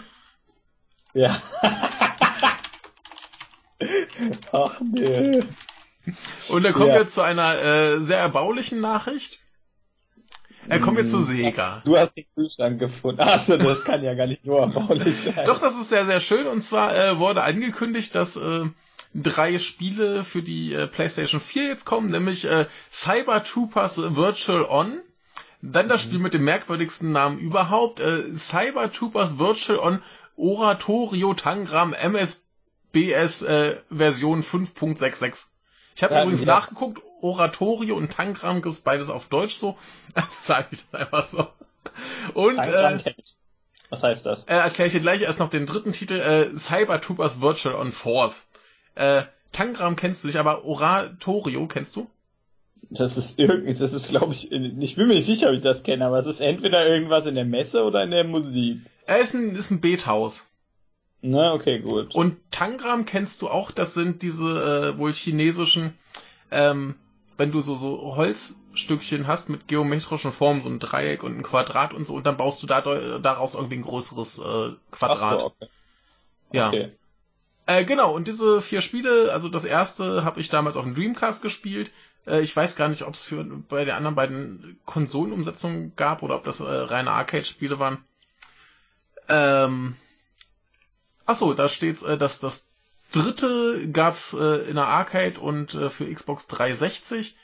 Ja. [laughs] Ach nee. Und dann kommen ja. wir zu einer äh, sehr erbaulichen Nachricht. Er kommt jetzt zu hm. Sega. Du hast den Kühlschrank gefunden. Achso, das kann ja gar nicht so erbaulich sein. Doch, das ist sehr, sehr schön. Und zwar äh, wurde angekündigt, dass äh, drei Spiele für die äh, PlayStation 4 jetzt kommen, nämlich äh, Cyber Troopers Virtual On. Dann das mhm. Spiel mit dem merkwürdigsten Namen überhaupt, äh, Cyber Troopers Virtual On Oratorio Tangram MSBS äh, Version 5.66. Ich habe übrigens nachgeguckt, Oratorio und Tangram gibt's beides auf Deutsch so. [laughs] Also sage ich das einfach so. Und äh, was heißt das? Äh, Erkläre ich dir gleich erst noch den dritten Titel, äh, Cyber Troopers Virtual on Force. Äh, Tangram kennst du nicht, aber Oratorio kennst du? Das ist irgendwie, das ist glaube ich, ich bin mir nicht sicher, ob ich das kenne, aber es ist entweder irgendwas in der Messe oder in der Musik. Er ist ein, ist ein Bethaus. Na, okay, gut. Und Tangram kennst du auch, das sind diese äh, wohl chinesischen, ähm, wenn du so, so Holzstückchen hast mit geometrischen Formen, so ein Dreieck und ein Quadrat und so, und dann baust du da, daraus irgendwie ein größeres äh, Quadrat. So, okay. Ja. Okay. Äh, genau, und diese vier Spiele, also das erste habe ich damals auf dem Dreamcast gespielt. Äh, ich weiß gar nicht, ob es für bei den anderen beiden Konsolenumsetzungen gab oder ob das äh, reine Arcade-Spiele waren. Ähm, achso, da steht, äh, dass das dritte gab's äh, in der Arcade und äh, für Xbox 360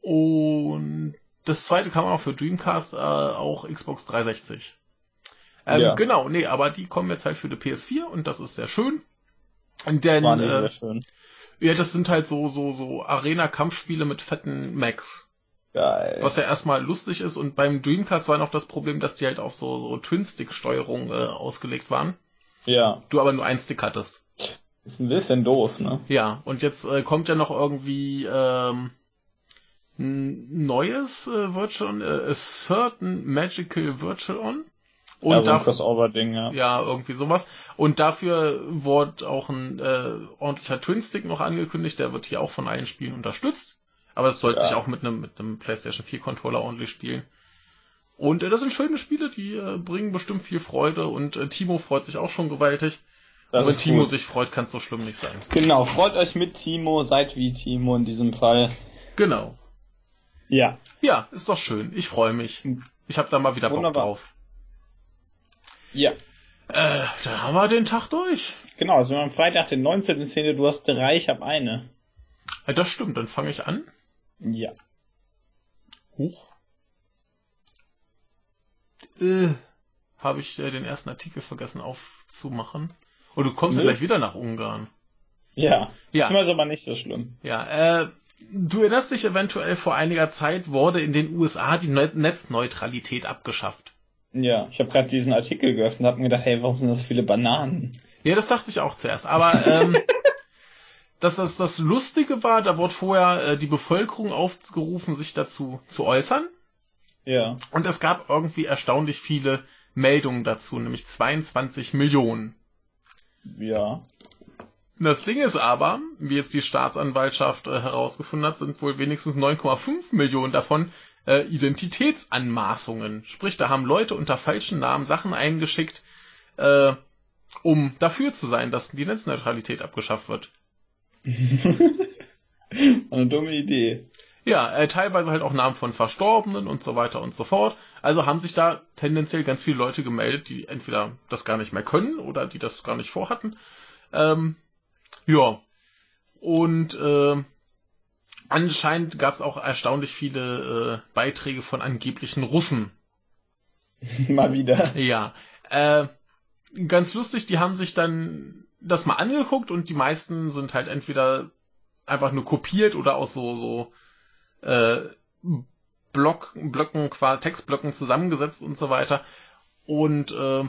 und das zweite kam auch für Dreamcast, äh, auch Xbox 360. Ähm, ja. Genau, nee, aber die kommen jetzt halt für die PS4 und das ist sehr schön. Denn, War nicht äh, sehr schön. Ja, das sind halt so, so, so Arena-Kampfspiele mit fetten Macs. Geil. Was ja erstmal lustig ist und beim Dreamcast war noch das Problem, dass die halt auf so, so Twin-Stick-Steuerung äh, ausgelegt waren. Ja. Du aber nur einen Stick hattest. Ist ein bisschen doof, ne? Ja, und jetzt äh, kommt ja noch irgendwie ähm, ein neues äh, Virtual, äh, a certain magical Virtual On. Und ja, so ein Crossover-Ding, ja. Ja, irgendwie sowas. Und dafür wurde auch ein äh, ordentlicher Twin-Stick noch angekündigt, der wird hier auch von allen Spielen unterstützt. Aber es sollte ja. sich auch mit einem mit einem PlayStation 4 Controller ordentlich spielen. Und äh, das sind schöne Spiele, die äh, bringen bestimmt viel Freude und äh, Timo freut sich auch schon gewaltig. Das und wenn Timo gut. sich freut, kann es so schlimm nicht sein. Genau, freut euch mit Timo, seid wie Timo in diesem Fall. Genau. Ja. Ja, ist doch schön. Ich freue mich. Ich habe da mal wieder Wunderbar. Bock drauf. Ja. Äh, dann haben wir den Tag durch. Genau, also am Freitag, den 19. Szene, du hast drei, ich habe eine. Ja, das stimmt, dann fange ich an. Ja. Huch. Äh, habe ich äh, den ersten Artikel vergessen aufzumachen. Und du kommst ja gleich wieder nach Ungarn. Ja, ja. ist aber nicht so schlimm. Ja, äh, du erinnerst dich eventuell vor einiger Zeit wurde in den USA die Netzneutralität abgeschafft. Ja, ich habe gerade diesen Artikel geöffnet und habe mir gedacht, hey, warum sind das so viele Bananen? Ja, das dachte ich auch zuerst. Aber ähm, [laughs] dass das das Lustige war, da wurde vorher äh, die Bevölkerung aufgerufen, sich dazu zu äußern. Ja. Und es gab irgendwie erstaunlich viele Meldungen dazu, nämlich 22 Millionen. Ja. Das Ding ist aber, wie jetzt die Staatsanwaltschaft äh, herausgefunden hat, sind wohl wenigstens 9,5 Millionen davon äh, Identitätsanmaßungen. Sprich, da haben Leute unter falschen Namen Sachen eingeschickt, äh, um dafür zu sein, dass die Netzneutralität abgeschafft wird. [laughs] Eine dumme Idee. Ja, äh, teilweise halt auch Namen von Verstorbenen und so weiter und so fort. Also haben sich da tendenziell ganz viele Leute gemeldet, die entweder das gar nicht mehr können oder die das gar nicht vorhatten. Ähm, ja. Und äh, anscheinend gab es auch erstaunlich viele äh, Beiträge von angeblichen Russen. [laughs] mal wieder. Ja. Äh, ganz lustig, die haben sich dann das mal angeguckt und die meisten sind halt entweder einfach nur kopiert oder aus so, so äh, Block, Blöcken, Textblöcken zusammengesetzt und so weiter. Und äh,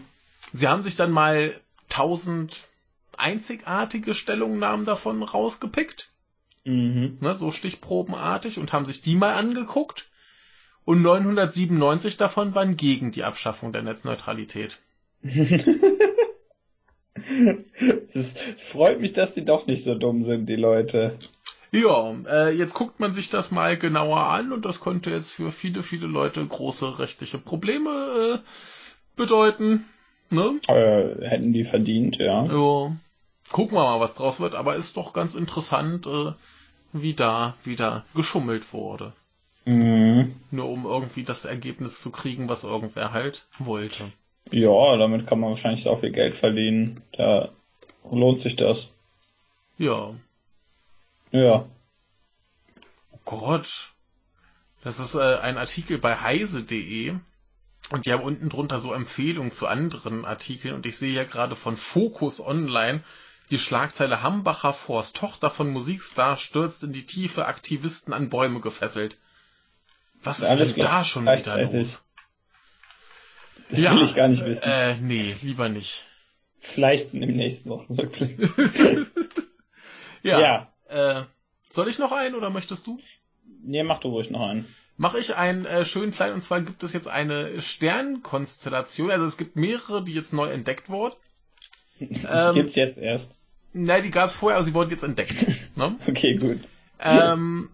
sie haben sich dann mal tausend einzigartige Stellungnahmen davon rausgepickt. Mhm. Ne, so stichprobenartig und haben sich die mal angeguckt. Und 997 davon waren gegen die Abschaffung der Netzneutralität. [laughs] Es freut mich, dass die doch nicht so dumm sind, die Leute. Ja, äh, jetzt guckt man sich das mal genauer an und das könnte jetzt für viele, viele Leute große rechtliche Probleme äh, bedeuten. Ne? Äh, hätten die verdient, ja. Ja. Gucken wir mal, was draus wird, aber ist doch ganz interessant, äh, wie da wieder geschummelt wurde. Mhm. Nur um irgendwie das Ergebnis zu kriegen, was irgendwer halt wollte. Ja, damit kann man wahrscheinlich auch viel Geld verdienen. Da lohnt sich das. Ja. Ja. Oh Gott. Das ist äh, ein Artikel bei heise.de und die haben unten drunter so Empfehlungen zu anderen Artikeln und ich sehe ja gerade von Focus Online die Schlagzeile Hambacher Forst, Tochter von Musikstar, stürzt in die Tiefe, Aktivisten an Bäume gefesselt. Was ist Alles denn da schon wieder los? Das will ich gar nicht wissen. Äh, nee, lieber nicht. Vielleicht in dem nächsten Wochenrückblick. [laughs] Ja. Ja. Äh, soll ich noch einen oder möchtest du? Nee, mach du ruhig noch einen. Mache ich einen äh, schönen kleinen, und zwar gibt es jetzt eine Sternkonstellation, also es gibt mehrere, die jetzt neu entdeckt wurden. [laughs] Ähm, Gibt's jetzt erst. Nein, die gab es vorher, aber sie wurden jetzt entdeckt. [laughs] Ne? Okay, gut. ähm,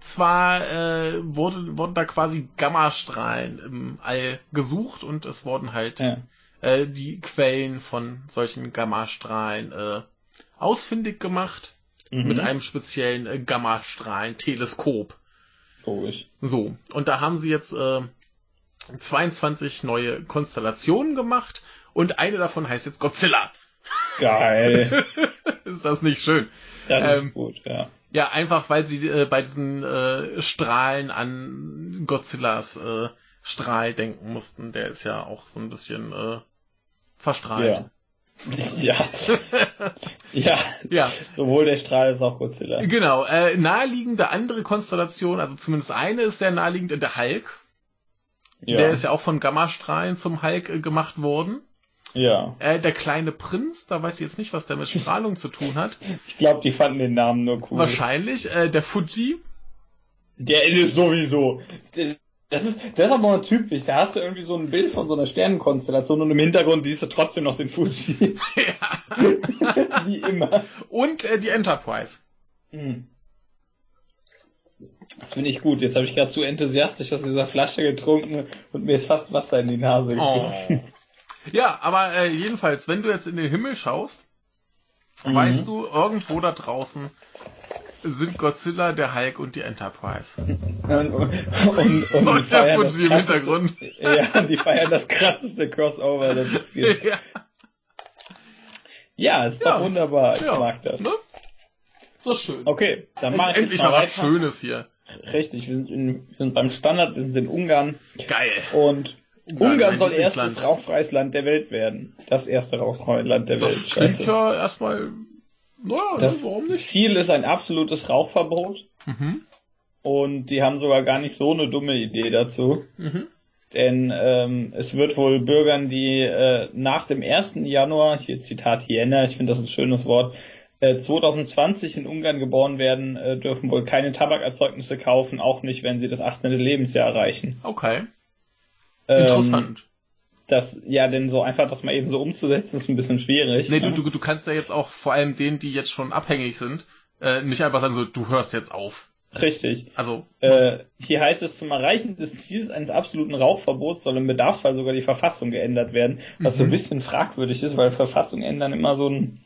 zwar äh, wurde, wurden da quasi Gammastrahlen im All gesucht und es wurden halt Ja. äh, die Quellen von solchen Gammastrahlen äh, ausfindig gemacht Mhm. mit einem speziellen äh, Gammastrahlen-Teleskop. Logisch. So, und da haben sie jetzt äh, 22 neue Konstellationen gemacht und eine davon heißt jetzt Godzilla. Geil. [laughs] Ist das nicht schön? Das Ähm, ist gut, ja. Ja, einfach weil sie äh, bei diesen äh, Strahlen an Godzillas äh, Strahl denken mussten. Der ist ja auch so ein bisschen äh, verstrahlt. Ja. Ja. [laughs] ja. Ja, Sowohl der Strahl als auch Godzilla. genau. Äh, naheliegende andere Konstellation, also zumindest eine ist sehr naheliegend, der Hulk. Ja. Der ist ja auch von Gammastrahlen zum Hulk äh, gemacht worden. ja. Äh, der kleine Prinz, da weiß ich jetzt nicht, was der mit Strahlung zu tun hat. [laughs] Ich glaube, die fanden den Namen nur cool. Wahrscheinlich. Äh, der Fuji. Der ist es sowieso. Das ist, das ist aber mal typisch. Da hast du irgendwie so ein Bild von so einer Sternenkonstellation und im Hintergrund siehst du trotzdem noch den Fuji. ja. [laughs] Wie immer. Und äh, die Enterprise. Hm. Das finde ich gut. Jetzt habe ich gerade zu enthusiastisch aus dieser Flasche getrunken und mir ist fast Wasser in die Nase Oh. gekommen. Ja, aber äh, jedenfalls, wenn du jetzt in den Himmel schaust, Mhm. weißt du, irgendwo da draußen sind Godzilla, der Hulk und die Enterprise. Und, und, und, [laughs] und, der das Fuji im Hintergrund. Ja, die feiern das krasseste Crossover, das es gibt. [laughs] ja, Ja, ist Ja. doch wunderbar. Ich ja. mag das. Ne? So schön. Okay, dann mache ich Endlich mal mal was. Schönes hier. Richtig, wir sind, in, wir sind beim Standard, wir sind in Ungarn Geil. und Ungarn, Ungarn soll erstes rauchfreies Land der Welt werden. Das erste rauchfreie Land der Welt. Das klingt Scheiße. ja erstmal, naja, Das ne, warum nicht? Ziel ist ein absolutes Rauchverbot Mhm. und die haben sogar gar nicht so eine dumme Idee dazu. Mhm. Denn ähm, es wird wohl Bürgern, die äh, nach dem 1. Januar, hier Zitat Hyäne, ich finde das ein schönes Wort, äh, 2020 in Ungarn geboren werden, äh, dürfen wohl keine Tabakerzeugnisse kaufen, auch nicht, wenn sie das 18. Lebensjahr erreichen. Okay. Ähm, Interessant. Das, ja, denn so einfach das mal eben so umzusetzen, ist ein bisschen schwierig. Nee, ne? du, du, du kannst ja jetzt auch vor allem denen, die jetzt schon abhängig sind, äh, nicht einfach sagen so, du hörst jetzt auf. Richtig. Also, Äh, hier heißt es, zum Erreichen des Ziels eines absoluten Rauchverbots soll im Bedarfsfall sogar die Verfassung geändert werden, was so ein Mhm. bisschen fragwürdig ist, weil Verfassung ändern immer so einen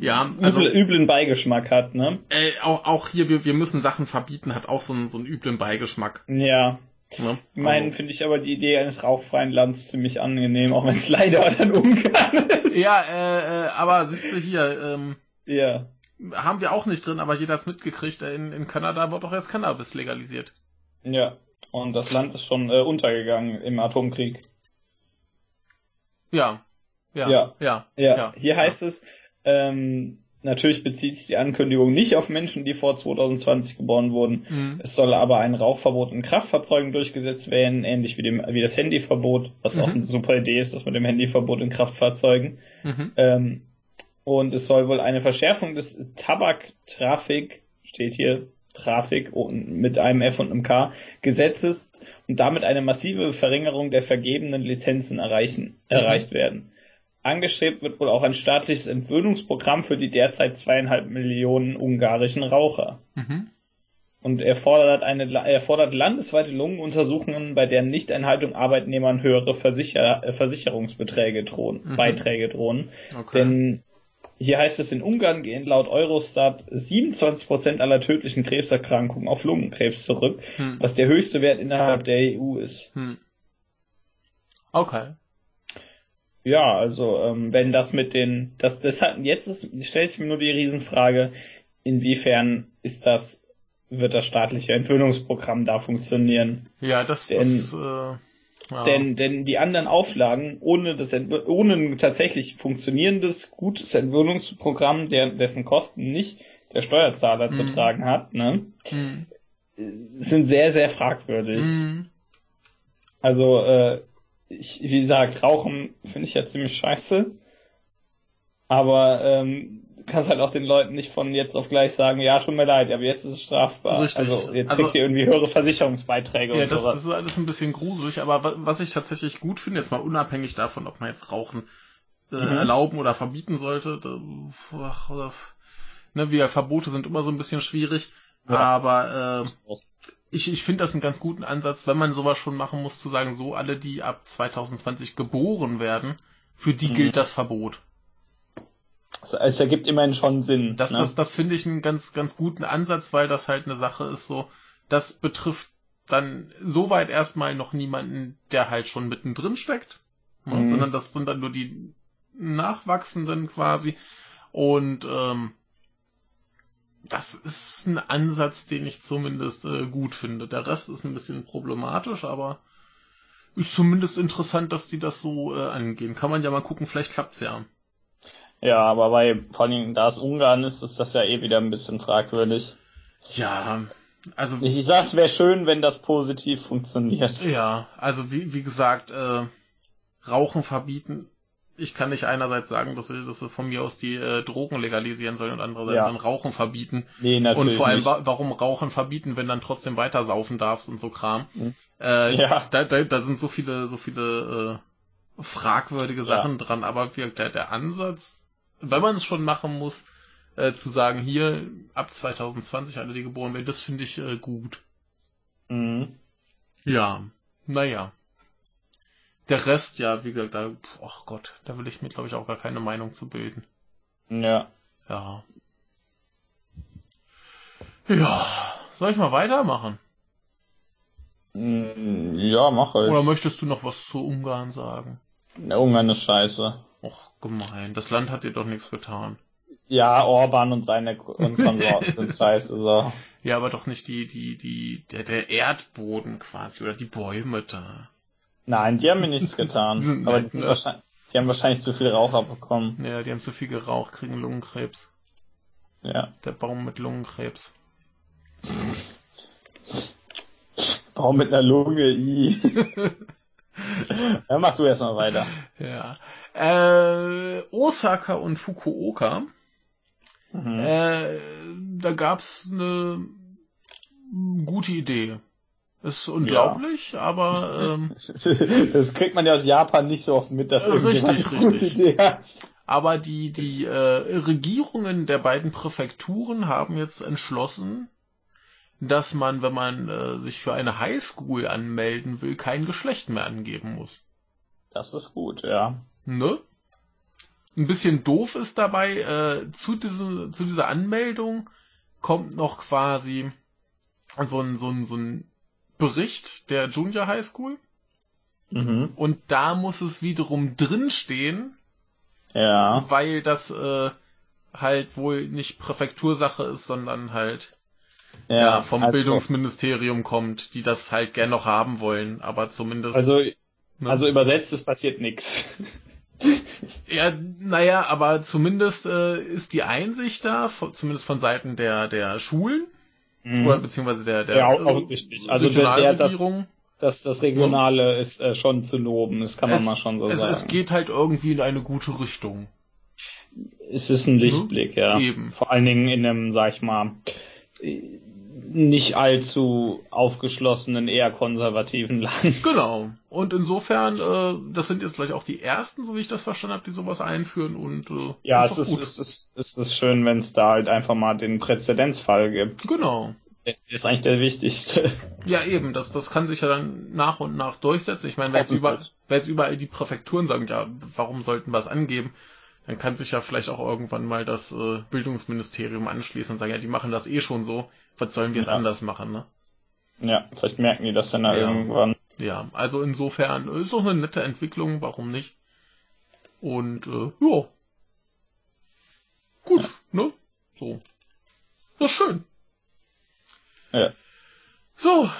ja, also üble, üblen Beigeschmack hat, ne? äh, auch, auch hier, wir, wir müssen Sachen verbieten, hat auch so einen, so einen üblen Beigeschmack. Ja. Ne? Ich meine, Also, finde ich aber die Idee eines rauchfreien Landes ziemlich angenehm, auch wenn es [laughs] leider dann Ungarn ist. ja, äh, äh, aber siehst du hier, ähm, Ja. haben wir auch nicht drin, aber jeder hat's mitgekriegt, äh, in, in Kanada wird doch jetzt Cannabis legalisiert. Ja. Und das Land ist schon äh, untergegangen im Atomkrieg. Ja. Ja. Ja. Ja. Ja, hier heißt es, ähm, natürlich bezieht sich die Ankündigung nicht auf Menschen, die vor 2020 geboren wurden. Mhm. Es soll aber ein Rauchverbot in Kraftfahrzeugen durchgesetzt werden, ähnlich wie, dem, wie das Handyverbot, was auch Mhm. eine super Idee ist, das mit dem Handyverbot in Kraftfahrzeugen. Mhm. Ähm, und es soll wohl eine Verschärfung des Tabaktrafik, steht hier, Trafik mit einem F und einem K, Gesetzes und damit eine massive Verringerung der vergebenen Lizenzen erreichen, erreicht werden. Angestrebt wird wohl auch ein staatliches Entwöhnungsprogramm für die derzeit zweieinhalb Millionen ungarischen Raucher. Mhm. Und er fordert, eine, er fordert landesweite Lungenuntersuchungen, bei deren Nichteinhaltung Arbeitnehmern höhere Versicher, äh, Versicherungsbeträge drohen, Mhm. Beiträge drohen. Okay. Denn hier heißt es, in Ungarn gehen laut Eurostat 27% aller tödlichen Krebserkrankungen auf Lungenkrebs zurück, hm. was der höchste Wert innerhalb der EU ist. Hm. Okay. Ja, also ähm, wenn das mit den, das deshalb jetzt ist, stellt sich mir nur die Riesenfrage, inwiefern ist das, wird das staatliche Entwöhnungsprogramm da funktionieren? Ja, das ist äh, ja. Denn, denn die anderen Auflagen, ohne, das ohne ein tatsächlich funktionierendes, gutes Entwöhnungsprogramm, der, dessen Kosten nicht der Steuerzahler mhm. zu tragen hat, ne, mhm. sind sehr, sehr fragwürdig. Mhm. Also, äh, ich, wie gesagt, Rauchen finde ich ja ziemlich scheiße. Aber ähm, du kannst halt auch den Leuten nicht von jetzt auf gleich sagen, ja, tut mir leid, aber jetzt ist es strafbar. Richtig. Also jetzt also, kriegt ihr irgendwie höhere Versicherungsbeiträge ja, und das, sowas. das ist alles ein bisschen gruselig, aber was ich tatsächlich gut finde, jetzt mal unabhängig davon, ob man jetzt Rauchen äh, mhm. erlauben oder verbieten sollte, da, ach, ne, wie Verbote sind immer so ein bisschen schwierig, ja. aber äh, ich, ich finde das einen ganz guten Ansatz, wenn man sowas schon machen muss, zu sagen, so alle, die ab 2020 geboren werden, für die mhm. gilt das Verbot. Es ergibt immerhin schon Sinn. Das, ne? das, das finde ich einen ganz, ganz guten Ansatz, weil das halt eine Sache ist so, das betrifft dann soweit erstmal noch niemanden, der halt schon mittendrin steckt, ne? mhm. sondern das sind dann nur die Nachwachsenden quasi. Und ähm, das ist ein Ansatz, den ich zumindest äh, gut finde. Der Rest ist ein bisschen problematisch, aber ist zumindest interessant, dass die das so äh, angehen. Kann man ja mal gucken, vielleicht klappt's ja. Ja, aber bei, vor allem, da es Ungarn ist, ist das ja eh wieder ein bisschen fragwürdig. Ja, also. Ich, ich sag's, wäre schön, wenn das positiv funktioniert. Ja, also wie, wie gesagt, äh, Rauchen verbieten. Ich kann nicht einerseits sagen, dass wir, dass wir von mir aus die äh, Drogen legalisieren sollen und andererseits ja. dann Rauchen verbieten. Nee, natürlich. Und vor allem, wa warum Rauchen verbieten, wenn dann trotzdem weiter saufen darfst und so Kram. Mhm. Äh, ja. da, da, da sind so viele, so viele äh, fragwürdige Sachen ja. dran, aber der, der Ansatz wenn man es schon machen muss, äh, zu sagen, hier ab 2020 alle, die geboren werden, das finde ich äh, gut. Mhm. Ja, naja. Der Rest, ja, wie gesagt, da, ach Gott, da will ich mir, glaube ich, auch gar keine Meinung zu bilden. Ja. Ja. Ja. Soll ich mal weitermachen? Mm, ja, mach halt. Oder möchtest du noch was zu Ungarn sagen? Ja, Ungarn ist scheiße. Och, gemein. Das Land hat dir doch nichts getan. Ja, Orban und seine und [laughs] Konsorten sind scheiße, so. Ja, aber doch nicht die, die, die, der, der Erdboden quasi oder die Bäume da. Nein, die haben mir nichts [laughs] getan. aber die, ne? die haben wahrscheinlich zu viel Rauch abbekommen. Ja, die haben zu viel geraucht, kriegen Lungenkrebs. Ja. Der Baum mit Lungenkrebs. Baum mit einer Lunge, i. [laughs] ja, mach du erstmal weiter. Ja. Äh, Osaka und Fukuoka. Mhm. Äh, da gab's eine gute Idee. Ist unglaublich, ja. aber ähm, [laughs] das kriegt man ja aus Japan nicht so oft mit, dass richtig, eine gute Idee hat. Aber die die äh, Regierungen der beiden Präfekturen haben jetzt entschlossen, dass man, wenn man äh, sich für eine Highschool anmelden will, kein Geschlecht mehr angeben muss. Das ist gut, ja. Ne? Ein bisschen doof ist dabei, äh, zu, diese, zu dieser Anmeldung kommt noch quasi so ein, so ein, so ein Bericht der Junior High School. Mhm. Und da muss es wiederum drinstehen. Ja. Weil das äh, halt wohl nicht Präfektursache ist, sondern halt ja, ja vom also, Bildungsministerium kommt, die das halt gern noch haben wollen, aber zumindest. Also, ne? also übersetzt, es passiert nichts. Ja, naja, aber zumindest äh, ist die Einsicht da, zumindest von Seiten der, der Schulen, mhm. oder beziehungsweise der, der ja, offensichtlich. Also der, das, das, das Regionale ist äh, schon zu loben, das kann man mal schon so es, sagen. Es geht halt irgendwie in eine gute Richtung. Es ist ein Lichtblick, ja. Eben. Vor allen Dingen in einem, sag ich mal, nicht allzu aufgeschlossenen, eher konservativen Land. Genau. Und insofern, äh, das sind jetzt gleich auch die ersten, so wie ich das verstanden habe, die sowas einführen und äh, ja, ist es, ist, es, ist, es ist schön, wenn es da halt einfach mal den Präzedenzfall gibt. Genau. Der ist eigentlich der wichtigste. Ja, eben, das, das kann sich ja dann nach und nach durchsetzen. Ich meine, wenn jetzt, überall, wenn jetzt überall die Präfekturen sagen, ja, warum sollten wir es angeben? Dann kann sich ja vielleicht auch irgendwann mal das äh, Bildungsministerium anschließen und sagen, ja, die machen das eh schon so, was sollen wir es Ja. anders machen, ne? Ja, vielleicht merken die das dann ja. Ja. irgendwann. Ja, also insofern äh, ist auch eine nette Entwicklung, warum nicht? Und äh, ja. Gut, ne? So. Na schön. Ja. So.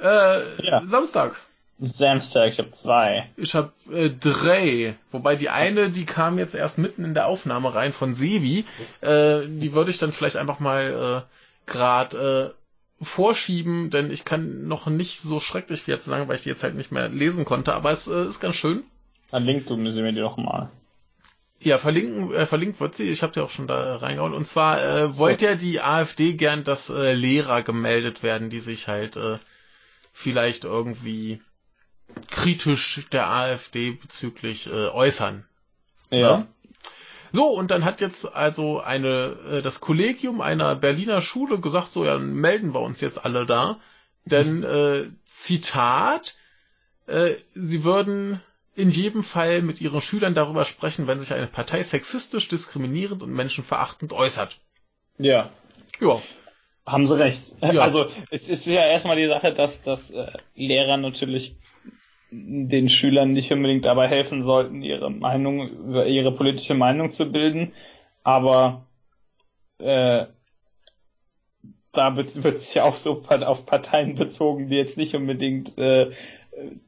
Äh, Ja. Samstag. Samstag, ich habe zwei. Ich habe äh, drei, wobei die eine, die kam jetzt erst mitten in der Aufnahme rein von Sebi. Äh, die würde ich dann vielleicht einfach mal äh, gerade äh, vorschieben, denn ich kann noch nicht so schrecklich viel zu sagen, weil ich die jetzt halt nicht mehr lesen konnte. Aber es äh, ist ganz schön. Mir sie mir die doch mal. Ja, verlinken, äh, verlinkt wird sie. Ich habe die auch schon da reingehauen. Und zwar äh, wollte ja die AfD gern, dass äh, Lehrer gemeldet werden, die sich halt äh, vielleicht irgendwie kritisch der AfD bezüglich äh, äußern. Ja. So, und dann hat jetzt also eine, äh, das Kollegium einer Berliner Schule gesagt, so, ja, dann melden wir uns jetzt alle da. Denn, äh, Zitat, äh, sie würden in jedem Fall mit ihren Schülern darüber sprechen, wenn sich eine Partei sexistisch, diskriminierend und menschenverachtend äußert. Ja. Ja, Haben sie recht. Ja. Also es ist ja erstmal die Sache, dass, dass äh, Lehrer natürlich den Schülern nicht unbedingt dabei helfen sollten, ihre Meinung, ihre politische Meinung zu bilden. Aber äh, da wird, sich ja auch so auf Parteien bezogen, die jetzt nicht unbedingt äh,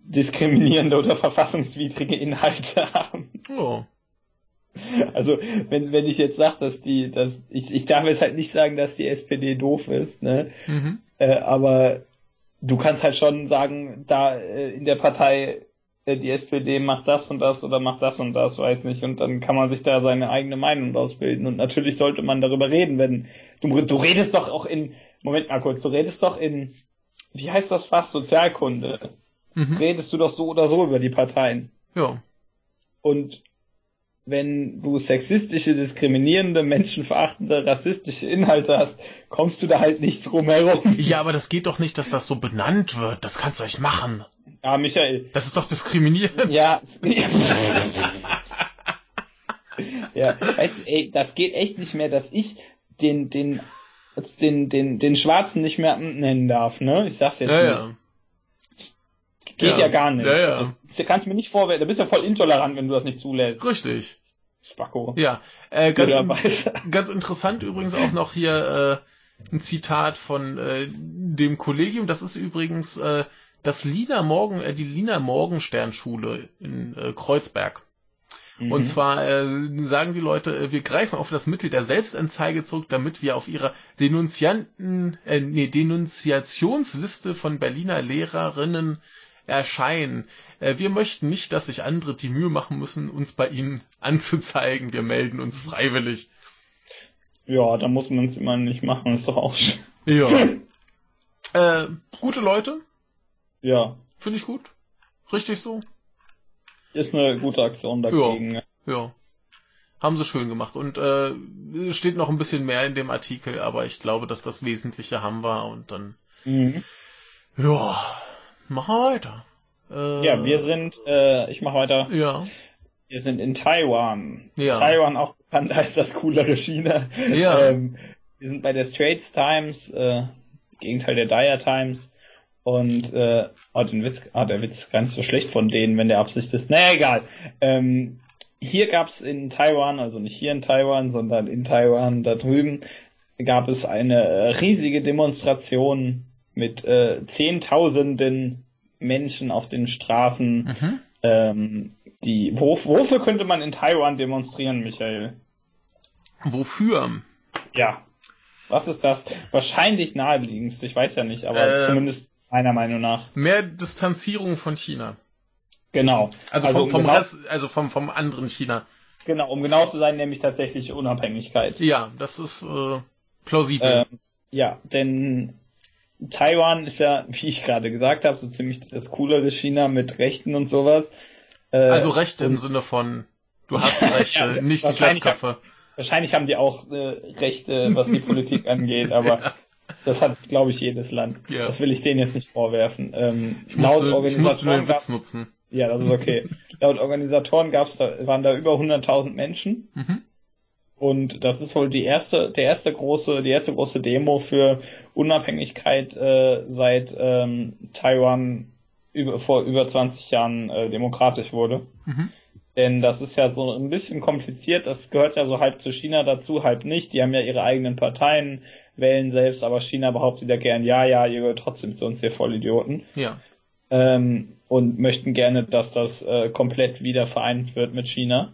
diskriminierende oder verfassungswidrige Inhalte [laughs] haben. ja. Also, wenn, wenn ich jetzt sage, dass die, dass ich, ich darf jetzt halt nicht sagen, dass die SPD doof ist, ne? Mhm. Äh, aber du kannst halt schon sagen, da äh, in der Partei äh, die SPD macht das und das oder macht das und das, weiß nicht, und dann kann man sich da seine eigene Meinung ausbilden. Und natürlich sollte man darüber reden, wenn du, du redest doch auch in, Moment mal kurz, du redest doch in, wie heißt das Fach, Sozialkunde, Mhm. redest du doch so oder so über die Parteien. Ja. Und wenn du sexistische, diskriminierende, menschenverachtende, rassistische Inhalte hast, kommst du da halt nicht drum herum. Ja, aber das geht doch nicht, dass das so benannt wird. Das kannst du euch machen. Ja, Michael. Das ist doch diskriminierend. Ja. [laughs] ja, weißt, du, ey, das geht echt nicht mehr, dass ich den, den, den, den, den Schwarzen nicht mehr nennen darf, ne? Ich sag's jetzt Ja, nicht. ja. Geht ja, Ja. gar nicht. Ja, ja. Das, das kannst du mir nicht vorwerfen. Du bist ja voll intolerant, wenn du das nicht zulässt. Richtig. Spacko. Ja. Äh, ganz. [laughs] Ganz interessant übrigens auch noch hier äh, ein Zitat von äh, dem Kollegium. Das ist übrigens äh, das Lina Morgen, äh, die Lina Morgensternschule in äh, Kreuzberg. Mhm. Und zwar äh, sagen die Leute, äh, wir greifen auf das Mittel der Selbstanzeige zurück, damit wir auf ihrer Denunzianten, äh, nee, Denunziationsliste von Berliner Lehrerinnen erscheinen. Äh, wir möchten nicht, dass sich andere die Mühe machen müssen, uns bei ihnen [laughs] anzuzeigen. Wir melden uns freiwillig. Ja, da muss man es immer nicht machen, ist doch auch schön. Ja. [laughs] äh, gute Leute, Ja, finde ich gut. Richtig so. ist eine gute Aktion dagegen. Ja. Haben sie schön gemacht. Und äh, steht noch ein bisschen mehr in dem Artikel, aber ich glaube, dass das Wesentliche haben wir und dann, Mhm. ja, machen wir weiter. Äh, Ja, wir sind, äh, ich mache weiter. Ja. Wir sind in Taiwan. Ja. Taiwan auch bekannt als das coolere China. Ja. [laughs] Ähm, wir sind bei der Straits Times, äh, Gegenteil der Dire Times. Und äh, oh, den Witz, ah, der Witz ist gar nicht so schlecht von denen, wenn der Absicht ist. Naja, egal. Ähm, hier gab's in Taiwan, also nicht hier in Taiwan, sondern in Taiwan da drüben, gab es eine äh, riesige Demonstration mit äh, Zehntausenden Menschen auf den Straßen. Mhm. Ähm, die, wo, wofür könnte man in Taiwan demonstrieren, Michael? Wofür? Ja. Was ist das? Wahrscheinlich naheliegendste, ich weiß ja nicht, aber Äh, zumindest meiner Meinung nach. Mehr Distanzierung von China. Genau. Also, vom, um vom genau, Rest, also vom, vom anderen China. genau, um genau zu sein, nämlich tatsächlich Unabhängigkeit. Ja, das ist äh, plausibel. Ähm, ja, denn Taiwan ist ja, [laughs] wie ich gerade gesagt habe, so ziemlich das coolere China mit Rechten und sowas. Äh, also Rechte im Sinne von, du [laughs] hast Rechte, Ja, nicht die Glatzköpfe. Wahrscheinlich haben die auch äh, Rechte, was die Politik [laughs] angeht, aber das hat, glaube ich, jedes Land. Ja. Das will ich denen jetzt nicht vorwerfen. Ähm, Ich laut musste, ich musste den gab- Witz nutzen. Ja, das ist okay. Laut Organisatoren gab's da, waren da über 100.000 Menschen. Mhm. Und das ist wohl die erste, der erste große, die erste große Demo für Unabhängigkeit äh, seit ähm, Taiwan über, vor über 20 Jahren äh, demokratisch wurde. Mhm. Denn das ist ja so ein bisschen kompliziert. Das gehört ja so halb zu China dazu, halb nicht. Die haben ja ihre eigenen Parteien, wählen selbst, aber China behauptet ja gern, ja, ja, ihr gehört trotzdem zu uns, ihr Vollidioten. Ja. Ähm, und möchten gerne, dass das äh, komplett wieder vereint wird mit China.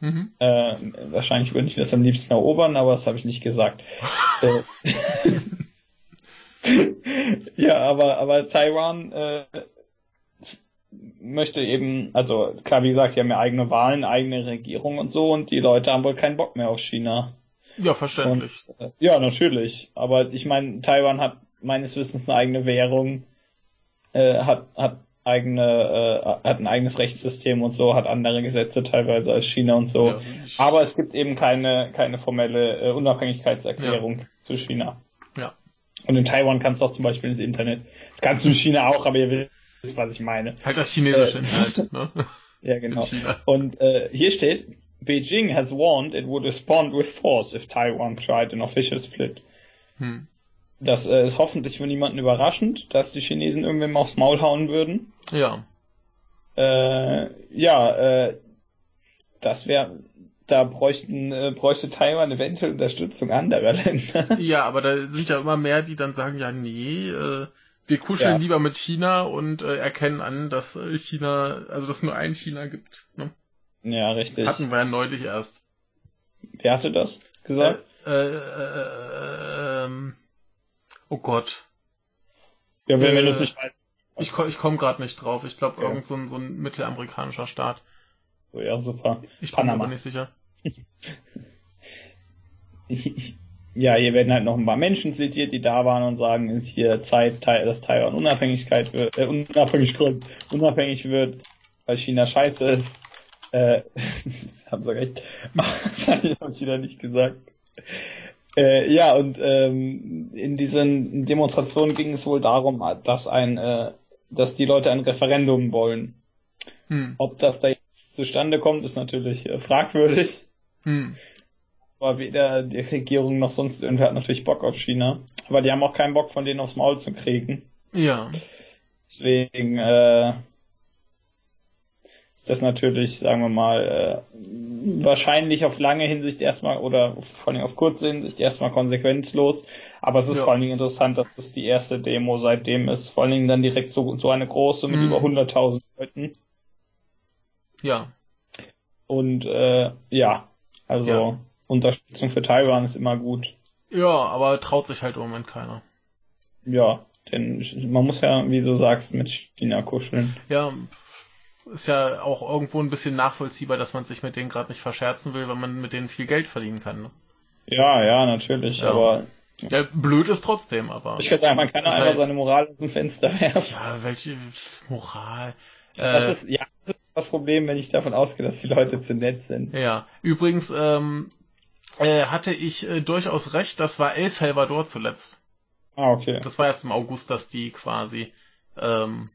Mhm. Äh, wahrscheinlich würde ich das am liebsten erobern, aber das habe ich nicht gesagt. [laughs] Äh, [laughs] ja, aber, aber Taiwan äh, möchte eben, also klar, wie gesagt, die haben ja eigene Wahlen, eigene Regierung und so und die Leute haben wohl keinen Bock mehr auf China. Ja, verständlich. Und, äh, ja, natürlich. Aber ich meine, Taiwan hat meines Wissens eine eigene Währung, äh, hat, hat eigene, äh, hat ein eigenes Rechtssystem und so, hat andere Gesetze teilweise als China und so. Ja, Aber es gibt eben keine, keine formelle äh, Unabhängigkeitserklärung ja. zu China. Ja. Und in Taiwan kannst du auch zum Beispiel ins Internet. Das kannst du in China auch, aber ihr wisst, was ich meine. Halt das chinesische äh, Internet, ne? [laughs] ja, genau. Und äh, hier steht, Beijing has warned it would respond with force if Taiwan tried an official split. Hm. Das äh, ist hoffentlich für niemanden überraschend, dass die Chinesen irgendwem aufs Maul hauen würden. Ja. Äh, ja, äh, das wäre, da bräuchten, äh, bräuchte Taiwan eventuell Unterstützung anderer [laughs] Länder. Ja, aber da sind ja immer mehr, die dann sagen, ja, nee, äh, wir kuscheln ja. lieber mit China und äh, erkennen an, dass äh, China, also dass es nur ein China gibt. Ne? Ja, richtig. Hatten wir ja neulich erst. Wer hatte das gesagt? Äh, äh, äh, ähm, oh Gott. Ja, wenn, äh, wenn du es nicht weißt. Ich, komm, ich komme gerade nicht drauf. Ich glaube, okay. irgend so ein, so ein mittelamerikanischer Staat. So, ja, super. Ich bin mir aber nicht sicher. [laughs] ich, ich, ja, hier werden halt noch ein paar Menschen zitiert, die da waren und sagen, ist hier Zeit, dass Taiwan Unabhängigkeit wird, äh, unabhängig, unabhängig wird, weil China scheiße ist. Äh, [laughs] haben sie recht. [laughs] das habe ich wieder nicht gesagt. Äh, ja, und ähm, in diesen Demonstrationen ging es wohl darum, dass ein, äh, dass die Leute ein Referendum wollen. Hm. Ob das da jetzt zustande kommt, ist natürlich äh, fragwürdig. Hm. Aber weder die Regierung noch sonst irgendwer hat natürlich Bock auf China. Aber die haben auch keinen Bock, von denen aufs Maul zu kriegen. Ja. Deswegen, äh, ist das natürlich, sagen wir mal, äh, wahrscheinlich auf lange Hinsicht erstmal oder vor allem auf kurze Hinsicht erstmal konsequenzlos. Aber es ist ja. vor allen Dingen interessant, dass es die erste Demo seitdem ist. Vor allen Dingen dann direkt so, so eine große mit mhm. über 100.000 Leuten. Ja. Und äh, ja, also ja. Unterstützung für Taiwan ist immer gut. Ja, aber traut sich halt im Moment keiner. Ja, denn man muss ja, wie du sagst, mit China kuscheln. Ja, ist ja auch irgendwo ein bisschen nachvollziehbar, dass man sich mit denen gerade nicht verscherzen will, weil man mit denen viel Geld verdienen kann. Ne? Ja, ja, natürlich, ja. aber. Ja, blöd ist trotzdem, aber. Ich kann sagen, man kann einfach halt... seine Moral aus dem Fenster werfen. Ja, welche Moral? Das äh, ist, ja, das ist das Problem, wenn ich davon ausgehe, dass die Leute zu nett sind. Ja, übrigens ähm, äh, hatte ich äh, durchaus recht, das war El Salvador zuletzt. Ah, okay. Das war erst im August, dass die quasi, ähm,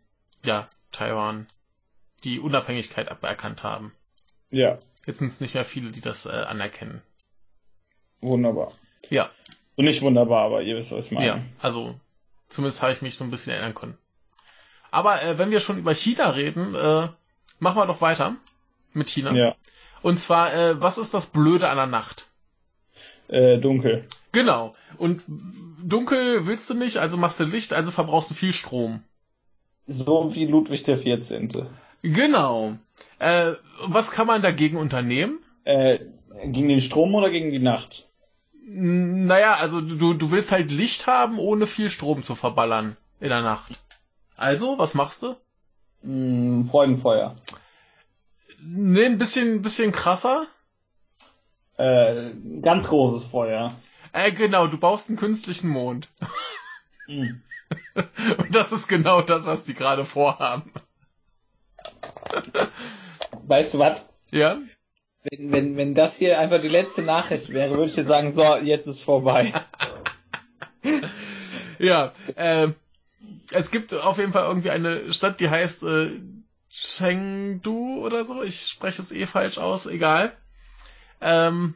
ja, Taiwan die Unabhängigkeit aberkannt haben. Ja. Jetzt sind es nicht mehr viele, die das äh, anerkennen. Wunderbar. Ja. Und nicht wunderbar, aber ihr wisst, was ich meine. Ja, also zumindest habe ich mich so ein bisschen erinnern können. Aber äh, wenn wir schon über China reden, äh, machen wir doch weiter mit China. Ja. Und zwar, äh, was ist das Blöde an der Nacht? Äh, dunkel. Genau. Und dunkel willst du nicht, also machst du Licht, also verbrauchst du viel Strom. So wie Ludwig der 14. Genau. Äh, was kann man dagegen unternehmen? Äh, gegen den Strom oder gegen die Nacht? Naja, also du, du willst halt Licht haben, ohne viel Strom zu verballern in der Nacht. Also, was machst du? Mm, Freudenfeuer. Nee, ein bisschen, bisschen krasser. Äh, ganz großes Feuer. Äh, genau, du baust einen künstlichen Mond. Mm. [laughs] Und das ist genau das, was die gerade vorhaben. Weißt du was? Ja? Wenn, wenn, wenn das hier einfach die letzte Nachricht wäre, würde ich dir sagen, so, jetzt ist vorbei. [laughs] ja, äh, es gibt auf jeden Fall irgendwie eine Stadt, die heißt äh, Chengdu oder so. Ich spreche es eh falsch aus, egal. Ähm,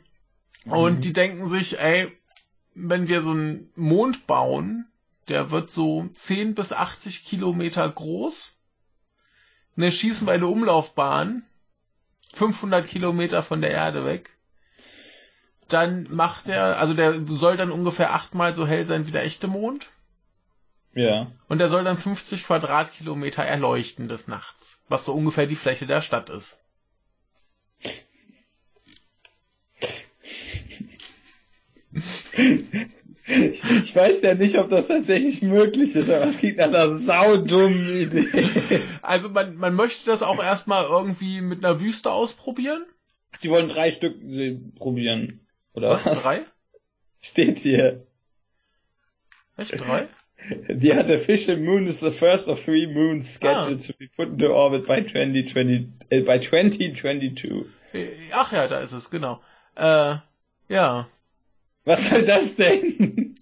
mhm. Und die denken sich, ey, wenn wir so einen Mond bauen, der wird so 10 bis 80 Kilometer groß. Eine schießen wir eine Umlaufbahn 500 Kilometer von der Erde weg. Dann macht er, also der soll dann ungefähr achtmal so hell sein wie der echte Mond. Ja. Und er soll dann 50 Quadratkilometer erleuchten des Nachts, was so ungefähr die Fläche der Stadt ist. [laughs] Ich weiß ja nicht, ob das tatsächlich möglich ist, aber es klingt nach einer saudummen Idee. Also man, man möchte das auch erstmal irgendwie mit einer Wüste ausprobieren. Die wollen drei Stück probieren. Oder was? was? Drei? Steht hier. Echt drei? The artificial moon is the first of three moons scheduled ah. to be put into orbit by 2020, äh, by 2022. Ach ja, da ist es, genau. Äh, ja. Was soll das denn?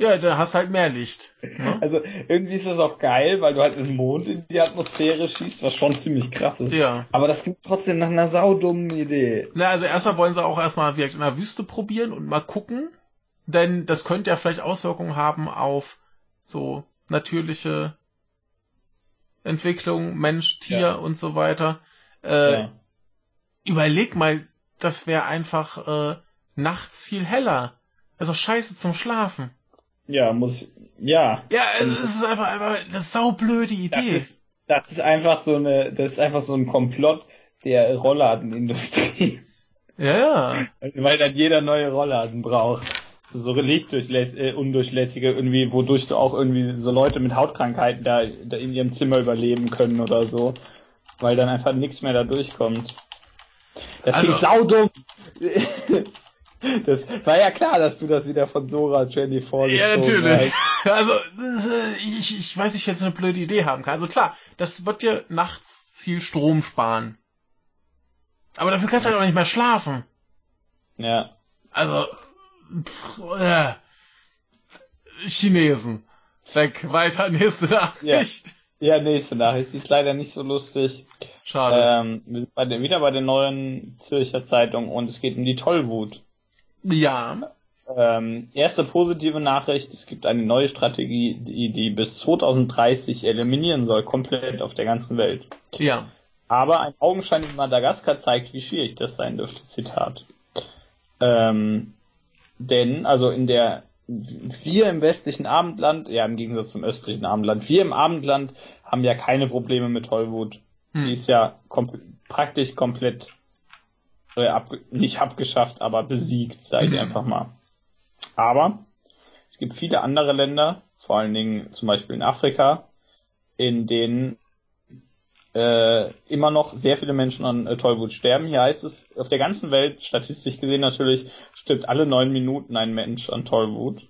Ja, da hast halt mehr Licht. Ne? Also irgendwie ist das auch geil, weil du halt den Mond in die Atmosphäre schießt, was schon ziemlich krass ist. Ja. Aber das klingt trotzdem nach einer saudummen Idee. Na, also erstmal wollen sie auch erstmal direkt in der Wüste probieren und mal gucken, denn das könnte ja vielleicht Auswirkungen haben auf so natürliche Entwicklung, Mensch, Tier ja. und so weiter. Äh, ja. Überleg mal, das wäre einfach äh, nachts viel heller. Also scheiße zum Schlafen. Ja, muss, ja. Ja, es ist einfach, einfach eine saublöde Idee. Das ist, das ist einfach so eine, das ist einfach so ein Komplott der Rollladenindustrie. Ja, ja. Weil dann jeder neue Rollladen braucht. So lichtundurchlässige, undurchlässige irgendwie, wodurch du auch irgendwie so Leute mit Hautkrankheiten da, da in ihrem Zimmer überleben können oder so. Weil dann einfach nichts mehr da durchkommt. Das also, klingt saudumm. Das war ja klar, dass du das wieder von Sora 24 Ja, natürlich. Hast. [laughs] Also, äh, ich, ich weiß nicht, jetzt eine blöde Idee haben kann. Also klar, das wird dir nachts viel Strom sparen. Aber dafür kannst du halt auch nicht mehr schlafen. Ja. Also, pff, äh, Chinesen. Weg, weiter, nächste Nachricht. Ja. ja, nächste Nachricht. Die ist leider nicht so lustig. Schade. Ähm, wir sind bei der, wieder bei der neuen Zürcher Zeitung und es geht um die Tollwut. Ja. Ähm, erste positive Nachricht, es gibt eine neue Strategie, die, die bis 2030 eliminieren soll, komplett auf der ganzen Welt. Ja. Aber ein Augenschein in Madagaskar zeigt, wie schwierig das sein dürfte, Zitat. Ähm, denn, also in der, wir im westlichen Abendland, ja im Gegensatz zum östlichen Abendland, wir im Abendland haben ja keine Probleme mit Tollwut. Hm. Die ist ja kom praktisch komplett äh, ab, nicht abgeschafft, aber besiegt, sage ich mhm. einfach mal. Aber es gibt viele andere Länder, vor allen Dingen zum Beispiel in Afrika, in denen äh, immer noch sehr viele Menschen an äh, Tollwut sterben. Hier heißt es, auf der ganzen Welt, statistisch gesehen natürlich, stirbt alle neun Minuten ein Mensch an Tollwut.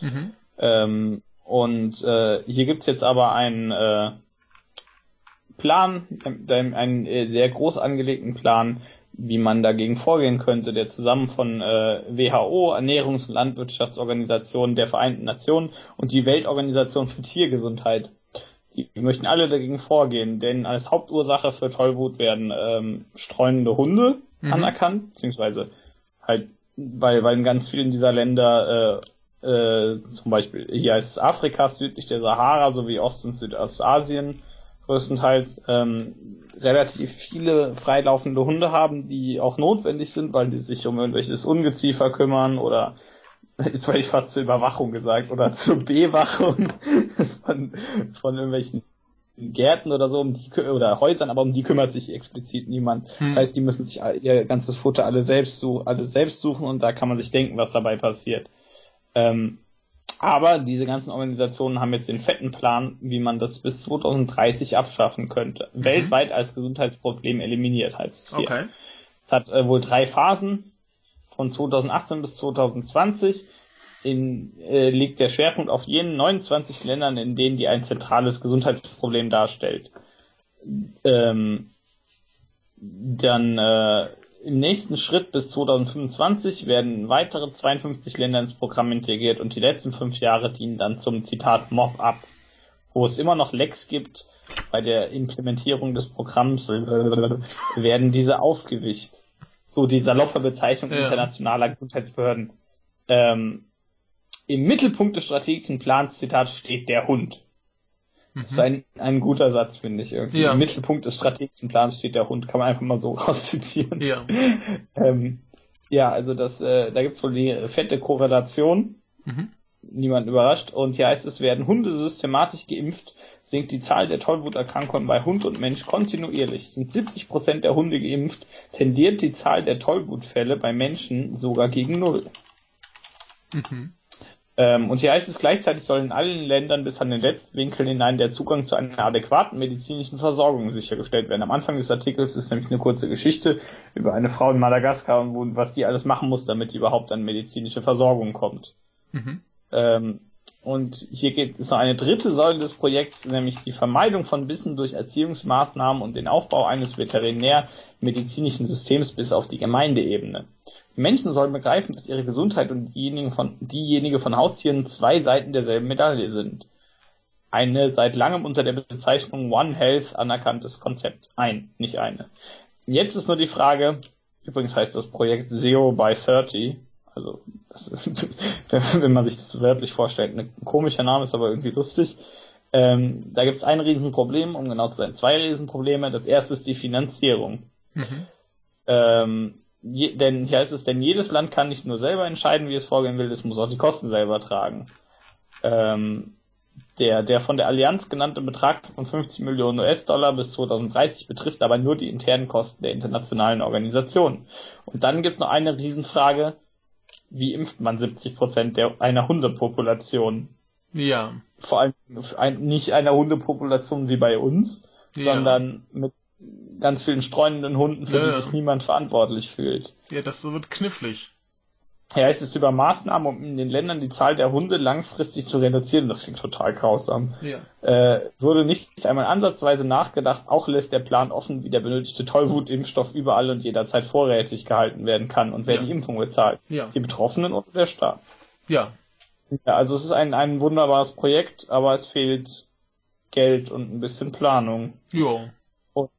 Mhm. Ähm, und äh, hier gibt's jetzt aber einen äh, Plan, einen äh, sehr groß angelegten Plan, wie man dagegen vorgehen könnte, der zusammen von äh, WHO, Ernährungs- und Landwirtschaftsorganisationen der Vereinten Nationen und die Weltorganisation für Tiergesundheit. Die möchten alle dagegen vorgehen, denn als Hauptursache für Tollwut werden ähm, streunende Hunde mhm. anerkannt, beziehungsweise halt, weil, weil in ganz vielen dieser Länder äh, äh, zum Beispiel hier heißt es Afrika, südlich der Sahara sowie Ost- und Südostasien größtenteils ähm, relativ viele freilaufende Hunde haben, die auch notwendig sind, weil die sich um irgendwelches Ungeziefer kümmern oder [laughs] jetzt hätte ich fast zur Überwachung gesagt oder [laughs] zur Bewachung [laughs] von, von irgendwelchen Gärten oder so um die oder Häusern, aber um die kümmert sich explizit niemand. Hm. Das heißt, die müssen sich ihr ganzes Futter alle selbst, alle selbst suchen und da kann man sich denken, was dabei passiert. Ähm, aber diese ganzen Organisationen haben jetzt den fetten Plan, wie man das bis 2030 abschaffen könnte. Mhm. Weltweit als Gesundheitsproblem eliminiert, heißt es hier. Okay. Es hat äh, wohl drei Phasen. Von 2018 bis 2020 in, äh, liegt der Schwerpunkt auf jenen 29 Ländern, in denen die ein zentrales Gesundheitsproblem darstellt. Ähm, dann äh, im nächsten Schritt bis 2025 werden weitere 52 Länder ins Programm integriert und die letzten fünf Jahre dienen dann zum Zitat Mop-up. wo es immer noch Lecks gibt, bei der Implementierung des Programms [laughs] werden diese aufgewischt. So die saloppe Bezeichnung ja. internationaler Gesundheitsbehörden. Ähm, Im Mittelpunkt des strategischen Plans, Zitat, steht der Hund. Mhm. Das ist ein, ein guter Satz, finde ich. Irgendwie. Ja. Im Mittelpunkt des strategischen Plans steht der Hund. Kann man einfach mal so [laughs] rauszitieren. Ja. ähm, ja, also das, äh, da gibt's wohl die fette Korrelation. Mhm. Niemand überrascht. Und hier heißt es, werden Hunde systematisch geimpft, sinkt die Zahl der Tollwuterkrankungen bei Hund und Mensch kontinuierlich. Sind 70 Prozent der Hunde geimpft, tendiert die Zahl der Tollwutfälle bei Menschen sogar gegen Null. Mhm. Ähm, und hier heißt es gleichzeitig soll in allen Ländern bis an den letzten Winkel hinein der Zugang zu einer adäquaten medizinischen Versorgung sichergestellt werden. Am Anfang des Artikels ist nämlich eine kurze Geschichte über eine Frau in Madagaskar und wo, was die alles machen muss, damit die überhaupt an medizinische Versorgung kommt. Mhm. Ähm, und hier geht es noch eine dritte Säule des Projekts, nämlich die Vermeidung von Bissen durch Erziehungsmaßnahmen und den Aufbau eines veterinärmedizinischen Systems bis auf die Gemeindeebene. Menschen sollen begreifen, dass ihre Gesundheit und diejenigen von, diejenige von Haustieren zwei Seiten derselben Medaille sind. Eine seit langem unter der Bezeichnung One Health anerkanntes Konzept. Ein, nicht eine. Jetzt ist nur die Frage, übrigens heißt das Projekt Zero by 30, also das, [laughs] wenn man sich das wörtlich vorstellt, ein komischer Name ist aber irgendwie lustig. Ähm, da gibt es ein Riesenproblem, um genau zu sein, zwei Riesenprobleme. Das erste ist die Finanzierung. Mhm. Ähm, je, denn hier heißt es, denn jedes Land kann nicht nur selber entscheiden, wie es vorgehen will, es muss auch die Kosten selber tragen. Ähm, der, der von der Allianz genannte Betrag von 50 Millionen US-Dollar bis 2030 betrifft aber nur die internen Kosten der internationalen Organisation. Und dann gibt's noch eine Riesenfrage, wie impft man 70 Prozent der, einer Hundepopulation? Ja. Vor allem ein, nicht einer Hundepopulation wie bei uns, ja. sondern mit ganz vielen streunenden Hunden, für ja, die sich niemand verantwortlich fühlt. Ja, das wird knifflig. Ja, es ist über Maßnahmen, um in den Ländern die Zahl der Hunde langfristig zu reduzieren. Das klingt total grausam. Ja. Äh, wurde nicht einmal ansatzweise nachgedacht. Auch lässt der Plan offen, wie der benötigte Tollwutimpfstoff überall und jederzeit vorrätig gehalten werden kann und wer ja. die Impfung bezahlt. Ja. Die Betroffenen oder der Staat. Ja. Ja, also es ist ein, ein wunderbares Projekt, aber es fehlt Geld und ein bisschen Planung. Ja. Und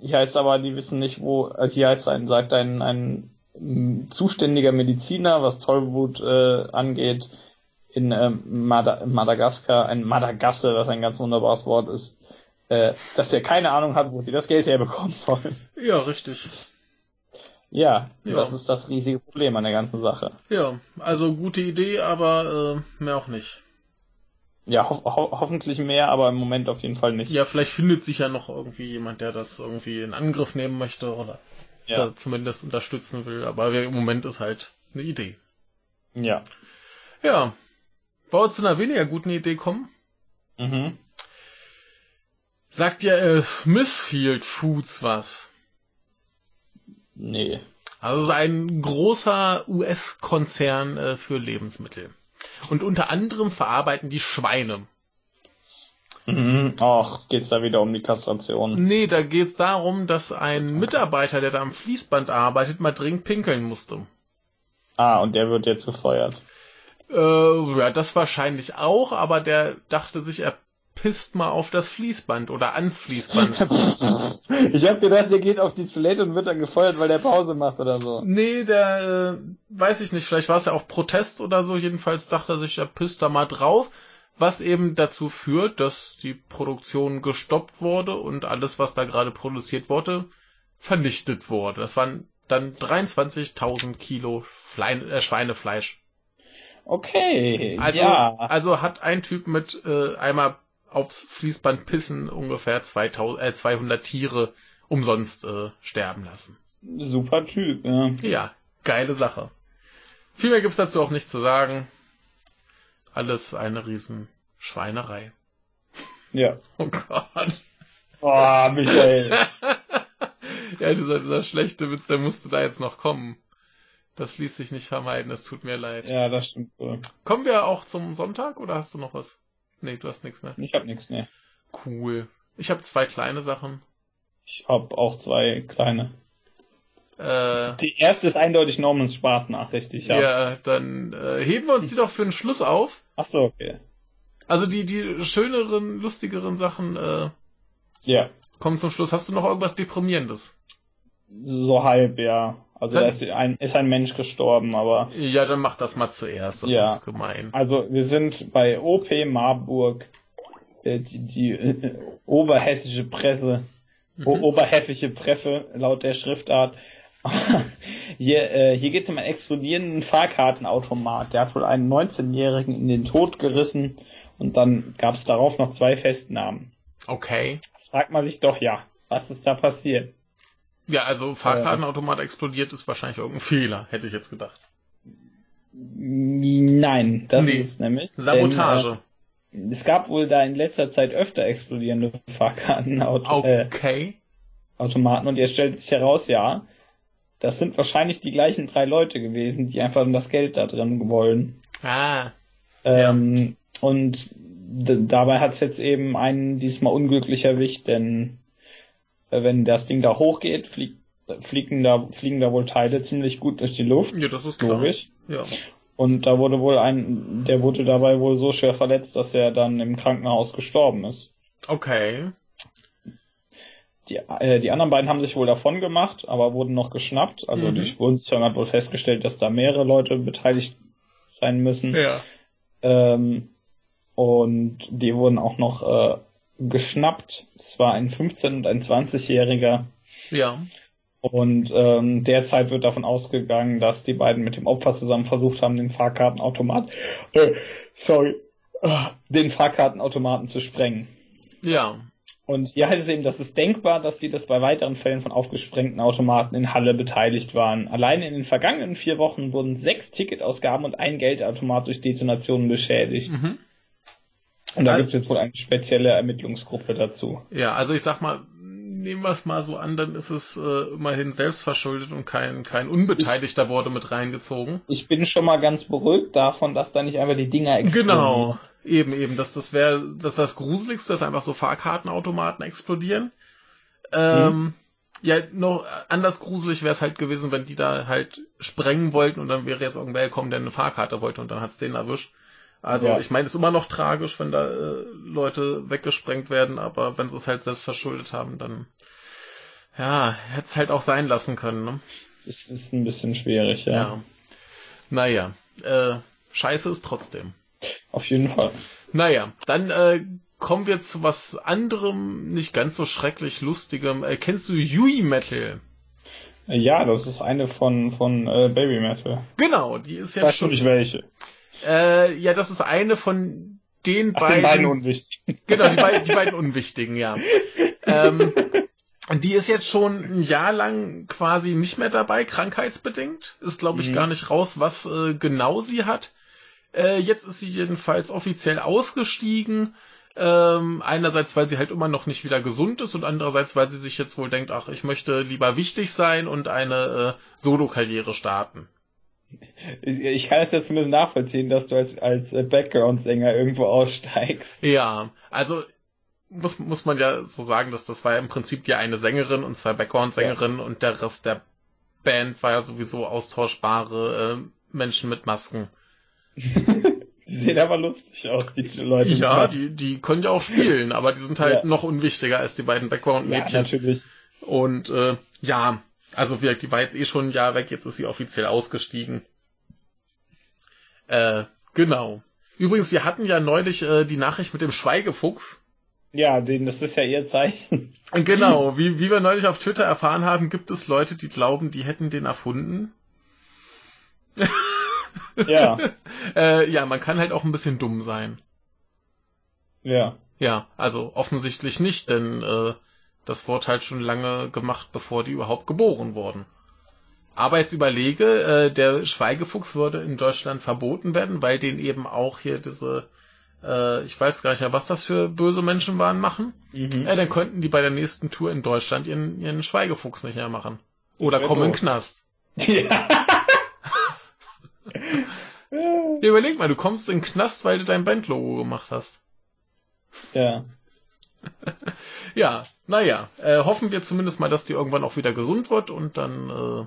hier heißt aber, die wissen nicht, wo, also hier heißt ein, sagt ein, ein zuständiger Mediziner, was Tollwut äh, angeht, in ähm, Mad Madagaskar, ein Madagasse, was ein ganz wunderbares Wort ist, äh, dass der keine Ahnung hat, wo die das Geld herbekommen [laughs] wollen. Ja, richtig. Ja, ja, das ist das riesige Problem an der ganzen Sache. Ja, also gute Idee, aber äh, mehr auch nicht. Ja, ho ho hoffentlich mehr, aber im Moment auf jeden Fall nicht. Ja, vielleicht findet sich ja noch irgendwie jemand, der das irgendwie in Angriff nehmen möchte oder ja. zumindest unterstützen will. Aber im Moment ist halt eine Idee. Ja. Ja. Wollen wir zu einer weniger guten Idee kommen? Mhm. Sagt ja äh, Smithfield Foods was? Nee. Also es ist ein großer US-Konzern äh, für Lebensmittel. Und unter anderem verarbeiten die Schweine. Mhm. Ach, geht's da wieder um die Kastration? Nee, da geht's darum, dass ein Mitarbeiter, der da am Fließband arbeitet, mal dringend pinkeln musste. Ah, und der wird jetzt gefeuert. Äh, ja, das wahrscheinlich auch, aber der dachte sich, er pisst mal auf das Fließband oder ans Fließband. [laughs] ich hab gedacht, der geht auf die Toilette und wird dann gefeuert, weil der Pause macht oder so. Nee, der, äh, weiß ich nicht, vielleicht war es ja auch Protest oder so, jedenfalls dachte er sich, er pisst da mal drauf was eben dazu führt, dass die Produktion gestoppt wurde und alles, was da gerade produziert wurde, vernichtet wurde. Das waren dann 23.000 Kilo Flein äh, Schweinefleisch. Okay, also, ja. Also hat ein Typ mit äh, einmal aufs Fließband pissen ungefähr 2000, äh, 200 Tiere umsonst äh, sterben lassen. Super Typ, ja. Ja, geile Sache. Viel mehr gibt's dazu auch nicht zu sagen. Alles eine riesen Schweinerei. Ja. [laughs] Oh Gott. Oh, Michael. [laughs] ja, dieser, dieser schlechte Witz, der musste da jetzt noch kommen. Das ließ sich nicht vermeiden, es tut mir leid. Ja, das stimmt wohl. Kommen wir auch zum Sonntag oder hast du noch was? Nee, du hast nichts mehr. Ich hab nichts mehr. Cool. Ich habe zwei kleine Sachen. Ich hab auch zwei kleine. Äh, die erste ist eindeutig Normans Spaßnachricht, ja. Ja, dann äh, heben wir uns die doch für den Schluss auf. Ach so, okay. Also die, die schöneren, lustigeren Sachen äh, Ja, kommen zum Schluss. Hast du noch irgendwas Deprimierendes? so halb, ja. Also da ist ein, ist ein Mensch gestorben, aber Ja, dann mach das mal zuerst. Das Ja. ist gemein. also wir sind bei OP Marburg, äh, die, die äh, oberhessische Presse, Mhm. oberheffische Presse laut der Schriftart. [laughs] hier äh, hier geht es um einen explodierenden Fahrkartenautomat. Der hat wohl einen 19-Jährigen in den Tod gerissen und dann gab es darauf noch zwei Festnahmen. Okay. Fragt man sich doch, ja, was ist da passiert? Ja, also Fahrkartenautomat explodiert ist wahrscheinlich irgendein Fehler, hätte ich jetzt gedacht. Nein, das Nee. ist nämlich. Sabotage. Denn, äh, es gab wohl da in letzter Zeit öfter explodierende Fahrkartenautomaten äh, Okay. Automaten und jetzt stellt sich heraus, ja, das sind wahrscheinlich die gleichen drei Leute gewesen, die einfach das Geld da drin wollen. Ah. Ähm, Und d- dabei hat es jetzt eben einen diesmal unglücklich erwischt, denn äh, wenn das Ding da hochgeht, fliegt, fliegen, da, fliegen da wohl Teile ziemlich gut durch die Luft. Ja, das ist klar. Logisch. Ja. Und da wurde wohl ein, der wurde dabei wohl so schwer verletzt, dass er dann im Krankenhaus gestorben ist. Okay. Die, äh, die anderen beiden haben sich wohl davon gemacht, aber wurden noch geschnappt. Also Mhm. die Spurensicherung hat wohl festgestellt, dass da mehrere Leute beteiligt sein müssen. Ja. Ähm, und die wurden auch noch äh, geschnappt. Es war ein 15- und ein 20-Jähriger. Ja. Und ähm, derzeit wird davon ausgegangen, dass die beiden mit dem Opfer zusammen versucht haben, den Fahrkartenautomat, äh, sorry, äh, den Fahrkartenautomaten zu sprengen. Ja. Und hier heißt es eben, dass es denkbar, dass die das bei weiteren Fällen von aufgesprengten Automaten in Halle beteiligt waren. Alleine in den vergangenen vier Wochen wurden sechs Ticketausgaben und ein Geldautomat durch Detonationen beschädigt. Mhm. Und da Al- gibt es jetzt wohl eine spezielle Ermittlungsgruppe dazu. Ja, also ich sag mal, nehmen wir es mal so an, dann ist es äh, immerhin selbst verschuldet und kein, kein Unbeteiligter wurde mit reingezogen. Ich bin schon mal ganz beruhigt davon, dass da nicht einfach die Dinger explodieren. Genau, eben, eben. Das, das wäre das, das Gruseligste, dass einfach so Fahrkartenautomaten explodieren. Ähm, Ja, noch anders gruselig wäre es halt gewesen, wenn die da halt sprengen wollten und dann wäre jetzt irgendwer gekommen, der eine Fahrkarte wollte und dann hat's den erwischt. Also Ja. ich meine, es ist immer noch tragisch, wenn da äh, Leute weggesprengt werden, aber wenn sie es halt selbst verschuldet haben, dann ja, hätte es halt auch sein lassen können. Ne? Es ist, ist ein bisschen schwierig, ja. Ja. Naja, äh, scheiße ist trotzdem. Auf jeden Fall. Naja, dann äh, kommen wir zu was anderem, nicht ganz so schrecklich lustigem. Äh, kennst du Yui Metal? Ja, das ist eine von, von äh, Baby Metal. Genau, die ist Ich ja weiß schon schon. nicht welche. Äh, ja, das ist eine von den Ach, beiden. den beiden unwichtig. genau, die, beiden, die beiden unwichtigen, ja. ähm, die ist jetzt schon ein Jahr lang quasi nicht mehr dabei, krankheitsbedingt. Ist, glaube ich, Mhm. gar nicht raus, was äh, genau sie hat. Äh, jetzt ist sie jedenfalls offiziell ausgestiegen. Ähm, einerseits, weil sie halt immer noch nicht wieder gesund ist und andererseits, weil sie sich jetzt wohl denkt, ach, ich möchte lieber wichtig sein und eine äh, Solo-Karriere starten. Ich kann es jetzt zumindest nachvollziehen, dass du als, als Background-Sänger irgendwo aussteigst. Ja, also muss, muss man ja so sagen, dass das war ja im Prinzip ja eine Sängerin und zwei Background-Sängerinnen und der Rest der Band war ja sowieso austauschbare äh, Menschen mit Masken. [laughs] Die sehen aber lustig aus, die Leute. Ja, die, die können ja auch spielen, aber die sind halt Ja. noch unwichtiger als die beiden ja, Background-Mädchen. natürlich. und äh, ja, also wie, die war jetzt eh schon ein Jahr weg, jetzt ist sie offiziell ausgestiegen. Äh, genau. Übrigens, wir hatten ja neulich äh, die Nachricht mit dem Schweigefuchs. Ja, den, das ist ja ihr Zeichen. Genau, wie, wie wir neulich auf Twitter erfahren haben, gibt es Leute, die glauben, die hätten den erfunden. [laughs] Ja, [laughs] Äh, ja, man kann halt auch ein bisschen dumm sein. ja. Ja, also offensichtlich nicht, denn äh, das wurde halt schon lange gemacht, bevor die überhaupt geboren wurden. Aber jetzt überlege, äh, der Schweigefuchs würde in Deutschland verboten werden, weil den eben auch hier diese, äh, ich weiß gar nicht mehr, was das für böse Menschen waren, machen. Mhm. Äh, dann könnten die bei der nächsten Tour in Deutschland ihren, ihren Schweigefuchs nicht mehr machen. Oder kommen in den. Knast. [laughs] Ja. Ja, überleg mal, du kommst in den Knast, weil du dein Bandlogo gemacht hast. ja. [laughs] Ja, naja, äh, hoffen wir zumindest mal, dass die irgendwann auch wieder gesund wird und dann äh,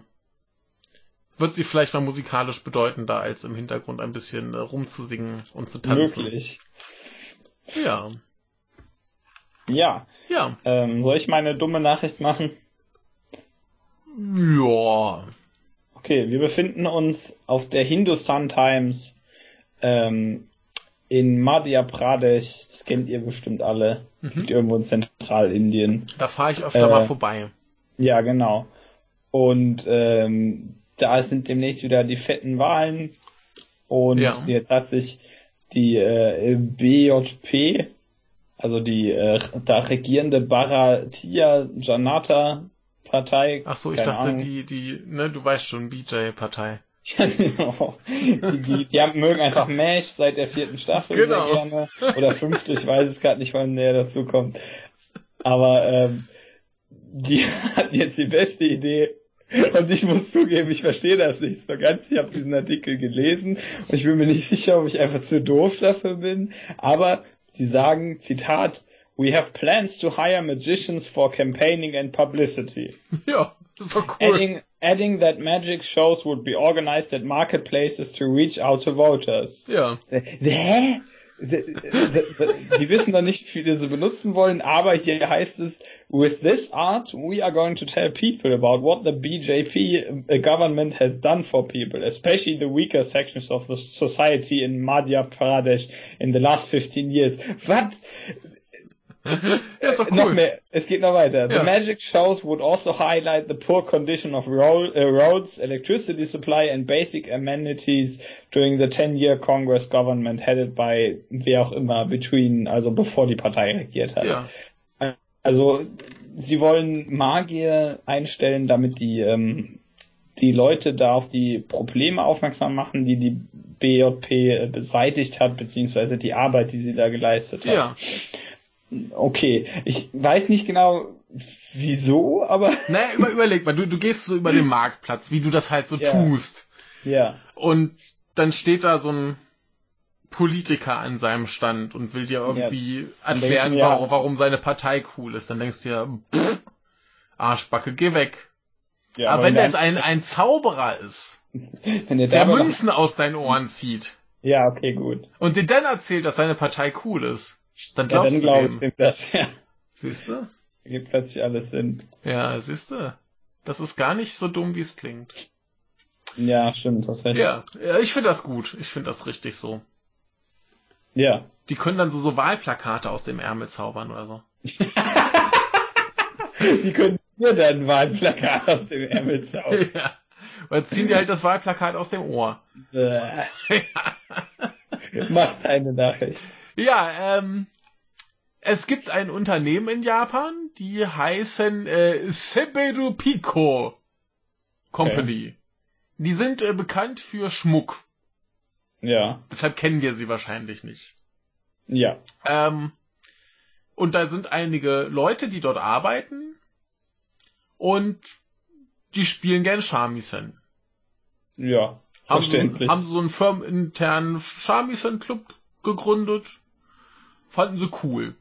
wird sie vielleicht mal musikalisch bedeutender, als im Hintergrund ein bisschen äh, rumzusingen und zu tanzen. Möglich. Ja. Ja. Ja. Ähm, soll ich meine dumme Nachricht machen? Ja. Okay, wir befinden uns auf der Hindustan Times ähm, in Madhya Pradesh. Das kennt ihr bestimmt alle. Das Mhm. liegt irgendwo in Zentralindien. Da fahre ich öfter Äh, mal vorbei. Ja, genau. Und ähm, da sind demnächst wieder die fetten Wahlen. Und Ja. jetzt hat sich die äh, BJP, also die äh, da regierende Bharatiya Janata Partei. Ach so, ich dachte, Ahnung. die, die, ne, du weißt schon, BJ-Partei. Ja, [laughs] genau. die, die, haben, mögen einfach MASH seit der vierten Staffel Genau. sehr gerne. Oder fünfte, ich weiß es gerade nicht, wann der dazu kommt. Aber ähm, die [laughs] hatten jetzt die beste Idee. Und ich muss zugeben, ich verstehe das nicht so ganz. Ich habe diesen Artikel gelesen und ich bin mir nicht sicher, ob ich einfach zu doof dafür bin. Aber sie sagen, Zitat, We have plans to hire magicians for campaigning and publicity. Ist doch cool. Adding, adding that magic shows would be organized at marketplaces to reach out to voters. Ja. Hä? Die wissen doch nicht, wie viele sie benutzen wollen, aber hier heißt es, with this art, we are going to tell people about what the BJP uh, government has done for people, especially the weaker sections of the society in Madhya Pradesh in the last 15 years. Was? Ja, ist doch Noch cool. mehr, es geht noch weiter. Ja. The magic shows would also highlight the poor condition of uh, roads, electricity supply and basic amenities during the 10-year Congress government headed by wer auch immer between, also bevor die Partei regiert hat. Ja. Also sie wollen Magier einstellen, damit die ähm, die Leute da auf die Probleme aufmerksam machen, die die BJP äh, beseitigt hat, beziehungsweise die Arbeit, die sie da geleistet hat. Ja. Okay, ich weiß nicht genau wieso, aber [laughs] Naja, über, überleg mal, du, du gehst so über den Marktplatz, wie du das halt so Ja. tust. ja, Und dann steht da so ein Politiker an seinem Stand und will dir irgendwie Dann erklären, ja. warum, warum seine Partei cool ist. Dann denkst du ja, pff, Arschbacke, geh weg. ja Aber wenn der jetzt ein, ein Zauberer ist, [laughs] der, der Münzen aus deinen Ohren zieht ja, okay, gut. und dir dann erzählt, dass seine Partei cool ist, dann Ja, glaubst dann du glaube ich dem. das. Ja, Siehst du? [laughs] gibt plötzlich alles Sinn. Ja, siehst du? Das ist gar nicht so dumm, wie es klingt. Ja, stimmt, das recht. Ja, ja ich finde das gut. Ich finde das richtig so. ja. Die können dann so, so Wahlplakate aus dem Ärmel zaubern oder so. [laughs] Die können dir dann Wahlplakat aus dem Ärmel zaubern. [laughs] ja. Weil ziehen die halt das Wahlplakat aus dem Ohr. Äh, Macht eine Nachricht. Ja, ähm, es gibt ein Unternehmen in Japan, die heißen äh, Seberu Pico Company. Die sind äh, bekannt für Schmuck. Ja, Deshalb kennen wir sie wahrscheinlich nicht. ja. Ähm, und da sind einige Leute, die dort arbeiten und die spielen gern Shamisen. Ja, Haben sie, verständlich. haben sie so einen firmeninternen Shamisen-Club gegründet. Fanden sie cool.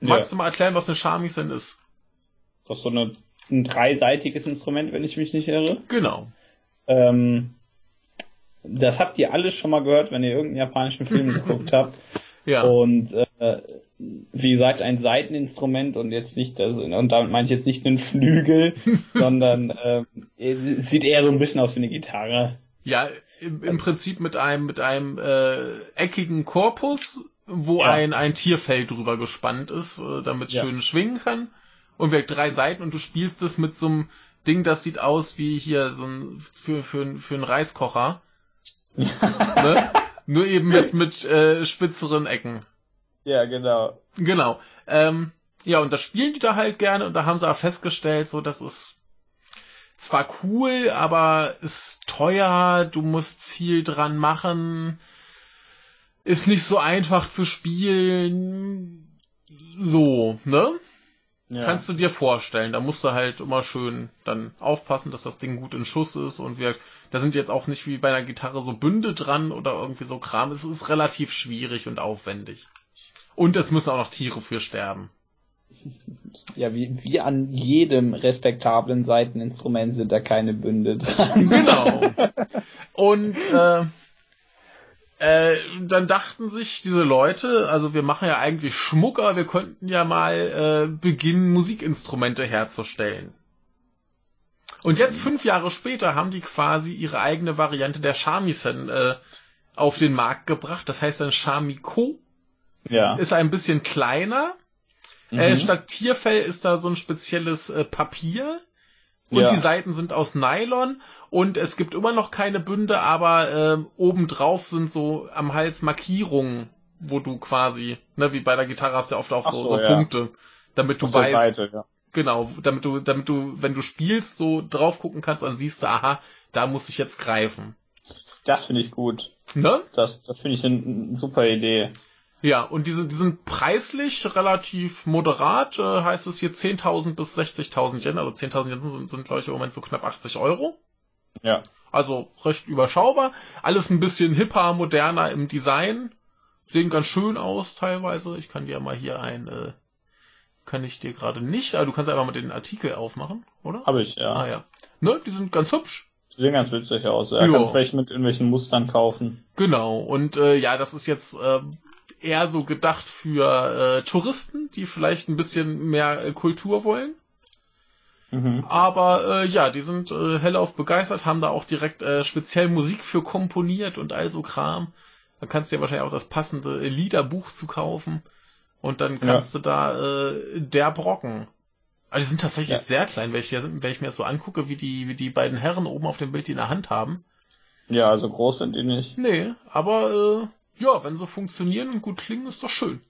Ja. Magst du mal erklären, was eine Shamisen ist? Das ist so eine, ein dreiseitiges Instrument, wenn ich mich nicht irre. Genau. Ähm, das habt ihr alles schon mal gehört, wenn ihr irgendeinen japanischen Film [laughs] geguckt habt. Ja. Und äh, wie gesagt, ein Seiteninstrument und jetzt nicht das, und damit meine ich jetzt nicht einen Flügel, [laughs] sondern äh, sieht eher so ein bisschen aus wie eine Gitarre. Ja, im, im Prinzip mit einem, mit einem äh, eckigen Korpus, wo Ja. ein, ein Tierfell drüber gespannt ist, äh, damit es Ja. schön schwingen kann. Und wir drei Seiten und du spielst es mit so einem Ding, das sieht aus wie hier so ein für, für, für einen Reiskocher. [laughs] ne? Nur eben mit, mit äh, spitzeren Ecken. Ja, genau. Genau. Ähm, ja, und das spielen die da halt gerne und da haben sie auch festgestellt, so das ist zwar cool, aber ist teuer, du musst viel dran machen, ist nicht so einfach zu spielen. So, ne? Ja. Kannst du dir vorstellen. Da musst du halt immer schön dann aufpassen, dass das Ding gut in Schuss ist und wir, da sind jetzt auch nicht wie bei einer Gitarre so Bünde dran oder irgendwie so Kram. Es ist relativ schwierig und aufwendig. Und es müssen auch noch Tiere für sterben. ja, wie, wie an jedem respektablen Seiteninstrument sind da keine Bünde dran. Genau. [laughs] Und äh, Äh, dann dachten sich diese Leute, also wir machen ja eigentlich Schmucker, wir könnten ja mal äh, beginnen, Musikinstrumente herzustellen. Und jetzt, fünf Jahre später, haben die quasi ihre eigene Variante der Shamisen äh, auf den Markt gebracht. Das heißt dann Shamiko. Ja. Ist ein bisschen kleiner. Mhm. Äh, statt Tierfell ist da so ein spezielles äh, Papier. Und ja. die Seiten sind aus Nylon und es gibt immer noch keine Bünde, aber äh, obendrauf sind so am Hals Markierungen, wo du quasi, ne, wie bei der Gitarre hast du ja oft auch so, so, so ja. Punkte, damit du Auf weißt, Seite, ja. genau, damit du, damit du, wenn du spielst, so drauf gucken kannst, dann siehst du, aha, da muss ich jetzt greifen. Das finde ich gut. Ne? Das, das finde ich eine super Idee. Ja, und die sind, die sind preislich relativ moderat, äh, heißt es hier 10.000 bis 60.000 Yen, also 10.000 Yen sind, sind glaube ich im Moment so knapp 80 Euro. Ja. Also recht überschaubar, alles ein bisschen hipper, moderner im Design, sehen ganz schön aus teilweise. Ich kann dir mal hier ein, äh, kann ich dir gerade nicht, aber du kannst einfach mal den Artikel aufmachen, oder? Habe ich, ja. Ah ja. Ne, die sind ganz hübsch. Die sehen ganz witzig aus. Er ja. kannst welche mit irgendwelchen Mustern kaufen. Genau, und äh, ja, das ist jetzt äh, eher so gedacht für äh, Touristen, die vielleicht ein bisschen mehr äh, Kultur wollen. Mhm. Aber äh, ja, die sind äh, hellauf begeistert, haben da auch direkt äh, speziell Musik für komponiert und all so Kram. Da kannst du ja wahrscheinlich auch das passende Liederbuch zu kaufen. Und dann kannst ja. du da äh, der Brocken. Also die sind tatsächlich ja. sehr klein, wenn ich, wenn ich mir das so angucke, wie die, wie die beiden Herren oben auf dem Bild die in der Hand haben. Ja, also groß sind die nicht. Nee, aber äh, ja, wenn sie funktionieren und gut klingen, ist doch schön.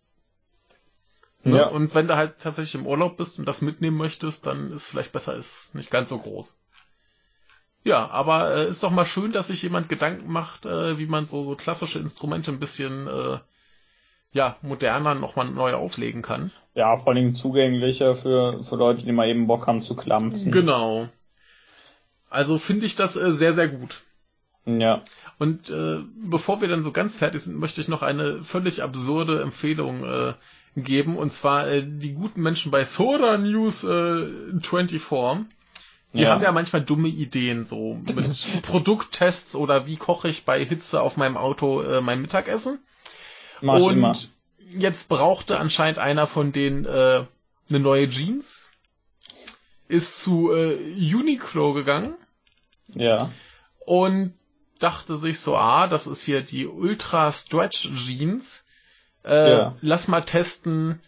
Ne? Ja. Und wenn du halt tatsächlich im Urlaub bist und das mitnehmen möchtest, dann ist vielleicht besser, ist nicht ganz so groß. Ja, aber äh, ist doch mal schön, dass sich jemand Gedanken macht, äh, wie man so, so klassische Instrumente ein bisschen äh, ja, moderner nochmal neu auflegen kann. Ja, vor allem zugänglicher für, für Leute, die mal eben Bock haben zu klampfen. Genau. Also finde ich das äh, sehr, sehr gut. Ja. Und äh, bevor wir dann so ganz fertig sind, möchte ich noch eine völlig absurde Empfehlung äh, geben. Und zwar äh, die guten Menschen bei Sora News äh, 24. Die ja. haben ja manchmal dumme Ideen, so mit [laughs] Produkttests oder wie koche ich bei Hitze auf meinem Auto äh, mein Mittagessen. Mach Und immer. jetzt brauchte anscheinend einer von denen äh, eine neue Jeans, ist zu äh, Uniqlo gegangen. Ja. Und dachte sich so, ah, das ist hier die Ultra Stretch Jeans. Äh, ja. Lass mal testen,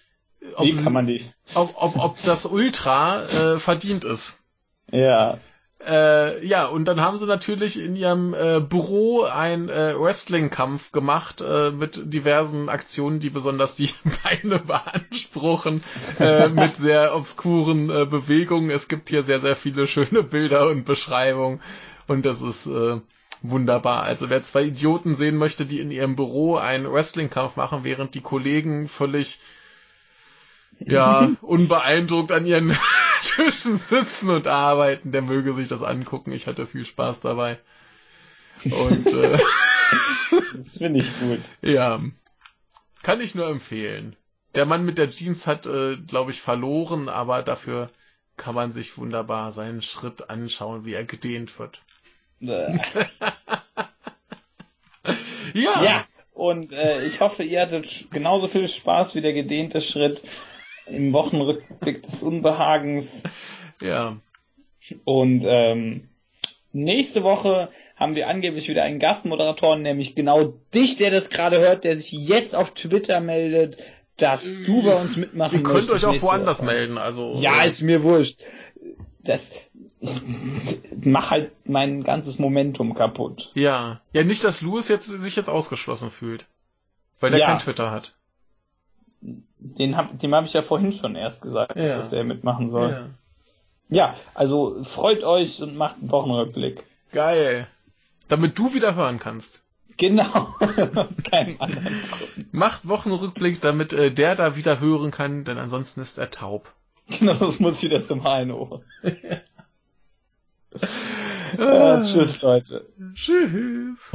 ob, Wie kann man die? ob, ob, ob das Ultra äh, verdient ist. Ja. Äh, ja, und dann haben sie natürlich in ihrem äh, Büro einen äh, Wrestling-Kampf gemacht äh, mit diversen Aktionen, die besonders die [laughs] Beine beanspruchen, äh, mit sehr obskuren äh, Bewegungen. Es gibt hier sehr, sehr viele schöne Bilder und Beschreibungen und das ist äh, wunderbar. Also wer zwei Idioten sehen möchte, die in ihrem Büro einen Wrestling-Kampf machen, während die Kollegen völlig ja, [laughs] unbeeindruckt an ihren [laughs] Tischen sitzen und arbeiten, der möge sich das angucken. Ich hatte viel Spaß dabei. Und äh, [laughs] das finde ich gut. Ja, kann ich nur empfehlen. Der Mann mit der Jeans hat, äh, glaube ich, verloren, aber dafür kann man sich wunderbar seinen Schritt anschauen, wie er gedehnt wird. Ja. Ja, und äh, ich hoffe, ihr hattet genauso viel Spaß wie der gedehnte Schritt im Wochenrückblick des Unbehagens. Ja. Und ähm, nächste Woche haben wir angeblich wieder einen Gastmoderatoren, nämlich genau dich, der das gerade hört, der sich jetzt auf Twitter meldet, dass du bei uns mitmachen Ihr könnt euch auch woanders Woche. melden, also. Ja, ist mir wurscht. Das, mach halt mein ganzes Momentum kaputt. Ja. Ja, nicht, dass Louis jetzt, sich jetzt ausgeschlossen fühlt. Weil der ja. kein Twitter hat. Den hab, dem habe ich ja vorhin schon erst gesagt, ja. dass der mitmachen soll. Ja. ja, also freut euch und macht einen Wochenrückblick. Geil. Damit du wieder hören kannst. Genau. [laughs] Aus keinem anderen Grund. Macht Wochenrückblick, damit äh, der da wieder hören kann, denn ansonsten ist er taub. [laughs] Genau, das muss wieder zum Heino. [laughs] ja, tschüss, Leute. Tschüss.